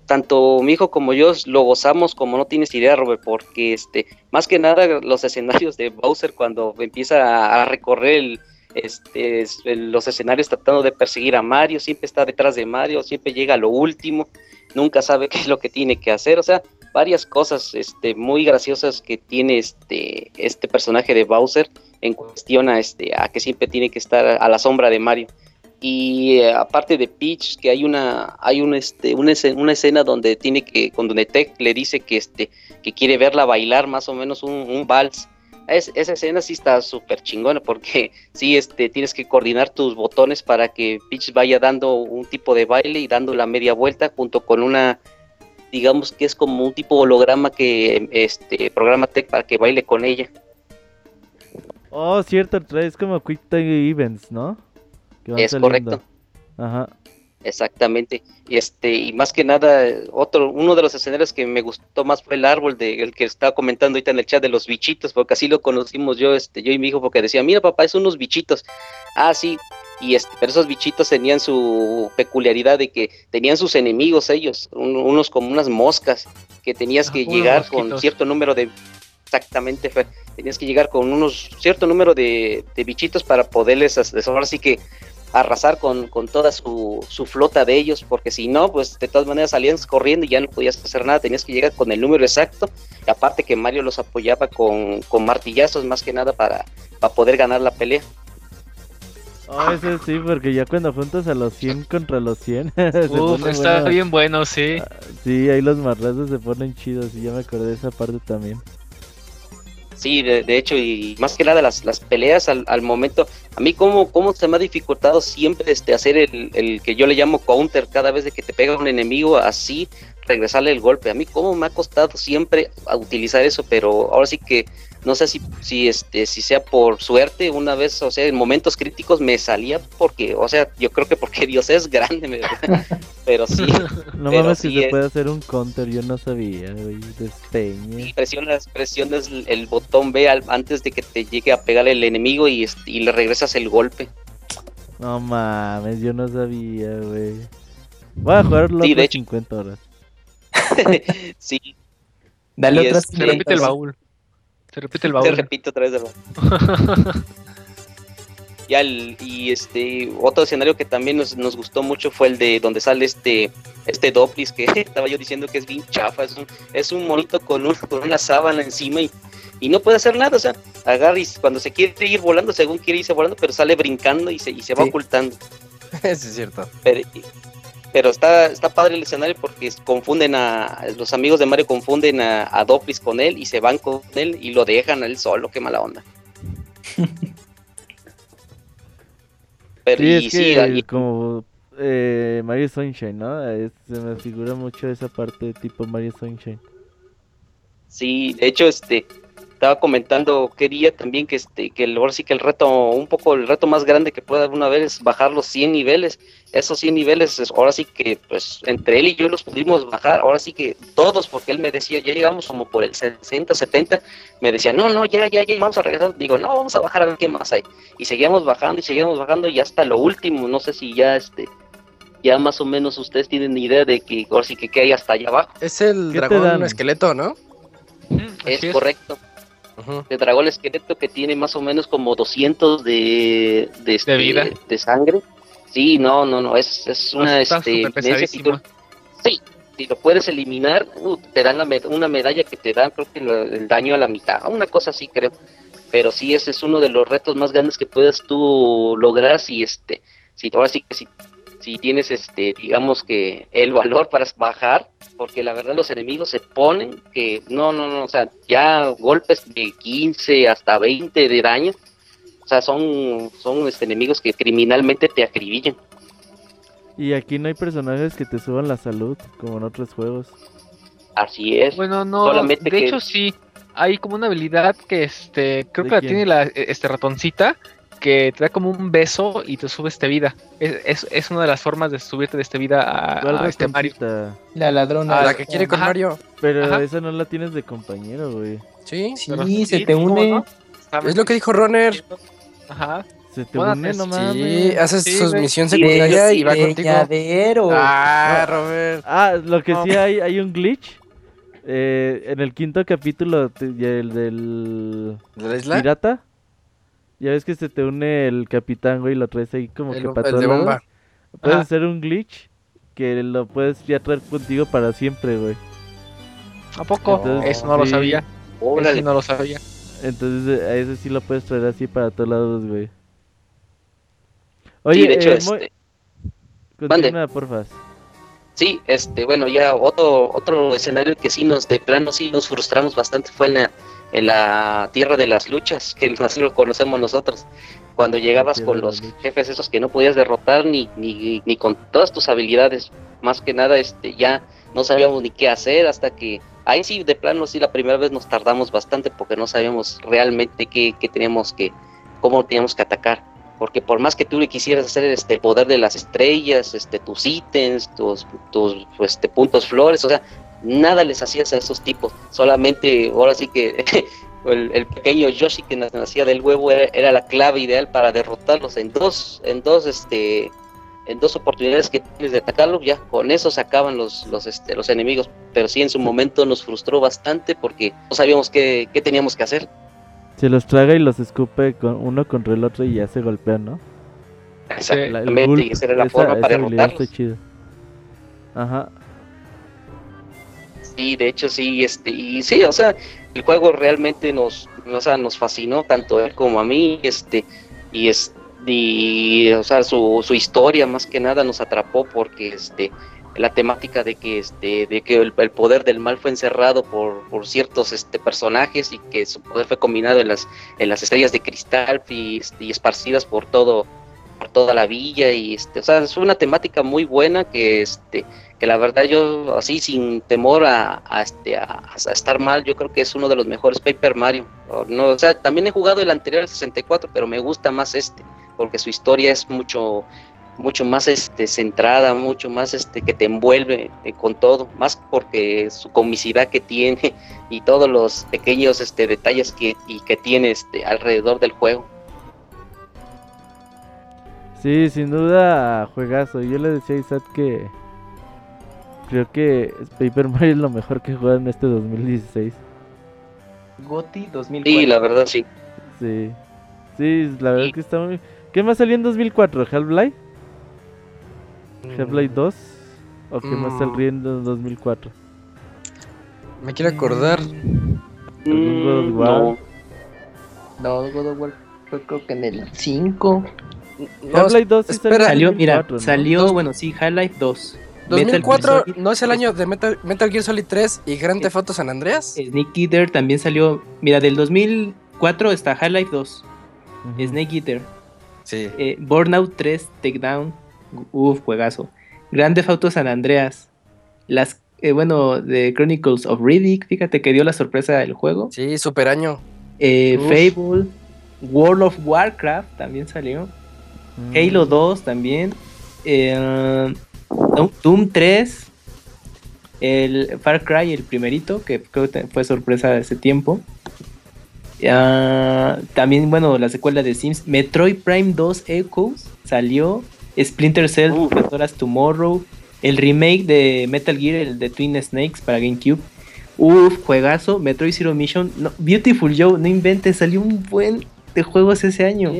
tanto mi hijo como yo lo gozamos como no tienes idea, Robert, porque este, más que nada los escenarios de Bowser cuando empieza a recorrer este, los escenarios tratando de perseguir a Mario, siempre está detrás de Mario, siempre llega a lo último, nunca sabe qué es lo que tiene que hacer, o sea, varias cosas este, muy graciosas que tiene este, este personaje de Bowser en cuestión a, este, a que siempre tiene que estar a la sombra de Mario y eh, aparte de Peach que hay una hay un este una escena, donde tiene que con donde Tech le dice que este que quiere verla bailar más o menos un, vals esa escena sí está súper chingona porque sí este tienes que coordinar tus botones para que Peach vaya dando un tipo de baile y dando la media vuelta junto con una digamos que es como un tipo holograma que este programa Tech para que baile con ella Oh, cierto, es como Quick Time Events, ¿no? Es correcto. Ajá. Exactamente. Este, y más que nada, otro, uno de los escenarios que me gustó más fue el árbol de el que estaba comentando ahorita en el chat de los bichitos, porque así lo conocimos yo, este, yo y mi hijo, porque decía, mira papá, es unos bichitos. Ah, sí, y este, pero esos bichitos tenían su peculiaridad de que tenían sus enemigos ellos, unos como unas moscas, que tenías ah, que llegar con cierto número de exactamente, tenías que llegar con unos cierto número de, de bichitos para poderles, ahora sí que arrasar con, toda su, flota de ellos, porque si no, pues de todas maneras salían corriendo y ya no podías hacer nada, tenías que llegar con el número exacto, y aparte que Mario los apoyaba con, martillazos más que nada para, para poder ganar la pelea. Oh, eso sí, porque ya cuando juntas a los 100 contra los 100. Uf, está bien bueno, sí. Ah, sí, ahí los marrazos se ponen chidos y ya me acordé de esa parte también. Sí, de, hecho, y más que nada las, las peleas al, al momento, a mí como, cómo se me ha dificultado siempre este hacer el, el, que yo le llamo counter cada vez de que te pega un enemigo así, regresarle el golpe. A mí cómo me ha costado siempre utilizar eso, pero ahora sí que no sé si, si, este, si sea por suerte, una vez, o sea, en momentos críticos me salía porque, o sea, yo creo que porque Dios es grande, pero sí. No mames si se puede hacer un counter, yo no sabía, güey, despeñe. presionas, presionas el botón B antes de que te llegue a pegar el enemigo y, y le regresas el golpe. No mames, yo no sabía, güey. Voy a jugar los sí, de 50 horas. sí. Dale otras Se repite el baúl. Se repite el baúl. Se repite otra vez el baúl. ya y este otro escenario que también nos, nos, gustó mucho fue el de donde sale este este Doplis que estaba yo diciendo que es bien chafa, es un, es un monito con, un, con una sábana encima y, y no puede hacer nada, o sea, agarra y cuando se quiere ir volando, según quiere irse volando, pero sale brincando y se, y se va ocultando. Eso es cierto. Pero, pero está, está padre el escenario porque confunden a los amigos de Mario confunden a, a Doplis con él y se van con él y lo dejan a él solo, qué mala onda. pero sí, es como eh, Mario Sunshine, ¿no? se me figura mucho esa parte tipo Mario Sunshine. Sí, de hecho, este, estaba comentando qué día también que este que el, ahora sí que el reto un poco el reto más grande que pueda una vez es bajar los 100 niveles. Esos 100 niveles ahora sí que pues entre él y yo los pudimos bajar ahora sí que todos porque él me decía ya llegamos como por el 60 70 me decía no no ya ya ya vamos a regresar digo no vamos a bajar a ver qué más hay y seguíamos bajando y seguíamos bajando y hasta lo último no sé si ya este ya más o menos ustedes tienen idea de que ahora sí que qué hay hasta allá abajo. Es el dragón esqueleto no es. correcto de dragón esqueleto que tiene más o menos como 200 de, de, este, vida? de sangre. Sí, no, no, no, es, es una... este, sí, si lo puedes eliminar, uh, te dan una medalla que te da, creo que el daño a la mitad, una cosa así creo. Pero sí, ese es uno de los retos más grandes que puedes tú lograr si este, si ahora sí que si si tienes este digamos que el valor para bajar porque la verdad los enemigos se ponen que no no no o sea ya golpes de 15 hasta 20 de daño o sea son son este, enemigos que criminalmente te acribillan. Y aquí no hay personajes que te suban la salud como en otros juegos. Así es. Bueno no de hecho sí hay como una habilidad que este creo que la tiene la este ratoncita que te da como un beso y te subes este vida. Es, es, una de las formas de subirte de este vida a, este Mario. La ladrona. la que quiere con Mario. Pero esa no la tienes de compañero, güey. Sí, sí, se te une. Es lo que dijo Roner. Ajá. Se te une, no mames. Sí, haces sus misiones secundarias y va contigo. Ah, Robert. Ah, lo que sí hay, hay un glitch. Eh, en el quinto capítulo, el del... ¿De la isla? Pirata. Ya ves que se te une el capitán, güey, y lo traes ahí como que para todos Puedes hacer un glitch que lo puedes ya traer contigo para siempre, güey. ¿A poco? eso no lo sabía. Eso no lo sabía. Entonces a ese sí lo puedes traer así para todos lados, güey. Oye, sí, de hecho, eh, este... Continúa, porfa. Sí, este, bueno, ya otro otro escenario que sí nos de plano sí nos frustramos bastante fue en la en la tierra de las luchas, que así lo conocemos nosotros. Cuando llegabas con los jefes esos que no podías derrotar ni, ni, ni con todas tus habilidades, más que nada este ya no sabíamos ni qué hacer hasta que ahí sí de plano sí la primera vez nos tardamos bastante porque no sabíamos realmente qué, qué teníamos que cómo teníamos que atacar porque por más que tú le quisieras hacer este poder de las estrellas este tus ítems tus tus este puntos flores o sea nada les hacías a esos tipos, solamente ahora sí que el, pequeño Yoshi que nacía del huevo era, la clave ideal para derrotarlos en dos, en dos este en dos oportunidades que tienes de atacarlos, ya con eso se acaban los, los, este, los enemigos, pero sí en su momento nos frustró bastante porque no sabíamos qué, qué teníamos que hacer. Se los traga y los escupe con uno contra el otro y ya se golpean, ¿no? Exactamente, y esa era la forma para derrotarlos. Ajá. Sí, de hecho sí, este, y sí, o sea, el juego realmente nos, o sea, nos fascinó tanto él como a mí, este, y es, y, o sea, su, su historia más que nada nos atrapó porque, este, la temática de que este de que el, poder del mal fue encerrado por, por, ciertos este personajes y que su poder fue combinado en las en las estrellas de cristal y, este, y esparcidas por todo por toda la villa y este o sea es una temática muy buena que este que la verdad yo así sin temor a, a este a, estar mal yo creo que es uno de los mejores Paper Mario no o sea también he jugado el anterior el 64 pero me gusta más este porque su historia es mucho mucho más este, centrada, mucho más este, que te envuelve eh, con todo, más porque su comicidad que tiene y todos los pequeños este, detalles que, y que tiene este, alrededor del juego. Sí, sin duda, juegazo. Yo le decía a Isaac que creo que Paper Mario es lo mejor que juega en este 2016. Goti 2004. Sí, la verdad sí. Sí, sí, la verdad que está muy... ¿Qué más salió en 2004? ¿Half-Life? ¿Half-Life 2? ¿O qué más salió en 2004? Me quiero acordar. ¿Algún God of War? No. no, God of War fue creo que en el 5. Half-Life 2 sí espera, salió, mira, salió, bueno, sí, Half-Life 2. 2004 no es el año de Metal, Metal Gear Solid 3 y Grand Theft Auto San Andreas. Snake Eater también salió. Mira, del 2004 está Half-Life 2, Snake Eater, sí. eh, Burnout 3, Takedown, Uf, juegazo. Grande Auto San Andreas. Las, eh, bueno, de Chronicles of Riddick, fíjate que dio la sorpresa del juego. Sí, super año. Eh, Fable, World of Warcraft también salió. Mm. Halo 2 también. Eh, Doom 3. El Far Cry, el primerito, que creo que fue sorpresa de ese tiempo. Ah, también, bueno, la secuela de Sims. Metroid Prime 2 Echoes salió. Splinter Cell, uh. Tomorrow, el remake de Metal Gear, el de Twin Snakes para GameCube. Uf, juegazo, Metroid Zero Mission, Beautiful Joe, no inventes, salió un buen de juegos ese año.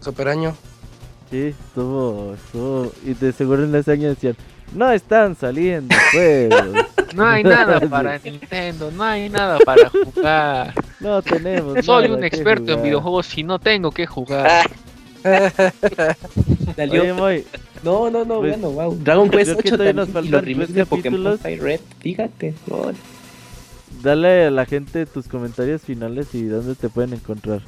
super año. Sí, estuvo, estuvo, y de seguro en ese año decían, no están saliendo juegos. No hay nada para Nintendo, no hay nada para jugar. No tenemos. Soy un experto en videojuegos y no tengo que jugar. Salió. No, no, no, pues, bueno, wow. Dragon Quest 8 también nos y los remakes de Pokémon Red, fíjate. Dale a la gente tus comentarios finales y dónde te pueden encontrar.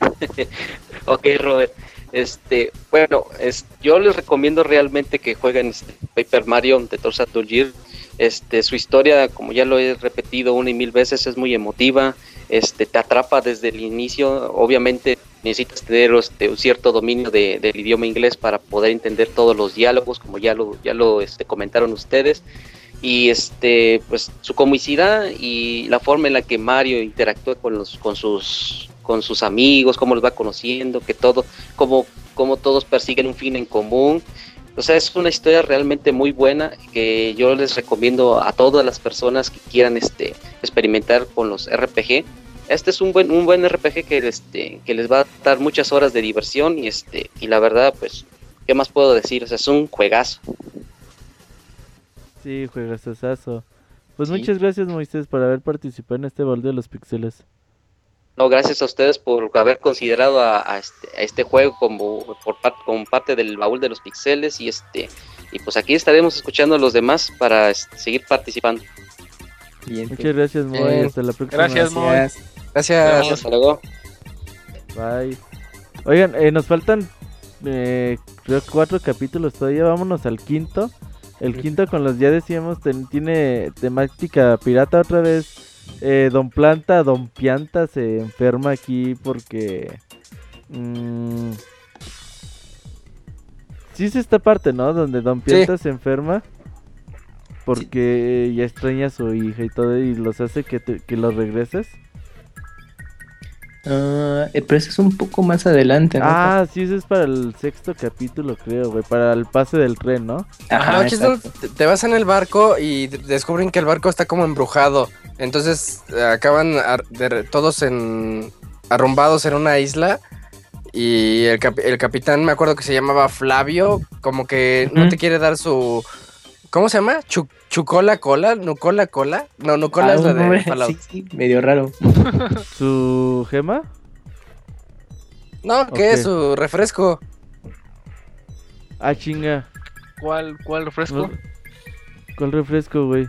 ok, Robert. Este, bueno, es, yo les recomiendo realmente que jueguen este Paper Mario de Torsa Gear. Este, su historia, como ya lo he repetido una y mil veces, es muy emotiva. Este, te atrapa desde el inicio. Obviamente necesitas tener este, un cierto dominio de, del idioma inglés para poder entender todos los diálogos, como ya lo, ya lo este, comentaron ustedes. Y este, pues su comicidad y la forma en la que Mario interactúa con los, con sus, con sus amigos, cómo los va conociendo, que todo, cómo, cómo todos persiguen un fin en común. O sea, es una historia realmente muy buena que yo les recomiendo a todas las personas que quieran este, experimentar con los RPG este es un buen, un buen RPG que, este, que les va a dar muchas horas de diversión y este, y la verdad, pues, ¿qué más puedo decir? O sea, es un juegazo. Sí, juegazazo. Pues muchas gracias Moisés por haber participado en este balde de los pixeles. No, gracias a ustedes por haber considerado a, este, a este, juego como, por como parte del baúl de los pixeles y este y pues aquí estaremos escuchando a los demás para este, seguir participando. Muchas gracias, Moy. Hasta la próxima. Gracias, Moy. Gracias. Hasta luego. Bye. Oigan, eh, nos faltan eh, creo cuatro capítulos todavía. Vámonos al quinto. El quinto con los ya decíamos tiene temática pirata otra vez. Eh, don Planta, Don Pianta se enferma aquí porque... Mmm, sí es esta parte, ¿no? Donde Don Pianta se enferma porque ya extraña a su hija y todo y los hace que, que los regreses. Uh, pero eso es un poco más adelante, ¿no? Ah, sí, eso es para el sexto capítulo, creo, güey. Para el pase del tren, ¿no? Ajá, no, te vas en el barco y descubren que el barco está como embrujado. Entonces acaban todos en arrumbados en una isla y el, el, capitán me acuerdo que se llamaba Flavio, como que no te quiere dar su... ¿Cómo se llama? ¿Chucola cola? ¿Nucola cola? No, Nucola es la de Fallout. Sí, medio raro. ¿Su gema? No, ¿qué es su refresco? Ah, chinga. ¿Cuál, cuál refresco? ¿Cuál refresco, güey?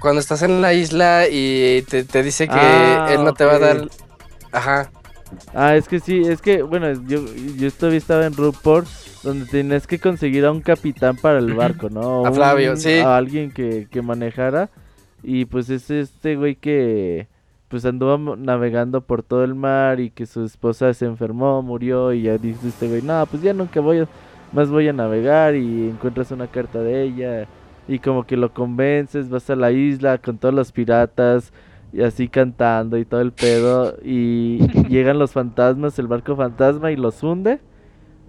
Cuando estás en la isla y te, dice que ah, él no te va a dar... Ajá. Ah, es que sí, es que, bueno, yo, yo todavía estaba en Ruport, donde tenías que conseguir a un capitán para el barco, ¿no? a Flavio, sí. A alguien que, que manejara. Y pues es este güey que pues anduvo navegando por todo el mar y que su esposa se enfermó, murió y ya dice este güey, no, pues ya nunca voy, más voy a navegar y encuentras una carta de ella y como que lo convences, vas a la isla con todos los piratas y así cantando y todo el pedo y llegan los fantasmas, el barco fantasma y los hunde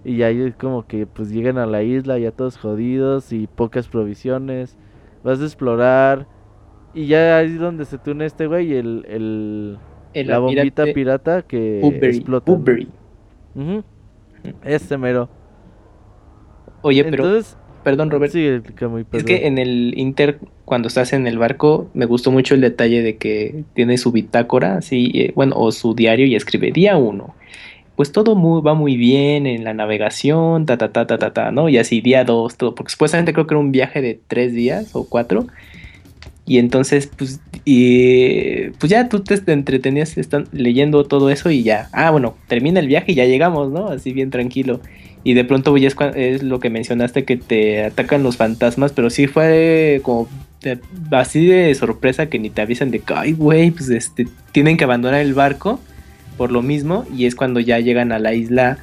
y ahí como que pues llegan a la isla ya todos jodidos y pocas provisiones, vas a explorar y ya ahí es donde se une este güey el, el, la bombita pirata que explota. Este mero. Oye, pero Entonces, perdón, Robert. Es que en el Inter, cuando estás en el barco, me gustó mucho el detalle de que tiene su bitácora, así, eh, bueno, o su diario y escribe día uno. Pues todo va muy bien en la navegación, ta, ta, ta, ta, ta, ta, ¿no? Y así día dos, todo, porque supuestamente creo que era un viaje de tres días o cuatro. Y entonces, pues, y, pues ya tú te entretenías están leyendo todo eso y ya, ah, bueno, termina el viaje y ya llegamos, ¿no? Así bien tranquilo. Y de pronto ya es, lo que mencionaste que te atacan los fantasmas, pero sí fue como así de sorpresa que ni te avisan de que, ay, güey, pues este, tienen que abandonar el barco por lo mismo. Y es cuando ya llegan a la isla,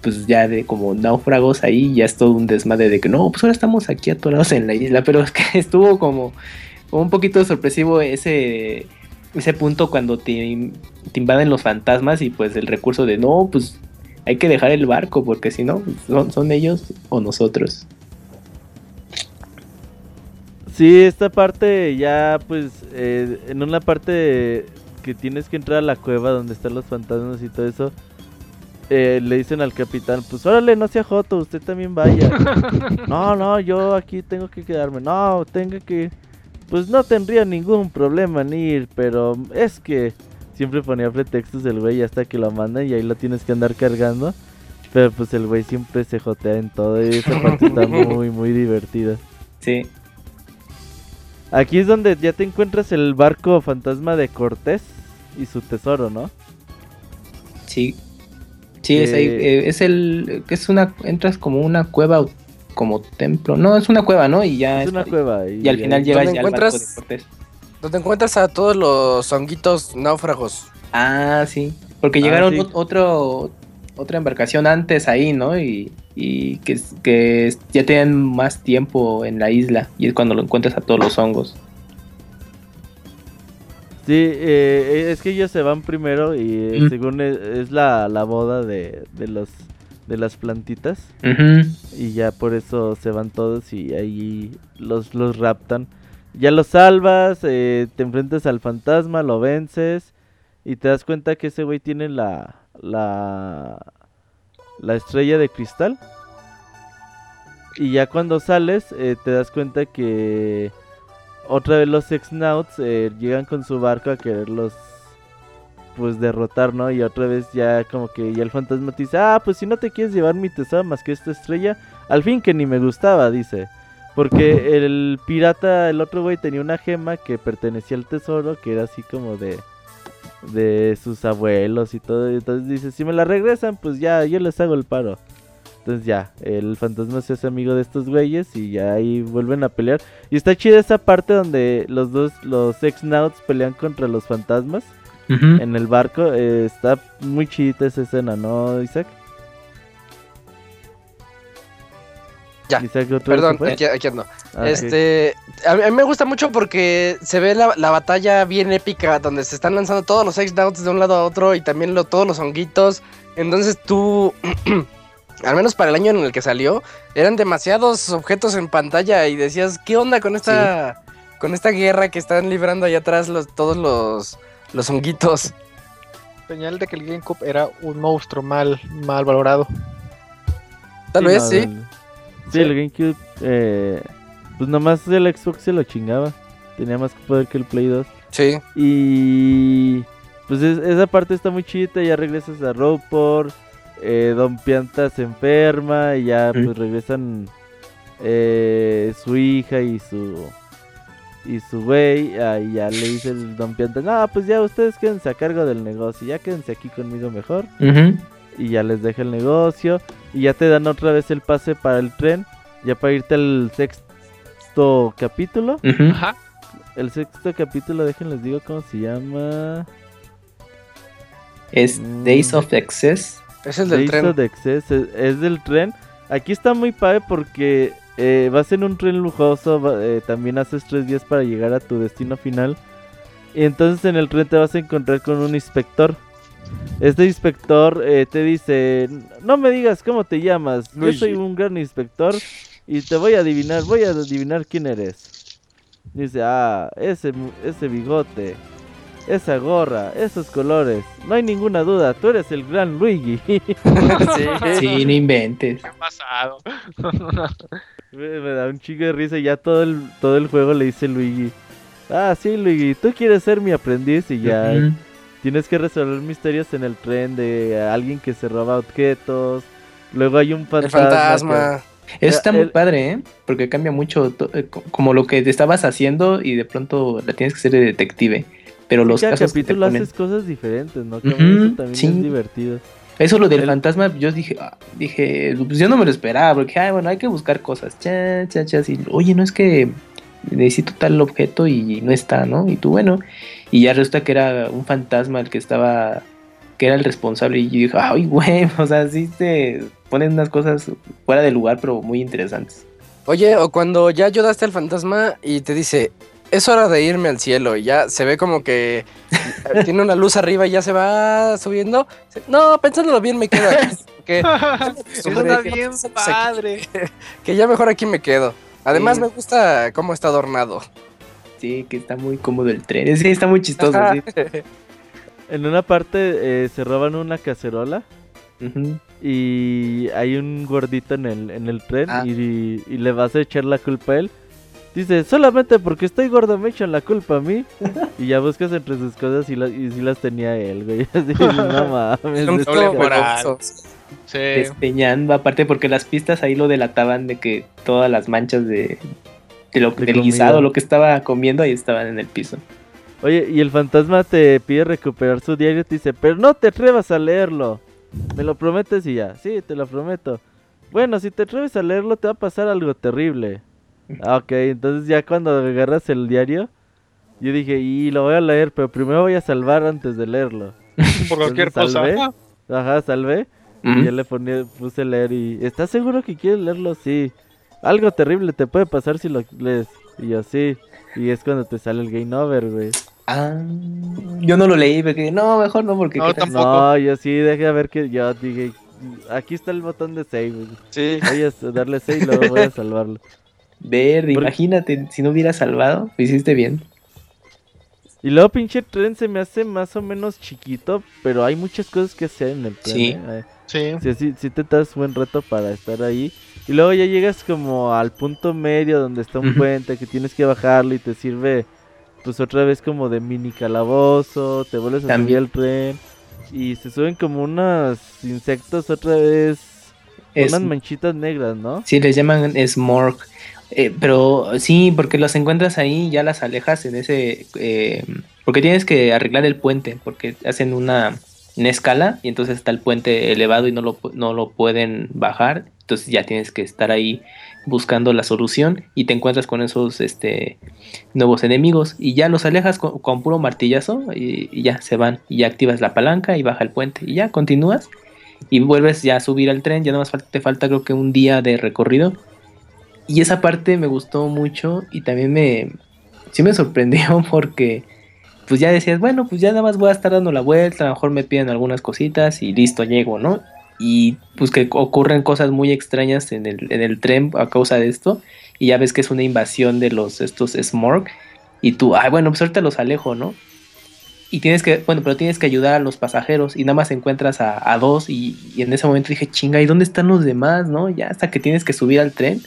pues ya de como náufragos ahí, ya es todo un desmadre de que no, pues ahora estamos aquí atorados en la isla, pero es que estuvo como, un poquito sorpresivo ese ese punto cuando te, te, invaden los fantasmas y pues el recurso de no, pues hay que dejar el barco porque si no, son, ellos o nosotros. Sí, esta parte ya pues eh, en una parte que tienes que entrar a la cueva donde están los fantasmas y todo eso, eh, le dicen al capitán, pues órale, no sea joto, usted también vaya. no, no, yo aquí tengo que quedarme. No, tengo que... Pues no tendría ningún problema en ir, pero es que siempre ponía pretextos el güey hasta que lo mandan y ahí lo tienes que andar cargando. Pero pues el güey siempre se jotea en todo y esa parte está muy, muy divertida. Sí. Aquí es donde ya te encuentras el barco fantasma de Cortés y su tesoro, ¿no? Sí. Sí, es ahí. Eh, es el. Es una. Entras como una cueva como templo. No, es una cueva, ¿no? Y ya. Es una cueva. Y, al final llegas ya al barco de Cortés. Donde encuentras a todos los honguitos náufragos. Ah, sí. Porque ah, llegaron otro, otra embarcación antes ahí, ¿no? Y, que, que, ya tienen más tiempo en la isla. Y es cuando lo encuentras a todos los hongos. Sí, eh, es que ellos se van primero y según es, la, boda de, de, los de las plantitas. Y ya por eso se van todos y ahí los, los raptan ya lo salvas, eh, te enfrentas al fantasma, lo vences y te das cuenta que ese güey tiene la, la, la estrella de cristal. Y ya cuando sales eh, te das cuenta que otra vez los X-Nauts eh, llegan con su barco a quererlos pues derrotar, ¿no? Y otra vez ya como que ya el fantasma te dice, ah, pues si no te quieres llevar mi tesoro más que esta estrella, al fin que ni me gustaba, dice. Porque el pirata, el otro güey, tenía una gema que pertenecía al tesoro, que era así como de, de sus abuelos y todo. entonces dice, si me la regresan, pues ya, yo les hago el paro. Entonces ya, el fantasma se hace amigo de estos güeyes y ya ahí vuelven a pelear. Y está chida esa parte donde los dos, los ex-nauts pelean contra los fantasmas en el barco. Eh, está muy chidita esa escena, ¿no, Isaac? Ya. Perdón, aquí, ando. Ah, este, a mí, me gusta mucho porque se ve la, batalla bien épica donde se están lanzando todos los X-Nauts de un lado a otro y también lo, todos los honguitos. Entonces tú, al menos para el año en el que salió, eran demasiados objetos en pantalla y decías, ¿qué onda con esta, con esta guerra que están librando allá atrás los, todos los, los honguitos? señal de que el GameCube era un monstruo mal, mal valorado. Tal vez, sí. Sí. el GameCube, eh, pues nomás el Xbox se lo chingaba. Tenía más poder que el Play 2. Sí. Y pues esa parte está muy chida. Ya regresas a Roper. Eh, Don Pianta se enferma. Y ya pues regresan eh, su hija y su y su güey, ahí ya le dice el Don Pianta, no, pues ya ustedes quédense a cargo del negocio, ya quédense aquí conmigo mejor. Y ya les deja el negocio y ya te dan otra vez el pase para el tren, ya para irte al sexto capítulo. Ajá. El sexto capítulo, déjenles digo cómo se llama. Es mm. Days of Excess. Es el del Days Of Excess, es del tren. Aquí está muy padre porque eh, vas en un tren lujoso, eh, también haces tres días para llegar a tu destino final. Y entonces en el tren te vas a encontrar con un inspector. Este inspector eh, te dice, no me digas cómo te llamas, yo soy un gran inspector y te voy a adivinar, voy a adivinar quién eres. Dice, ah, ese, ese bigote, esa gorra, esos colores, no hay ninguna duda, tú eres el gran Luigi. sí, sí, no inventes. ¿Qué ha pasado? Me, da un chingo de risa y ya todo el, todo el juego le dice Luigi. Ah, sí, Luigi, tú quieres ser mi aprendiz y ya tienes que resolver misterios en el tren de alguien que se roba objetos. Luego hay un fantasma. El fantasma. Eso está muy padre, ¿eh? Porque cambia mucho, eh, como lo que te estabas haciendo y de pronto la tienes que ser de detective. Pero los cada capítulo haces cosas diferentes, ¿no? eso también es divertido. Eso lo del fantasma, yo dije, ah, dije, pues yo no me lo esperaba, porque, ay, bueno, hay que buscar cosas, cha, cha, cha, así, oye, no es que necesito tal objeto y no está, ¿no? Y tú, bueno, y ya resulta que era un fantasma el que estaba, que era el responsable, y yo dije, ay, güey, o sea, sí te ponen unas cosas fuera de lugar, pero muy interesantes. Oye, o cuando ya ayudaste al fantasma y te dice, es hora de irme al cielo y ya se ve como que tiene una luz arriba y ya se va subiendo. No, pensándolo bien me quedo aquí. Que, Suena bien padre. Que, ya mejor aquí me quedo. Además me gusta cómo está adornado. Sí, que está muy cómodo el tren. Sí, está muy chistoso. En una parte eh, se roban una cacerola. Y hay un gordito en el, en el tren ah. y, y, le vas a echar la culpa a él. Dice, solamente porque estoy gordo me echan la culpa a mí. y ya buscas entre sus cosas y, y si las tenía él, güey. Así, no mames. Sí. Despeñando, aparte porque las pistas ahí lo delataban de que todas las manchas de, de lo, del guisado, lo que estaba comiendo, ahí estaban en el piso. Oye, y el fantasma te pide recuperar su diario, te dice, pero no te atrevas a leerlo. ¿Me lo prometes? Y ya, sí, te lo prometo. Bueno, si te atreves a leerlo te va a pasar algo terrible. Ok, entonces ya cuando agarras el diario, yo dije, y lo voy a leer, pero primero voy a salvar antes de leerlo. Por cualquier cosa. Ajá, salvé. Y ya le puse a leer y, ¿estás seguro que quieres leerlo? Sí. Algo terrible te puede pasar si lo lees. Y yo, sí. Y es cuando te sale el game over, güey. Ah, yo no lo leí, porque no, mejor no, porque... No, tampoco. No, yo sí, deje ver que yo dije, aquí está el botón de save, güey. Sí. Voy a darle save y luego voy a salvarlo. Verde, imagínate, si no hubiera salvado, lo hiciste bien. Y luego pinche tren se me hace más o menos chiquito, pero hay muchas cosas que hacer en el tren. Sí. ¿eh? Sí. Sí, te das buen reto para estar ahí. Y luego ya llegas como al punto medio donde está un puente que tienes que bajarlo y te sirve pues otra vez como de mini calabozo, te vuelves a subir el tren y se suben como unos insectos otra vez, unas manchitas negras, ¿no? Sí, les llaman smorg. Eh, pero sí, porque los encuentras ahí, ya las alejas en ese... Eh, porque tienes que arreglar el puente, porque hacen una, escala y entonces está el puente elevado y no lo, no lo pueden bajar. Entonces ya tienes que estar ahí buscando la solución y te encuentras con esos este, nuevos enemigos. Y ya los alejas con, puro martillazo y, y, ya se van. Y ya activas la palanca y baja el puente. Y ya continúas y vuelves ya a subir al tren, ya nada más te falta creo que un día de recorrido y esa parte me gustó mucho y también me, sí me sorprendió porque pues ya decías, bueno, pues ya nada más voy a estar dando la vuelta, a lo mejor me piden algunas cositas y listo, llego, ¿no? Y pues que ocurren cosas muy extrañas en el, en el tren a causa de esto y ya ves que es una invasión de los estos Smorg y tú, ay, bueno, pues ahorita los alejo, ¿no? y tienes que, bueno, pero tienes que ayudar a los pasajeros y nada más encuentras a, dos y, en ese momento dije, chinga, ¿y dónde están los demás? ¿No? Ya hasta que tienes que subir al tren.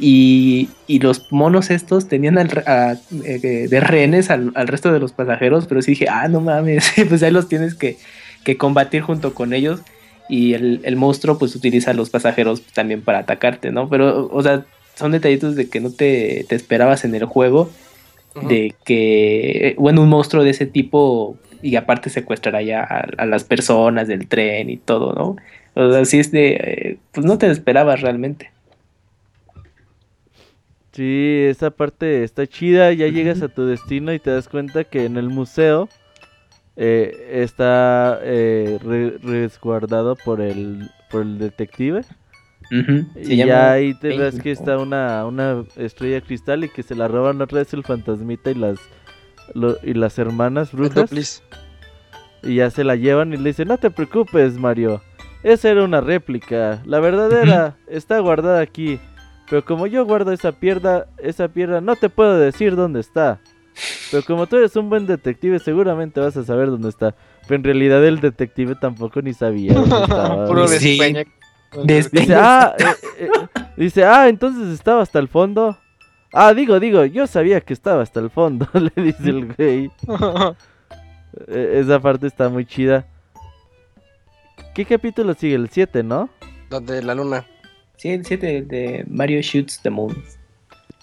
Y, y los monos estos tenían al, eh, de rehenes al, resto de los pasajeros, pero sí dije, ah, no mames, pues ahí los tienes que, que combatir junto con ellos y el, el, monstruo pues utiliza a los pasajeros también para atacarte, ¿no? Pero, o sea, son detallitos de que no te, te esperabas en el juego de que, bueno, un monstruo de ese tipo y aparte secuestrará ya a, las personas del tren y todo, ¿no? O sea, así es de, eh, pues no te esperabas realmente. Sí, esa parte está chida, ya llegas a tu destino y te das cuenta que en el museo eh, está eh, resguardado por el, por el detective. Y ya ahí te ves que está una, una estrella cristal y que se la roban otra vez el fantasmita y las y las hermanas brujas. Y ya se la llevan y le dicen, no te preocupes Mario, esa era una réplica, la verdadera está guardada aquí. Pero como yo guardo esa piedra, esa piedra no te puedo decir dónde está. Pero como tú eres un buen detective, seguramente vas a saber dónde está. Pero en realidad el detective tampoco ni sabía dónde estaba. Dice, ah, eh, eh, dice, ah, entonces estaba hasta el fondo. Ah, digo, digo, yo sabía que estaba hasta el fondo, le dice el güey. E, esa parte está muy chida. ¿Qué capítulo sigue? El 7, ¿no? Donde la luna. Sí, el 7 de Mario Shoots the Moon.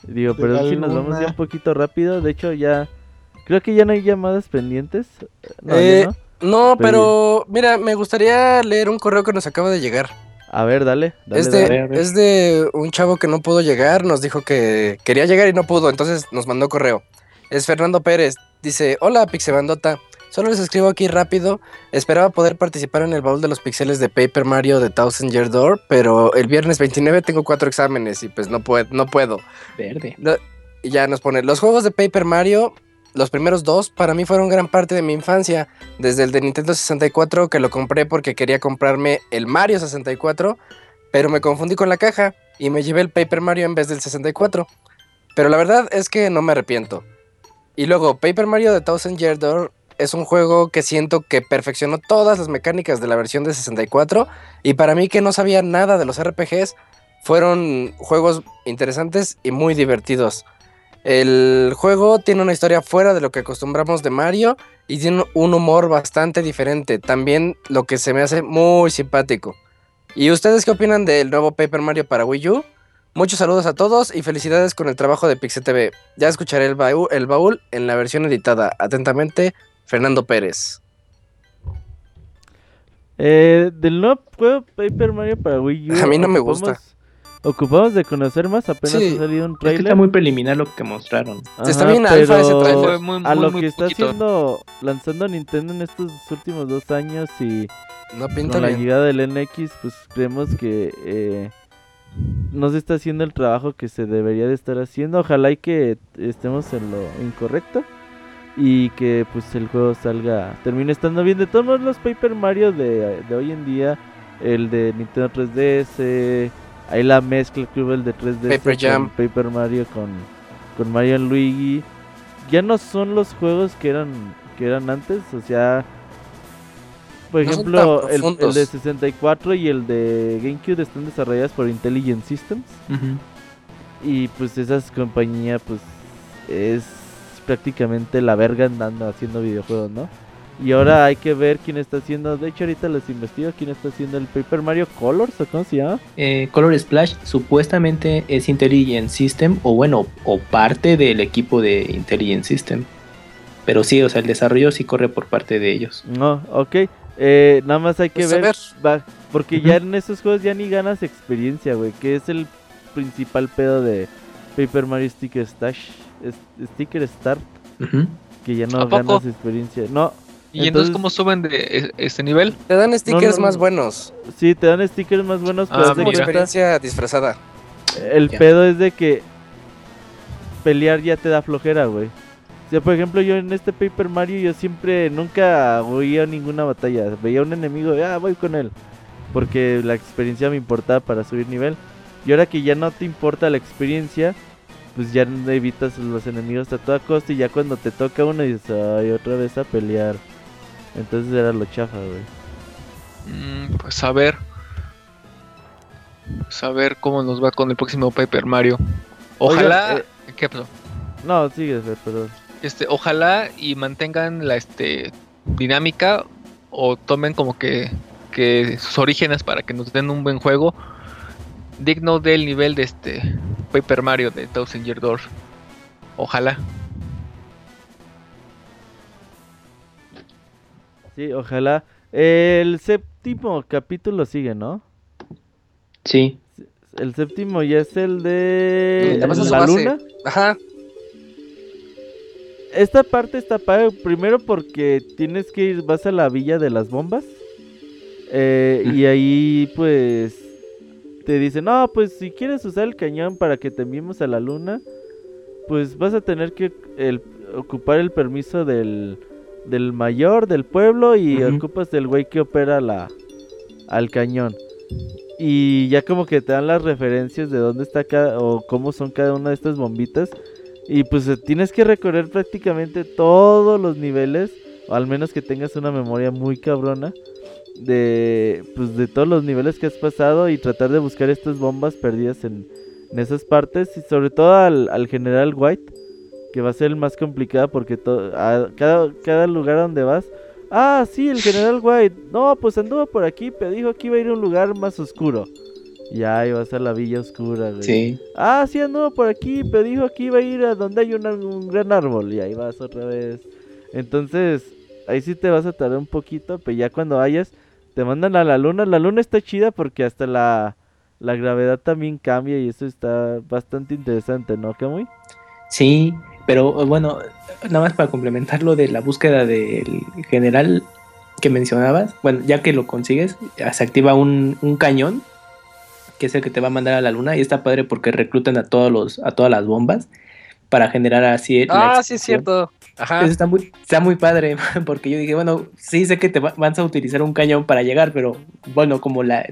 Digo, pero si nos vamos ya un poquito rápido. De hecho, ya. Creo que ya no hay llamadas pendientes. No, eh, no pero mira, me gustaría leer un correo que nos acaba de llegar. A ver, dale. dale es, de, es de un chavo que no pudo llegar, nos dijo que quería llegar y no pudo, entonces nos mandó correo. Es Fernando Pérez. Dice, hola Pixebandota, solo les escribo aquí rápido. Esperaba poder participar en el baúl de los pixeles de Paper Mario de Thousand Year Door, pero el viernes 29 tengo cuatro exámenes y pues no, puedo, no puedo. Verde. Y ya nos pone, los juegos de Paper Mario los primeros dos para mí fueron gran parte de mi infancia, desde el de Nintendo 64 que lo compré porque quería comprarme el Mario 64, pero me confundí con la caja y me llevé el Paper Mario en vez del 64. Pero la verdad es que no me arrepiento. Y luego, Paper Mario de Thousand Year Door es un juego que siento que perfeccionó todas las mecánicas de la versión de 64 y para mí que no sabía nada de los RPGs, fueron juegos interesantes y muy divertidos. El juego tiene una historia fuera de lo que acostumbramos de Mario y tiene un humor bastante diferente, también lo que se me hace muy simpático. ¿Y ustedes qué opinan del nuevo Paper Mario para Wii U? Muchos saludos a todos y felicidades con el trabajo de Pixel TV. Ya escucharé el baúl, el baúl en la versión editada. Atentamente, Fernando Pérez. Eh, del nuevo juego Paper Mario para Wii U. A mí no me gusta ocupamos de conocer más, apenas ha salido un trailer. está muy preliminar lo que mostraron. está bien alfa ese trailer. a lo que está haciendo, lanzando Nintendo en estos últimos dos años y no pinta con la llegada del NX, pues creemos que eh, no se está haciendo el trabajo que se debería de estar haciendo. Ojalá y que estemos en lo incorrecto y que pues el juego salga, termine estando bien. De todos los Paper Mario de, de hoy en día, el de Nintendo 3DS Ahí la mezcla que hubo el de 3D Paper Jam. Paper Mario con, con Mario Luigi. Ya no son los juegos que eran que eran antes, o sea, por ejemplo, el, de 64 y el de GameCube están desarrollados por Intelligent Systems. Y pues esas compañías pues es prácticamente la verga andando haciendo videojuegos, ¿no? Y ahora hay que ver quién está haciendo. De hecho, ahorita les investigo quién está haciendo el Paper Mario Colors, ¿o cómo se llama? Eh, Color Splash supuestamente es Intelligent System, o bueno, o parte del equipo de Intelligent System. Pero sí, o sea, el desarrollo sí corre por parte de ellos. No, ok. Eh, nada más hay que pues ver. porque ya en esos juegos ya ni ganas experiencia, güey. Que es el principal pedo de Paper Mario Sticker Stash. Sticker Start. Que ya no ganas experiencia. No, ¿Y entonces, cómo suben de este nivel? Te dan stickers más buenos. Sí, te dan stickers más buenos, ah, pero es experiencia disfrazada. El pedo es de que pelear ya te da flojera, güey. O sea, por ejemplo, yo en este Paper Mario yo siempre nunca a ninguna batalla. Veía un enemigo, ah, voy con él. Porque la experiencia me importaba para subir nivel. Y ahora que ya no te importa la experiencia, pues ya evitas los enemigos a toda costa y ya cuando te toca uno dices, ay, otra vez a pelear. Entonces era lo chafa, güey. Mm, pues a ver. Pues a ver cómo nos va con el próximo Paper Mario. Ojalá... Eh, ¿Qué pasó? No, sigue, perdón. Este, ojalá y mantengan la este dinámica o tomen como que, que sus orígenes para que nos den un buen juego digno del nivel de este Paper Mario de Thousand Year Door. Ojalá. Sí, ojalá. El séptimo capítulo sigue, ¿no? Sí. El séptimo ya es el de la luna. Ajá. Esta parte está padre, primero porque tienes que ir, vas a la villa de las bombas. Eh, y ahí pues te dicen, no, pues si quieres usar el cañón para que te enviemos a la luna, pues vas a tener que ocupar el permiso del, del mayor del pueblo y ocupas del güey que opera la, al cañón. Y ya como que te dan las referencias de dónde está cada o cómo son cada una de estas bombitas. Y pues eh, tienes que recorrer prácticamente todos los niveles, o al menos que tengas una memoria muy cabrona de pues de todos los niveles que has pasado y tratar de buscar estas bombas perdidas en, esas partes y sobre todo al, al, general White que va a ser el más complicado porque todo cada, cada lugar donde vas ah sí el general White no pues anduvo por aquí pero dijo que iba a ir a un lugar más oscuro y ahí vas a la villa oscura sí. Ah sí anduvo por aquí pero dijo que iba a ir a donde hay un gran árbol y ahí vas otra vez. Entonces ahí sí te vas a tardar un poquito pero ya cuando vayas te mandan a la luna. La luna está chida porque hasta la, la gravedad también cambia y eso está bastante interesante, ¿no, Camuy? Sí, pero bueno, nada más para complementar lo de la búsqueda del general que mencionabas, bueno, ya que lo consigues, se activa un, un cañón que es el que te va a mandar a la luna y está padre porque reclutan a todos los a todas las bombas para generar así. Ah, sí, es cierto. Ajá. Eso está muy, está muy padre, porque yo dije, bueno, sí sé que te vas a utilizar un cañón para llegar, pero bueno, como la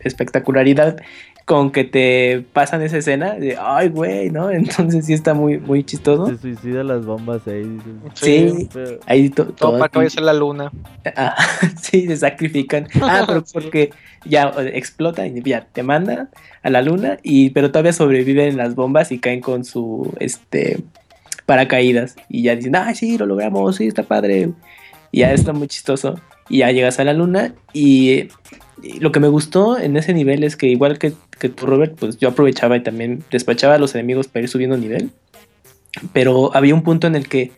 espectacularidad con que te pasan esa escena, de, ay, güey, ¿no? Entonces sí está muy, muy chistoso. Se suicidan las bombas ahí. Sí, ahí todo para que la luna. Ah, sí, se sacrifican. Ah, pero porque ya explota y ya te manda a la luna, y pero todavía sobreviven las bombas y caen con su, este, paracaídas. Y ya dicen, ay, sí, lo logramos, sí, está padre. Y ya está muy chistoso. Y ya llegas a la luna y, lo que me gustó en ese nivel es que igual que, que tú, Robert, pues yo aprovechaba y también despachaba a los enemigos para ir subiendo nivel. Pero había un punto en el que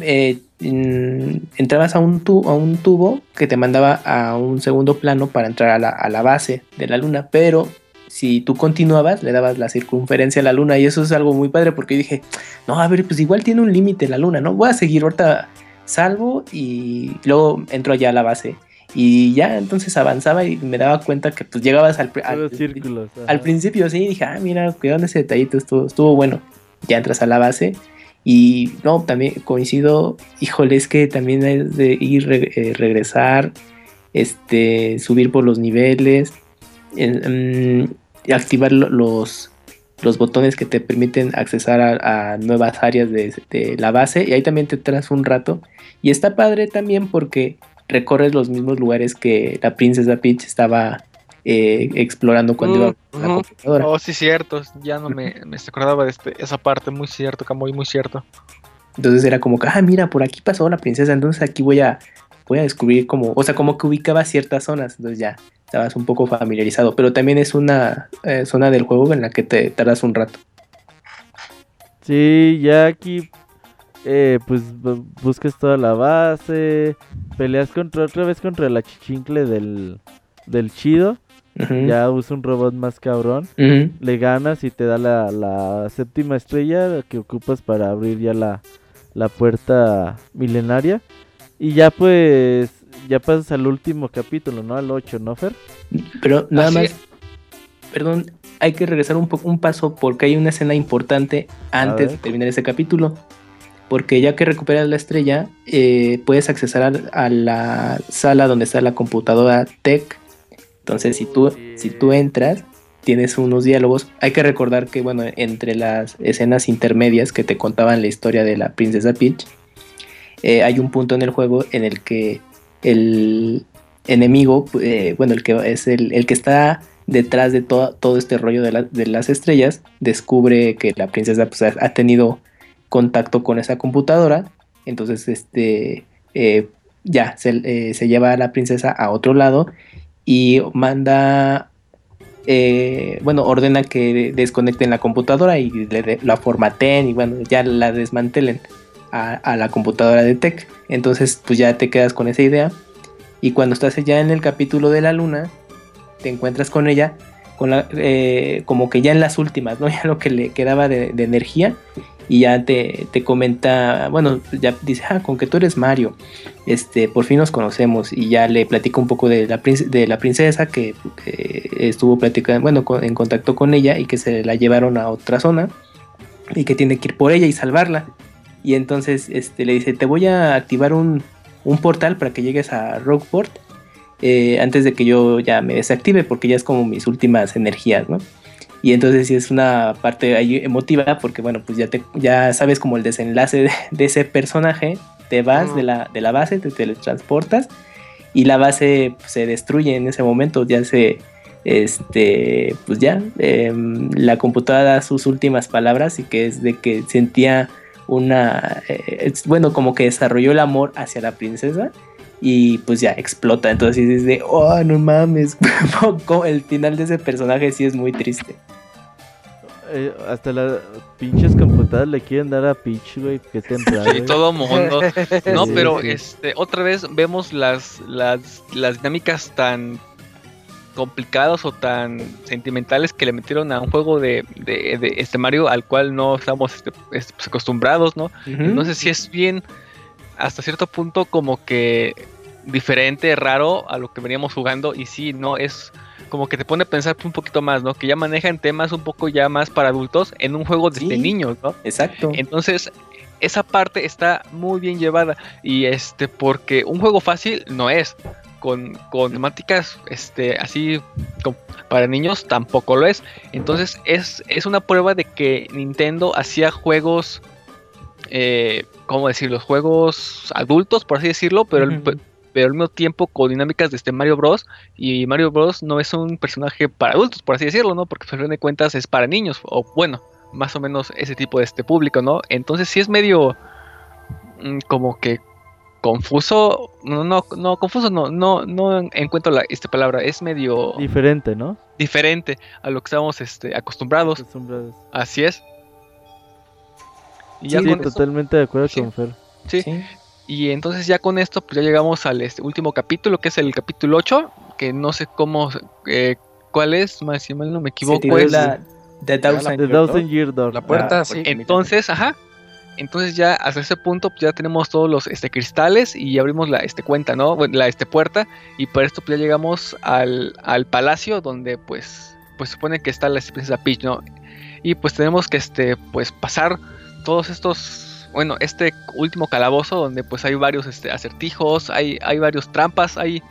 eh, entrabas a un, a un tubo que te mandaba a un segundo plano para entrar a la, a la base de la luna, pero si tú continuabas, le dabas la circunferencia a la luna y eso es algo muy padre porque dije, no, a ver, pues igual tiene un límite la luna, ¿no? Voy a seguir ahorita salvo y luego entro allá a la base. Y ya entonces avanzaba y me daba cuenta que pues llegabas al, al, al principio, sí, dije, ah, mira, cuidado ese detallito, estuvo, estuvo bueno. Ya entras a la base y no, también coincido, híjole, es que también es de ir, eh, regresar, este, subir por los niveles. Mm, y activar los, los botones que te permiten accesar a, nuevas áreas de, la base. Y ahí también te traes un rato. Y está padre también porque recorres los mismos lugares que la princesa Peach estaba eh, explorando cuando iba a la computadora. Oh, sí, cierto, ya no me, me acordaba de este, esa parte, muy cierto, Camoy, muy cierto. Entonces era como que, ah, mira, por aquí pasó la princesa, entonces aquí voy a, voy a descubrir como, o sea, como que ubicaba ciertas zonas, entonces ya estabas un poco familiarizado, pero también es una eh, zona del juego en la que te tardas un rato. Sí, ya aquí eh, pues buscas toda la base, peleas contra otra vez contra la chichincle del, del chido. Ya usa un robot más cabrón. Le ganas y te da la, la, séptima estrella que ocupas para abrir ya la, la puerta milenaria. Y ya pues ya pasas al último capítulo, ¿no? Al 8, ¿no, Fer? Pero nada más, perdón, hay que regresar un, poco, un paso porque hay una escena importante antes de terminar ese capítulo. Porque ya que recuperas la estrella, eh, puedes accesar a, la sala donde está la computadora Tech. Entonces, si tú, si tú entras, tienes unos diálogos. Hay que recordar que, bueno, entre las escenas intermedias que te contaban la historia de la princesa Peach, eh, hay un punto en el juego en el que el enemigo, eh, bueno, el que es el, que está detrás de todo, este rollo de, las estrellas, descubre que la princesa pues, ha, tenido contacto con esa computadora, entonces este, eh, ya se, se, lleva a la princesa a otro lado y manda eh, bueno, ordena que desconecten la computadora y le la formateen y bueno, ya la desmantelen a, la computadora de Tech. Entonces, pues ya te quedas con esa idea. Y cuando estás ya en el capítulo de la luna, te encuentras con ella con la, eh, como que ya en las últimas, ¿no? Ya lo que le quedaba de, energía y ya te, comenta, bueno, ya dice, ah, con que tú eres Mario, este, por fin nos conocemos y ya le platica un poco de la, de la princesa que, estuvo platicando, bueno, en contacto con ella y que se la llevaron a otra zona y que tiene que ir por ella y salvarla. Y entonces este, le dice, te voy a activar un, portal para que llegues a Rogueport eh, antes de que yo ya me desactive porque ya es como mis últimas energías, ¿no? Y entonces sí es una parte ahí emotiva porque bueno, pues ya, te, ya sabes como el desenlace de, ese personaje, te vas de, la, de la base, te teletransportas y la base pues, se destruye en ese momento, ya se, este, pues ya, em, la computadora da sus últimas palabras y que es de que sentía una, eh, bueno, como que desarrolló el amor hacia la princesa y pues ya explota. Entonces dices de, oh, no mames. el final de ese personaje sí es muy triste. Eh, hasta las pinches computadoras le quieren dar a Peach, güey, qué temprano. Sí, todo mundo. No, pero este, otra vez vemos las, las, las dinámicas tan complicadas o tan sentimentales que le metieron a un juego de, de, este Mario al cual no estamos este, pues, acostumbrados, ¿no? Entonces sí es bien hasta cierto punto como que diferente, raro a lo que veníamos jugando y sí, no es como que te pone a pensar un poquito más, ¿no? Que ya manejan temas un poco ya más para adultos en un juego de, niños, ¿no? Exacto. Entonces, esa parte está muy bien llevada y este porque un juego fácil no es con, con temáticas este así para niños tampoco lo es. Entonces, es es una prueba de que Nintendo hacía juegos eh, ¿cómo decir? Los juegos adultos, por así decirlo, pero, pero al mismo tiempo con dinámicas de este Mario Bros. Y Mario Bros. no es un personaje para adultos, por así decirlo, ¿no? Porque al fin de cuentas es para niños, o bueno, más o menos ese tipo de este público, ¿no? Entonces sí es medio mm, como que confuso, no, no, no, confuso no, no, no encuentro la, esta palabra, es medio... Diferente, ¿no? Diferente a lo que estamos este, acostumbrados. acostumbrados. Así es. Y sí, totalmente de acuerdo con Fer. Sí. Y entonces ya con esto, pues ya llegamos al este último capítulo, que es el capítulo 8, que no sé cómo, eh, cuál es, más si mal no me equivoco, es la, The Thousand, Year Door. La puerta, ah, sí. Entonces, ajá. Entonces ya hasta ese punto pues ya tenemos todos los este, cristales y abrimos la este, cuenta, ¿no? La este, puerta y para esto pues ya llegamos al, al palacio donde pues pues supone que está la princesa Peach, ¿no? Y pues tenemos que este pues pasar todos estos, bueno, este último calabozo donde pues hay varios este, acertijos, hay, hay varios trampas, hay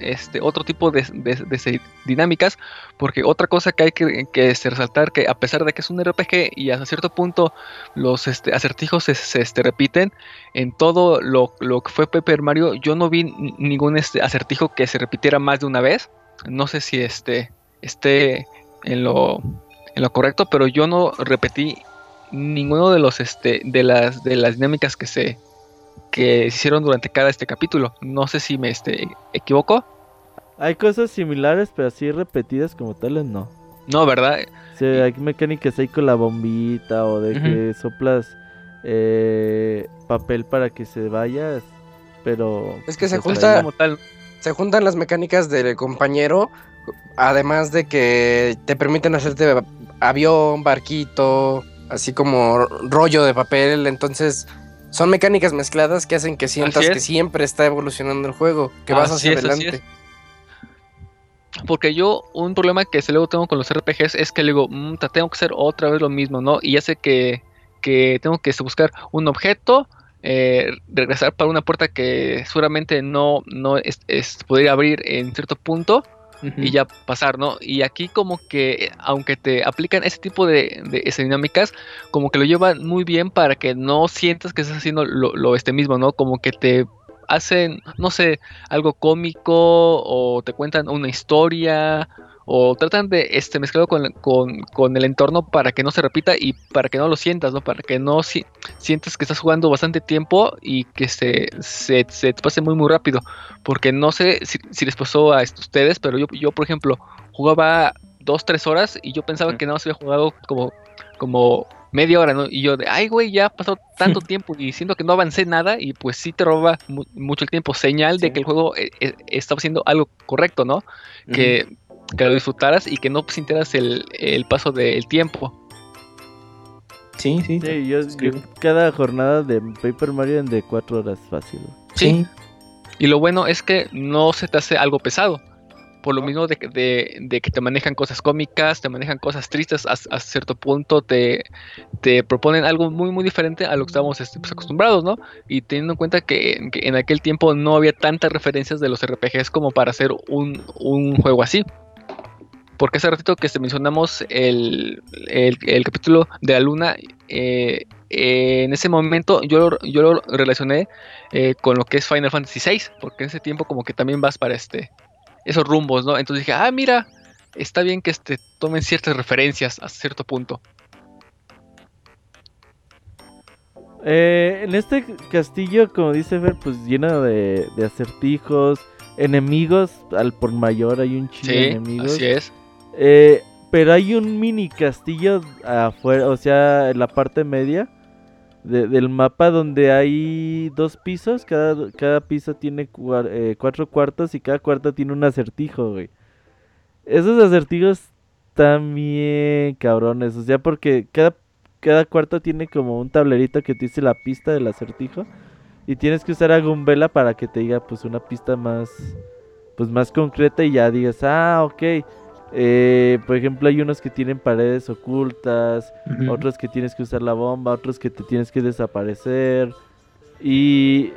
este otro tipo de, dinámicas, porque otra cosa que hay que, que este, resaltar que a pesar de que es un RPG y hasta cierto punto los este, acertijos se, repiten, en todo lo, que fue Paper Mario yo no vi ningún acertijo que se repitiera más de una vez, no sé si esté en lo, correcto, pero yo no repetí ninguno de los las de las dinámicas que se que se hicieron durante cada este capítulo. No sé si me este, equivoco. Hay cosas similares, pero así repetidas como tales no. No, ¿verdad? Sí, hay mecánicas ahí con la bombita o de que soplas eh, papel para que se vaya, pero... Es que se junta, se juntan las mecánicas del compañero, además de que te permiten hacerte avión, barquito, así como rollo de papel, entonces son mecánicas mezcladas que hacen que sientas que siempre está evolucionando el juego, que vas hacia adelante. Porque yo, un problema que se luego tengo con los RPGs es que luego, mmm, tengo que hacer otra vez lo mismo, ¿no? Y sé que, que tengo que buscar un objeto, eh, regresar para una puerta que seguramente no, no es, podría abrir en cierto punto, y ya pasar, ¿no? Y aquí como que, aunque te aplican ese tipo de, de dinámicas, como que lo llevan muy bien para que no sientas que estás haciendo lo, este mismo, ¿no? Como que te hacen, no sé, algo cómico o te cuentan una historia o tratan de este, mezclarlo con, el entorno para que no se repita y para que no lo sientas, ¿no? Para que no si, sientas que estás jugando bastante tiempo y que se, se, te pase muy muy rápido. Porque no sé si, les pasó a ustedes, pero yo, yo por ejemplo jugaba dos, tres horas y yo pensaba que no se había jugado como, como media hora, ¿no? Y yo de, ay, güey, ya pasó tanto tiempo y siento que no avancé nada y pues sí te roba mucho el tiempo, señal de que el juego eh, eh, estaba haciendo algo correcto, ¿no? Que que lo disfrutaras y que no sintieras el, el paso del tiempo. Sí, sí. sí yo, cada jornada de Paper Mario en de 4 horas fácil. Sí. Y lo bueno es que no se te hace algo pesado. Por lo mismo de, de, de que te manejan cosas cómicas, te manejan cosas tristes a, cierto punto, te, te, proponen algo muy muy diferente a lo que estábamos este, pues, acostumbrados, ¿no? Y teniendo en cuenta que, en aquel tiempo no había tantas referencias de los RPGs como para hacer un, un juego así porque hace ratito que mencionamos el, capítulo de la luna, eh, en ese momento yo, yo lo relacioné eh, con lo que es Final Fantasy VI, porque en ese tiempo como que también vas para este esos rumbos, ¿no? Entonces dije, ah, mira, está bien que este, tomen ciertas referencias a cierto punto. Eh, en este castillo, como dice Fer, pues lleno de, acertijos, enemigos, al por mayor hay un chingo de enemigos. Así es. Eh, pero hay un mini castillo afuera, o sea, en la parte media del mapa donde hay dos pisos. Cada, cada piso tiene eh, cuatro cuartos y cada cuarto tiene un acertijo, güey. Esos acertijos también cabrones, o sea, porque cada, cada cuarto tiene como un tablerito que te dice la pista del acertijo. Y tienes que usar a Gumbela para que te diga pues una pista más pues más concreta y ya digas, ah, ok eh, por ejemplo, hay unos que tienen paredes ocultas, otros que tienes que usar la bomba, otros que te tienes que desaparecer. Y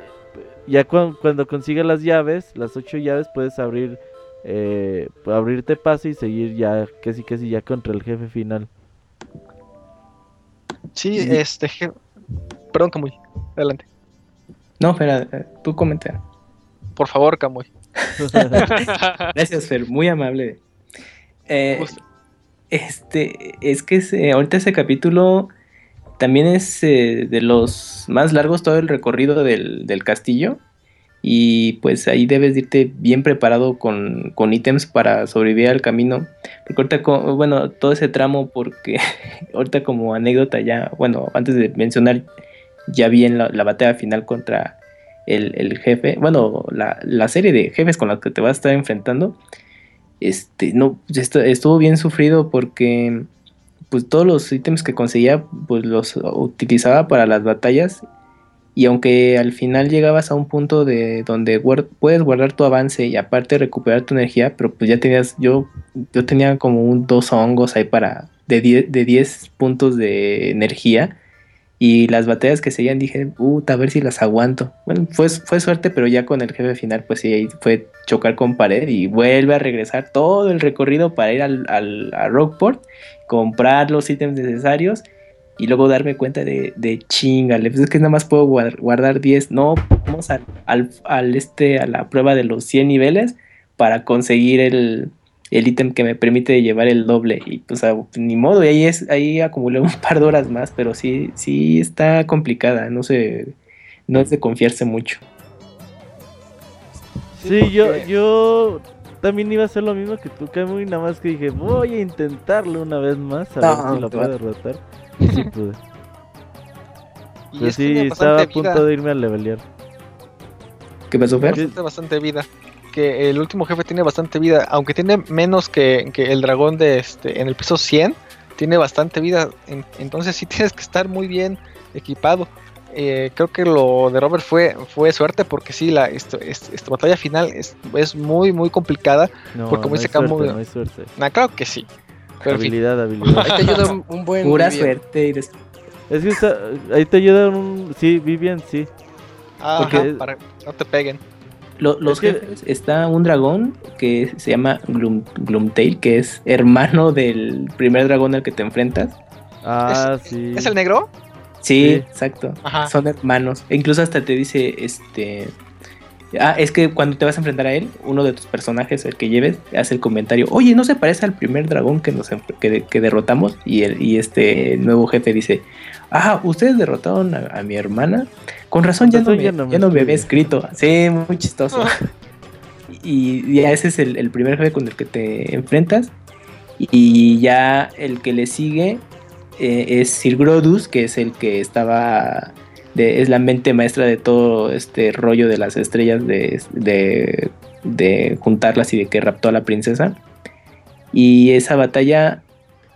ya cuando consigas las llaves, las ocho llaves, puedes abrir, eh, abrirte paso y seguir ya casi casi ya contra el jefe final. Sí, este, perdón Camuy, adelante. No, espera, eh, tú comenta. Por favor, Camuy. Gracias, Fer, muy amable. Eh, este, es que ahorita ese capítulo también es eh, de los más largos todo el recorrido del, castillo. Y pues ahí debes irte bien preparado con, ítems para sobrevivir al camino. Porque ahorita, bueno, todo ese tramo, porque ahorita como anécdota ya, bueno, antes de mencionar, ya vi en la, batalla final contra el, jefe, bueno, la, la, serie de jefes con los que te vas a estar enfrentando este, no, estuvo bien sufrido porque pues todos los ítems que conseguía pues los utilizaba para las batallas. Y aunque al final llegabas a un punto de donde puedes guardar tu avance y aparte recuperar tu energía, pero pues ya tenías, yo, yo tenía como un, dos hongos ahí para de 10, de 10 puntos de energía y las batallas que seguían dije, puta, a ver si las aguanto. Bueno, fue, fue suerte, pero ya con el jefe final, pues sí, fue chocar con pared y vuelve a regresar todo el recorrido para ir al, al a Rockport, comprar los ítems necesarios y luego darme cuenta de, de chingale, pues es que nada más puedo guardar 10. No, vamos al, al, este, a la prueba de los 100 niveles para conseguir el, el ítem que me permite llevar el doble. Y pues ni modo, y ahí, es, ahí acumulé un par de horas más, pero sí, sí está complicada, no sé, no es de confiarse mucho. Sí, yo, yo también iba a hacer lo mismo que tú, Camu, y nada más que dije, voy a intentarlo una vez más, a ver si lo puedo derrotar. Y sí pude. Pero sí, estaba a punto de irme a levelear. ¿Qué pasó, Fer? bastante vida que el último jefe tiene bastante vida, aunque tiene menos que, el dragón de este en el piso 100, tiene bastante vida, entonces sí tienes que estar muy bien equipado. Eh, creo que lo de Robert fue, fue suerte porque sí, la esta batalla final es, es, muy muy complicada. porque como dice Camu, no suerte. claro que sí. habilidad, habilidad. Ahí te ayuda un, buen. Pura suerte. Y Es que ahí te ayuda un. Sí, Vivian, sí. Ah, porque... para que no te peguen. Los jefes, está un dragón que se llama Gloom, Gloomtail, que es hermano del primer dragón al que te enfrentas. Ah, sí. ¿Es el negro? Sí, exacto. Son hermanos. E incluso hasta te dice, este... Ah, es que cuando te vas a enfrentar a él, uno de tus personajes, el que lleves, hace el comentario, oye, ¿no se parece al primer dragón que nos que, derrotamos? Y, el, y este nuevo jefe dice, ah, ustedes derrotaron a, mi hermana. Con razón, ya no, me, ya no, me, había escrito. Sí, muy chistoso. y ya ese es el, primer jefe con el que te enfrentas. Y ya el que le sigue eh, es Sir Grodus, que es el que estaba es la mente maestra de todo este rollo de las estrellas, de, de, juntarlas y de que raptó a la princesa. Y esa batalla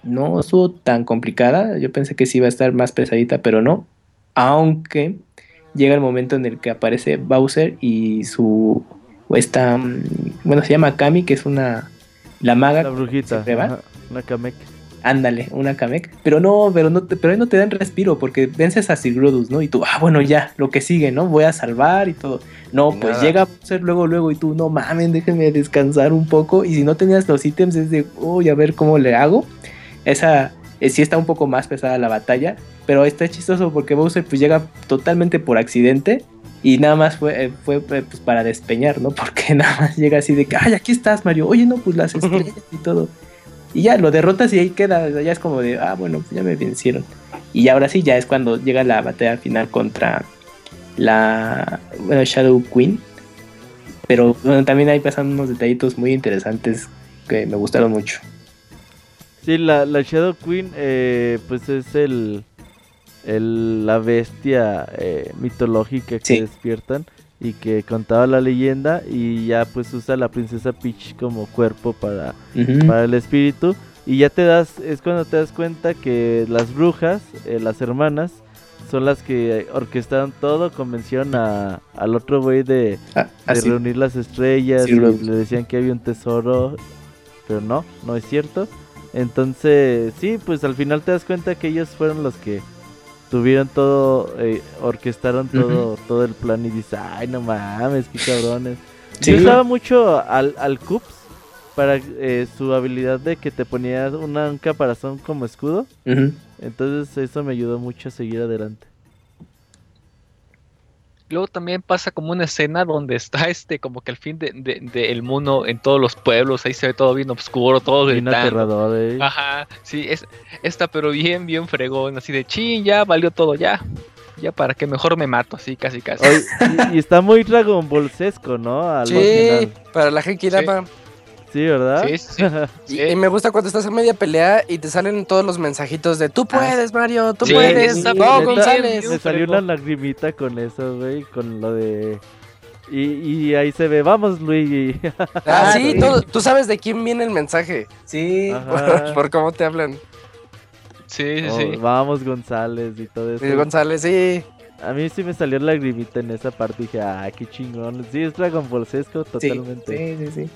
no estuvo tan complicada. Yo pensé que sí iba a estar más pesadita, pero no. Aunque llega el momento en el que aparece Bowser y su. Esta. Bueno, se llama Kami, que es una. La maga. La brujita. una Kamek. Ándale, una Kamek. Pero no, pero no pero ahí no te dan respiro porque vences a Sigrodus, ¿no? Y tú, ah, bueno, ya, lo que sigue, ¿no? Voy a salvar y todo. No, pues llega a ser luego, luego, y tú, no mames, déjenme descansar un poco. Y si no tenías los ítems, es de, uy, a ver cómo le hago. Esa eh, sí está un poco más pesada la batalla, pero está chistoso porque Bowser pues llega totalmente por accidente y nada más fue, eh, fue eh, pues, para despeñar, ¿no? Porque nada más llega así de que, ay, aquí estás, Mario. Oye, no, pues las estrellas y todo. Y ya lo derrotas y ahí queda, ya es como de, ah, bueno, pues ya me vencieron. Y ahora sí, ya es cuando llega la batalla final contra la Shadow Queen. Pero también ahí pasan unos detallitos muy interesantes que me gustaron mucho. Sí, la, la Shadow Queen, eh, pues es el, el la bestia eh, mitológica que despiertan y que contaba la leyenda y ya pues usa la princesa Peach como cuerpo para, para el espíritu. Y ya te das, es cuando te das cuenta que las brujas, eh, las hermanas, son las que orquestaron todo, convencieron a, al otro güey de, ah, reunir las estrellas y le decían que había un tesoro, pero no, no es cierto. Entonces, sí, pues al final te das cuenta que ellos fueron los que tuvieron todo, eh, orquestaron todo, todo el plan y dices, ay, no mames, qué cabrones. Yo usaba mucho al, al Cups para eh, su habilidad de que te ponía una, un caparazón como escudo. Entonces eso me ayudó mucho a seguir adelante. Luego también pasa como una escena donde está este, como que el fin del de, el mundo en todos los pueblos, ahí se ve todo bien oscuro, todo bien aterrador, eh. Ajá, sí, es, está pero bien, bien fregón, así de chin, ya valió todo, ya. Ya para que mejor me mato, así casi casi. y, está muy Dragon Ballsesco, ¿no? sí, para la gente sí. Sí, ¿verdad? Sí, sí. Y, me gusta cuando estás en media pelea y te salen todos los mensajitos de tú puedes, Mario, tú puedes. No, González. Me salió una lagrimita con eso, güey, con lo de... Y, ahí se ve, vamos Luigi. Ah, sí, tú, sabes de quién viene el mensaje. Sí, por, cómo te hablan. Sí, sí, sí. Oh, vamos González y todo eso. Sí, González, sí. A mí sí me salió la lagrimita en esa parte. Dije, ah, qué chingón. Sí, es Dragon Ball totalmente. Sí, sí, sí.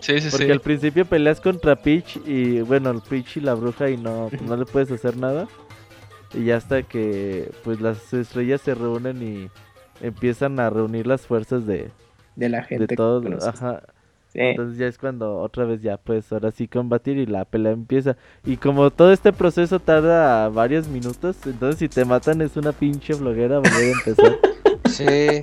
Sí, sí, Porque al principio peleas contra Peach y bueno, el Peach y la bruja y no, no le puedes hacer nada. Y ya hasta que pues las estrellas se reúnen y empiezan a reunir las fuerzas de, de la gente. De todos, ajá. Entonces ya es cuando otra vez ya pues ahora sí combatir y la pelea empieza. Y como todo este proceso tarda varios minutos, entonces si te matan es una pinche bloguera volver a empezar. Sí.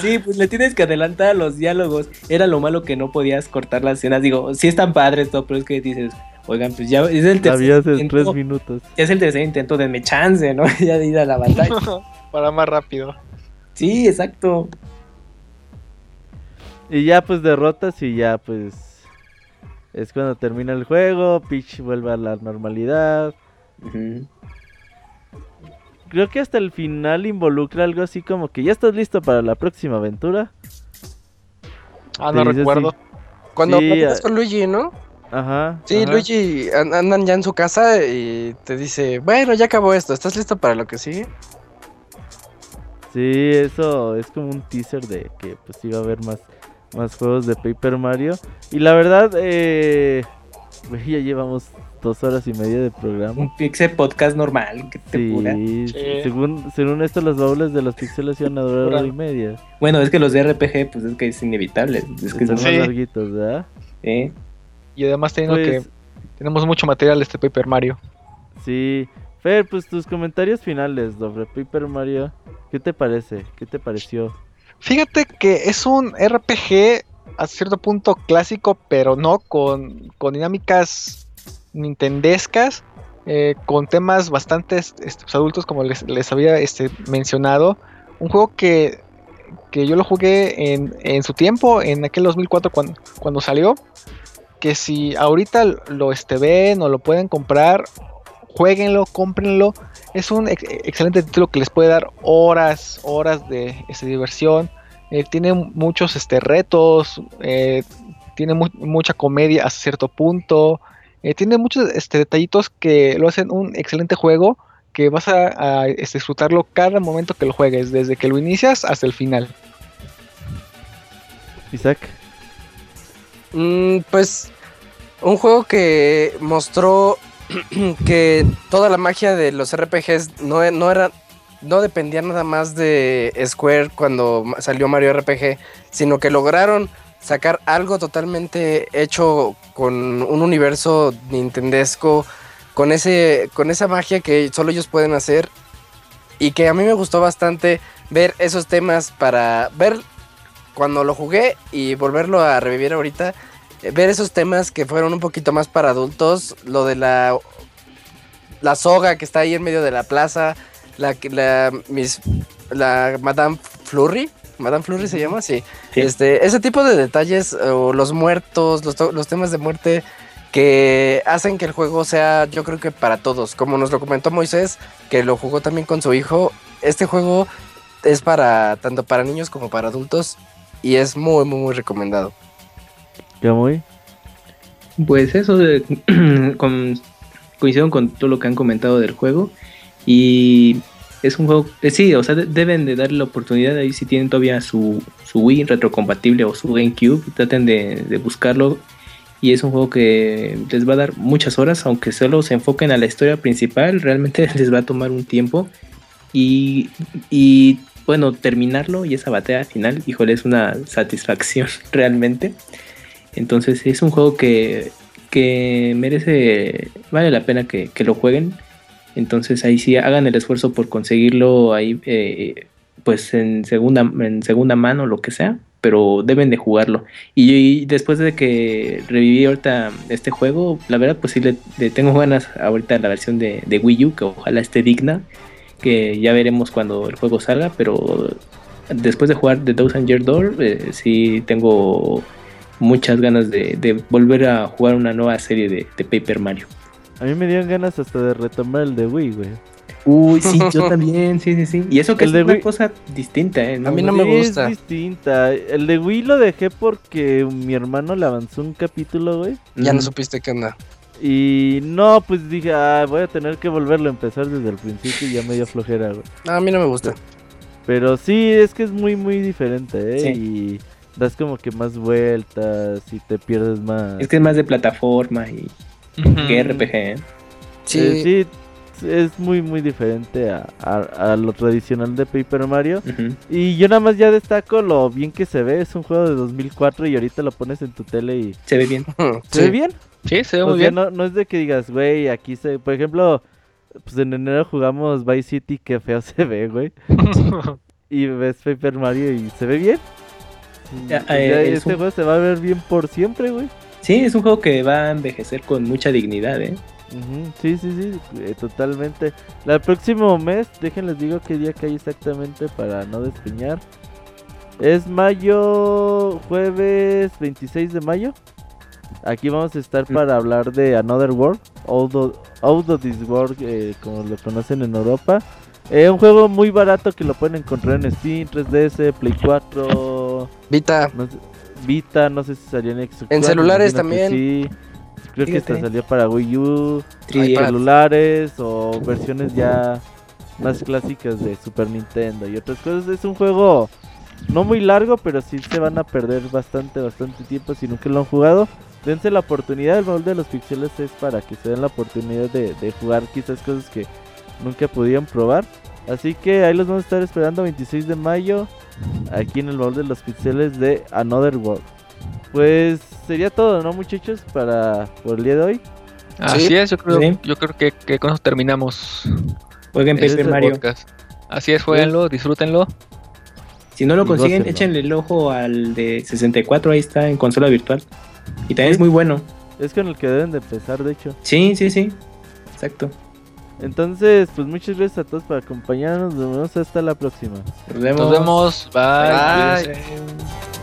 sí, pues le tienes que adelantar los diálogos. Era lo malo que no podías cortar las escenas. Digo, sí están padres todo, pero es que dices, oigan, pues ya es el tercer intento. tres minutos. Es el tercer intento de me chance, ¿no? ya de ir a la batalla. Para más rápido. Sí, exacto. Y ya pues derrotas y ya pues es cuando termina el juego, Peach vuelve a la normalidad creo que hasta el final involucra algo así como que ya estás listo para la próxima aventura. Ah, no recuerdo. Cuando sí, con Luigi, ¿no? Ajá. Sí, Luigi andan ya en su casa y te dice, bueno, ya acabó esto, ¿estás listo para lo que sigue? Sí, eso es como un teaser de que pues iba a haber más, más juegos de Paper Mario. Y la verdad, eh, ya llevamos dos horas y media de programa. Un pixel podcast normal, que te sí, Según, según esto, los baúles de los pixeles iban a durar hora y media. Bueno, es que los de RPG, pues es que es inevitable. Es que son más larguitos, ¿verdad? Sí. Y además teniendo que pues, tenemos mucho material este Paper Mario. Sí. Fer, pues tus comentarios finales sobre Paper Mario, ¿qué te parece? ¿Qué te pareció? Fíjate que es un RPG a cierto punto clásico, pero no con, dinámicas nintendescas, eh, con temas bastante pues, adultos, como les, había este, mencionado. Un juego que, yo lo jugué en, su tiempo, en aquel 2004 cuando, cuando salió. Que si ahorita lo este, ven o lo pueden comprar, jueguenlo, cómprenlo. Es un excelente título que les puede dar horas, horas de este, diversión. Eh, tiene muchos este, retos, eh, tiene mucha comedia a cierto punto, eh, tiene muchos este, detallitos que lo hacen un excelente juego que vas a, este, disfrutarlo cada momento que lo juegues, desde que lo inicias hasta el final. Isaac. Mm, pues un juego que mostró que toda la magia de los RPGs no, no era no dependía nada más de Square cuando salió Mario RPG, sino que lograron sacar algo totalmente hecho con un universo nintendesco, con, ese, con esa magia que solo ellos pueden hacer y que a mí me gustó bastante ver esos temas para ver cuando lo jugué y volverlo a revivir ahorita, eh, ver esos temas que fueron un poquito más para adultos, lo de la la soga que está ahí en medio de la plaza, la, la, mis, la Madame Flurry. Madame Flurry se llama, sí. Este, ese tipo de detalles, o los muertos, los, los temas de muerte que hacen que el juego sea, yo creo que para todos. Como nos lo comentó Moisés, que lo jugó también con su hijo. Este juego es para tanto para niños como para adultos y es muy, muy, muy recomendado. ¿Ya muy? Pues eso, con, coincido con todo lo que han comentado del juego. Y es un juego, eh, sí, o sea, deben de darle la oportunidad ahí si tienen todavía su, su Wii retrocompatible o su GameCube, traten de, buscarlo. Y es un juego que les va a dar muchas horas, aunque solo se enfoquen a la historia principal, realmente les va a tomar un tiempo. Y, y bueno, terminarlo y esa batalla final, híjole, es una satisfacción realmente. Entonces es un juego que, que merece, vale la pena que, que lo jueguen entonces ahí sí hagan el esfuerzo por conseguirlo ahí, eh, pues en segunda, en segunda mano, lo que sea, pero deben de jugarlo. Y, después de que reviví ahorita este juego, la verdad pues sí le, tengo ganas ahorita la versión de, Wii U, que ojalá esté digna, que ya veremos cuando el juego salga, pero después de jugar The Thousand Year Door, eh, sí tengo muchas ganas de, volver a jugar una nueva serie de Paper Mario. A mí me dieron ganas hasta de retomar el de Wii, güey. Uy, sí, yo también, sí, sí, sí. Y eso que es una cosa distinta, ¿eh? a mí no me gusta. Es distinta. El de Wii lo dejé porque mi hermano le avanzó un capítulo, güey. Ya no supiste qué onda. Y no, pues dije, ah, voy a tener que volverlo a empezar desde el principio y ya me dio flojera, güey. a mí no me gusta. Pero sí, es que es muy, muy diferente, ¿eh? Y das como que más vueltas y te pierdes más. Es que es más de plataforma y que RPG. ¿eh? Sí. Eh, sí, es muy muy diferente a, lo tradicional de Paper Mario. Y yo nada más ya destaco lo bien que se ve. Es un juego de 2004 y ahorita lo pones en tu tele y... Se ve bien. ¿Se ve bien? Sí, se ve muy bien. No, no es de que digas, güey, aquí se... Por ejemplo, pues en enero jugamos Vice City, qué feo se ve, güey. y ves Paper Mario y se ve bien. Ya, pues eh, este juego se va a ver bien por siempre, güey. Sí, es un juego que va a envejecer con mucha dignidad, ¿eh? Sí, sí, sí, eh, totalmente. El próximo mes, déjenles digo qué día cae exactamente para no despeñar. Es mayo, jueves 26 de mayo. Aquí vamos a estar mm. para hablar de Another World, Out of, This World, eh, como lo conocen en Europa. Es un juego muy barato que lo pueden encontrar en Steam, 3DS, Play 4, Vita. Vita, no sé si salió en Xbox. En celulares también. Sí. Creo que esta salió para Wii U, hay celulares o versiones ya más clásicas de Super Nintendo y otras cosas. Es un juego no muy largo, pero sí se van a perder bastante, bastante tiempo si nunca lo han jugado. dense la oportunidad. El baúl de los pixeles es para que se den la oportunidad de, de jugar quizás cosas que nunca pudieron probar. Así que ahí los vamos a estar esperando 26 de mayo aquí en el baúl de los pixeles de Another World. Pues sería todo, ¿no, muchachos? Para por el día de hoy. Así es, yo creo, yo creo que, que, con eso terminamos. Jueguen Paper Mario. Así es, jueguenlo, disfrútenlo. Si no lo consiguen, échenle el ojo al de 64, ahí está en consola virtual. Y también es muy bueno. Es con el que deben de empezar, de hecho. Sí, sí, sí. Exacto. Entonces, pues muchas gracias a todos por acompañarnos. Nos vemos hasta la próxima. Nos vemos. Bye.